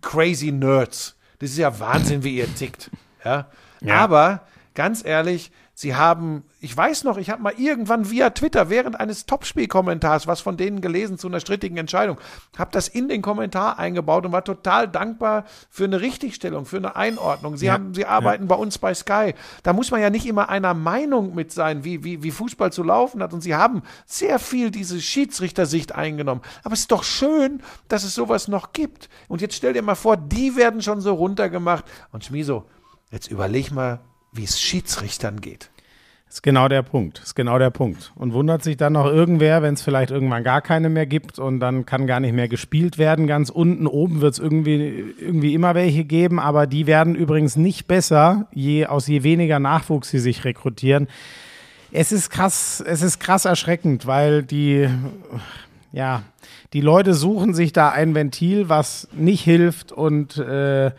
crazy Nerds. Das ist ja Wahnsinn, wie ihr tickt. Ja. ja. Aber ganz ehrlich, Sie haben, ich weiß noch, ich habe mal irgendwann via Twitter während eines Topspiel-Kommentars was von denen gelesen zu einer strittigen Entscheidung, habe das in den Kommentar eingebaut und war total dankbar für eine Richtigstellung, für eine Einordnung. Sie ja, haben, sie arbeiten ja. bei uns bei Sky. Da muss man ja nicht immer einer Meinung mit sein, wie, wie, wie Fußball zu laufen hat. Und sie haben sehr viel diese Schiedsrichtersicht eingenommen. Aber es ist doch schön, dass es sowas noch gibt. Und jetzt stell dir mal vor, die werden schon so runtergemacht. Und Schmiso, jetzt überleg mal, wie es Schiedsrichtern geht. Ist genau der Punkt. Ist genau der Punkt. Und wundert sich dann noch irgendwer, wenn es vielleicht irgendwann gar keine mehr gibt und dann kann gar nicht mehr gespielt werden. Ganz unten, oben wird es irgendwie, irgendwie immer welche geben, aber die werden übrigens nicht besser, je, aus je weniger Nachwuchs sie sich rekrutieren. Es ist krass, es ist krass erschreckend, weil die, ja, die Leute suchen sich da ein Ventil, was nicht hilft und äh,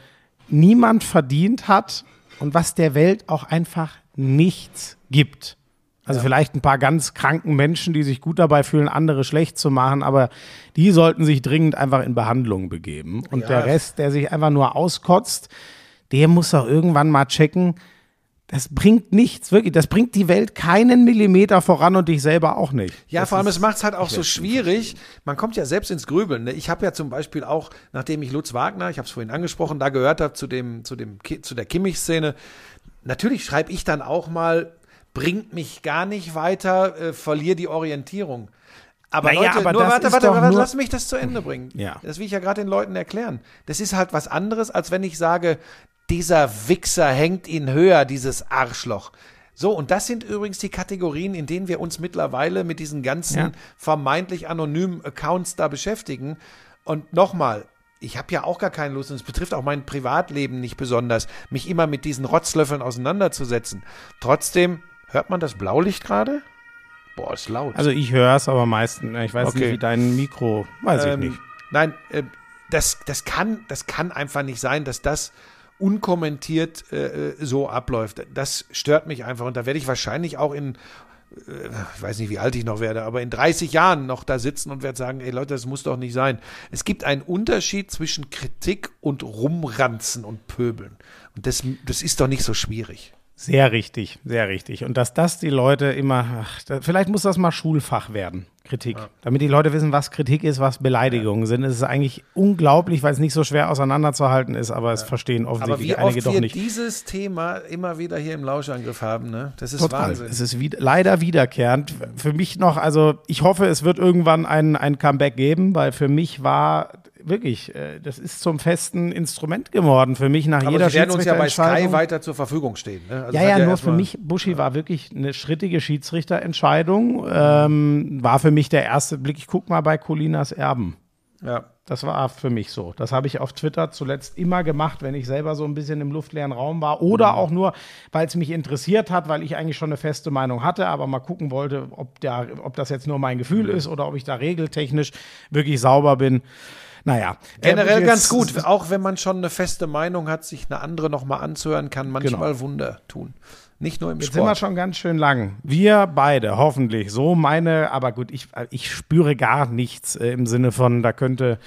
niemand verdient hat und was der Welt auch einfach nichts gibt. Also ja. vielleicht ein paar ganz kranken Menschen, die sich gut dabei fühlen, andere schlecht zu machen, aber die sollten sich dringend einfach in Behandlung begeben. Und ja. der Rest, der sich einfach nur auskotzt, der muss auch irgendwann mal checken, das bringt nichts, wirklich. Das bringt die Welt keinen Millimeter voran und dich selber auch nicht. Ja, das vor allem, es macht es halt auch so schwierig. Man kommt ja selbst ins Grübeln. Ne? Ich habe ja zum Beispiel auch, nachdem ich Lutz Wagner, ich habe es vorhin angesprochen, da gehört habe zu dem, zu dem, zu der Kimmich-Szene. Natürlich schreibe ich dann auch mal, bringt mich gar nicht weiter, äh, verliere die Orientierung. Aber naja, Leute, aber nur, warte, warte, warte, lass mich das zu Ende bringen. Ja. Das will ich ja gerade den Leuten erklären. Das ist halt was anderes, als wenn ich sage, dieser Wichser hängt ihn höher, dieses Arschloch. So, und das sind übrigens die Kategorien, in denen wir uns mittlerweile mit diesen ganzen ja. vermeintlich anonymen Accounts da beschäftigen. Und nochmal, ich habe ja auch gar keine Lust, und es betrifft auch mein Privatleben nicht besonders, mich immer mit diesen Rotzlöffeln auseinanderzusetzen. Trotzdem, hört man das Blaulicht gerade? Boah, ist laut. Also ich höre es, aber meistens, ich weiß Okay. nicht, wie dein Mikro, weiß Ähm, ich nicht. Nein, äh, das, das, kann, das kann einfach nicht sein, dass das unkommentiert äh, so abläuft. Das stört mich einfach und da werde ich wahrscheinlich auch in, äh, ich weiß nicht, wie alt ich noch werde, aber in 30 Jahren noch da sitzen und werde sagen, ey Leute, das muss doch nicht sein. Es gibt einen Unterschied zwischen Kritik und Rumranzen und Pöbeln. Und das, das ist doch nicht so schwierig. Sehr richtig, sehr richtig. Und dass das die Leute immer, ach, da, vielleicht muss das mal Schulfach werden, Kritik. Damit die Leute wissen, was Kritik ist, was Beleidigungen sind. Es ist eigentlich unglaublich, weil es nicht so schwer auseinanderzuhalten ist, aber es verstehen Aber offensichtlich wie einige oft doch wir nicht. dieses Thema immer wieder hier im Lauschangriff haben, ne? Das ist Total. Wahnsinn. Es ist wieder, leider wiederkehrend. Für mich noch, also ich hoffe, es wird irgendwann ein, ein Comeback geben, weil für mich war wirklich, äh, das ist zum festen Instrument geworden. Für mich nach Aber jeder sie werden uns ja bei Sky weiter zur Verfügung stehen. Ne? Also Ja, hat ja, nur für mich, Buschi war wirklich eine schrittige Schiedsrichterentscheidung. Ähm, war für mich der erste Blick. Ich guck mal bei Colinas Erben. Ja. Das war für mich so. Das habe ich auf Twitter zuletzt immer gemacht, wenn ich selber so ein bisschen im luftleeren Raum war. Oder auch nur, weil es mich interessiert hat, weil ich eigentlich schon eine feste Meinung hatte, aber mal gucken wollte, ob, der, ob das jetzt nur mein Gefühl ist oder ob ich da regeltechnisch wirklich sauber bin. Naja. Generell Äh, ganz gut. Auch wenn man schon eine feste Meinung hat, sich eine andere nochmal anzuhören, kann manchmal Wunder tun. Nicht nur im Jetzt sind wir Sport. schon ganz schön lang. Wir beide, hoffentlich. So meine, aber gut, ich, ich spüre gar nichts äh, im Sinne von, da könnte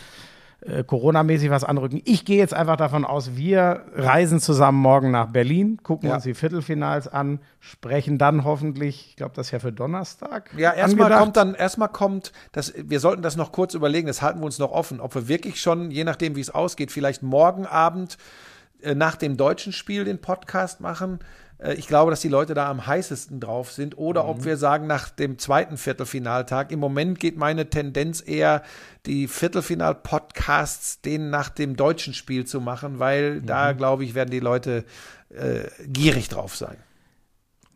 äh, Corona-mäßig was anrücken. Ich gehe jetzt einfach davon aus, wir reisen zusammen morgen nach Berlin, gucken Ja. uns die Viertelfinals an, sprechen dann hoffentlich, ich glaube, das ist ja für Donnerstag. Ja, erstmal kommt dann, erstmal kommt, das, wir sollten das noch kurz überlegen, das halten wir uns noch offen, ob wir wirklich schon, je nachdem wie es ausgeht, vielleicht morgen Abend äh, nach dem deutschen Spiel den Podcast machen. Äh, ich glaube, dass die Leute da am heißesten drauf sind. Oder ob wir sagen, nach dem zweiten Viertelfinaltag. Im Moment geht meine Tendenz eher, die Viertelfinal-Podcasts denen nach dem deutschen Spiel zu machen, weil da, glaube ich, werden die Leute äh, gierig drauf sein.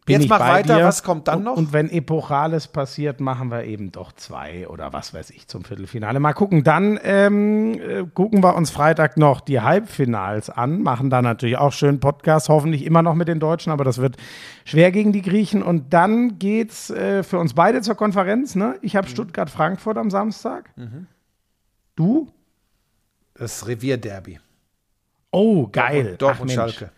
Bin Jetzt ich mach bei weiter, dir. was kommt dann und, noch? Und wenn Epochales passiert, machen wir eben doch zwei oder was weiß ich zum Viertelfinale. Mal gucken. Dann ähm, äh, gucken wir uns Freitag noch die Halbfinals an, machen da natürlich auch schön Podcast, hoffentlich immer noch mit den Deutschen, aber das wird schwer gegen die Griechen. Und dann geht's äh, für uns beide zur Konferenz. Ne? Ich Mhm. habe Stuttgart-Frankfurt am Samstag. Du? Das Revierderby. Oh, geil. Dortmund, Dortmund Ach, Mensch. Schalke.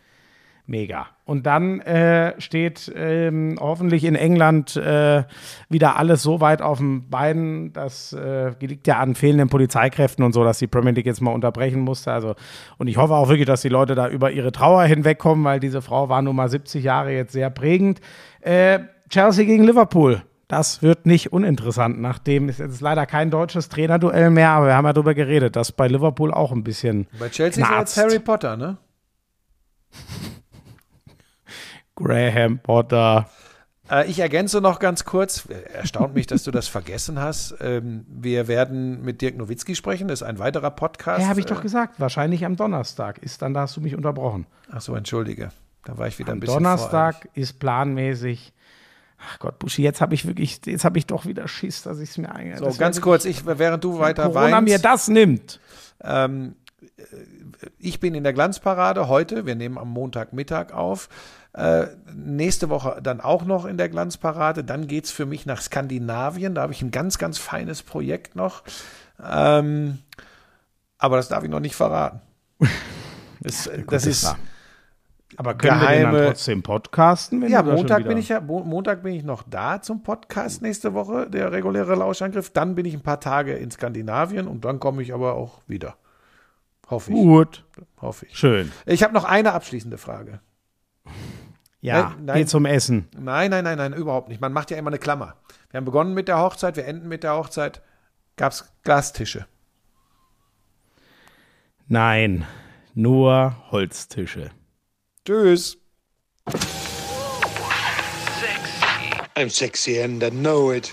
Mega. Und dann äh, steht ähm, hoffentlich in England äh, wieder alles so weit auf den Beinen, das äh, liegt ja an fehlenden Polizeikräften und so, dass die Premier League jetzt mal unterbrechen musste. Also, und ich hoffe auch wirklich, dass die Leute da über ihre Trauer hinwegkommen, weil diese Frau war nun mal 70 Jahre jetzt sehr prägend. Äh, Chelsea gegen Liverpool. Das wird nicht uninteressant, nachdem es jetzt leider kein deutsches Trainerduell mehr, aber wir haben ja darüber geredet, dass bei Liverpool auch ein bisschen Bei Chelsea ist er jetzt knarzt. Harry Potter, ne? Graham Potter. Äh, ich ergänze noch ganz kurz. Erstaunt mich, dass du das vergessen hast. Ähm, wir werden mit Dirk Nowitzki sprechen. Das ist ein weiterer Podcast. Ja, habe ich doch Äh, gesagt. Wahrscheinlich am Donnerstag ist dann, da hast du mich unterbrochen. Ach so, entschuldige. Da war ich wieder ein Am bisschen Donnerstag ist planmäßig. Ach Gott, Buschi, jetzt habe ich wirklich, jetzt habe ich doch wieder Schiss, dass ich es mir eigentlich. voreilig. So, ganz kurz, ich, während du weiter Corona mir weinst, das nimmt. ähm, äh, ich bin in der Glanzparade heute. Wir nehmen am Montagmittag auf. Äh, nächste Woche dann auch noch in der Glanzparade. Dann geht's für mich nach Skandinavien. Da habe ich ein ganz, ganz feines Projekt noch. Ähm, aber das darf ich noch nicht verraten. Das, das ist. wahr. Aber können wir den geheime- dann trotzdem podcasten? Wenn Ja, Montag bin ich ja, Mo- Montag bin ich noch da zum Podcast nächste Woche, der reguläre Lauschangriff. Dann bin ich ein paar Tage in Skandinavien und dann komme ich aber auch wieder. Hoffe ich. Gut, Hoffe ich. schön. Ich habe noch eine abschließende Frage. Ja, Nein, nein. geh zum Essen. Nein, nein, nein, nein, überhaupt nicht. Man macht ja immer eine Klammer. Wir haben begonnen mit der Hochzeit, wir enden mit der Hochzeit. Gab es Glastische? Nein, nur Holztische. Tschüss. I'm sexy and I know it.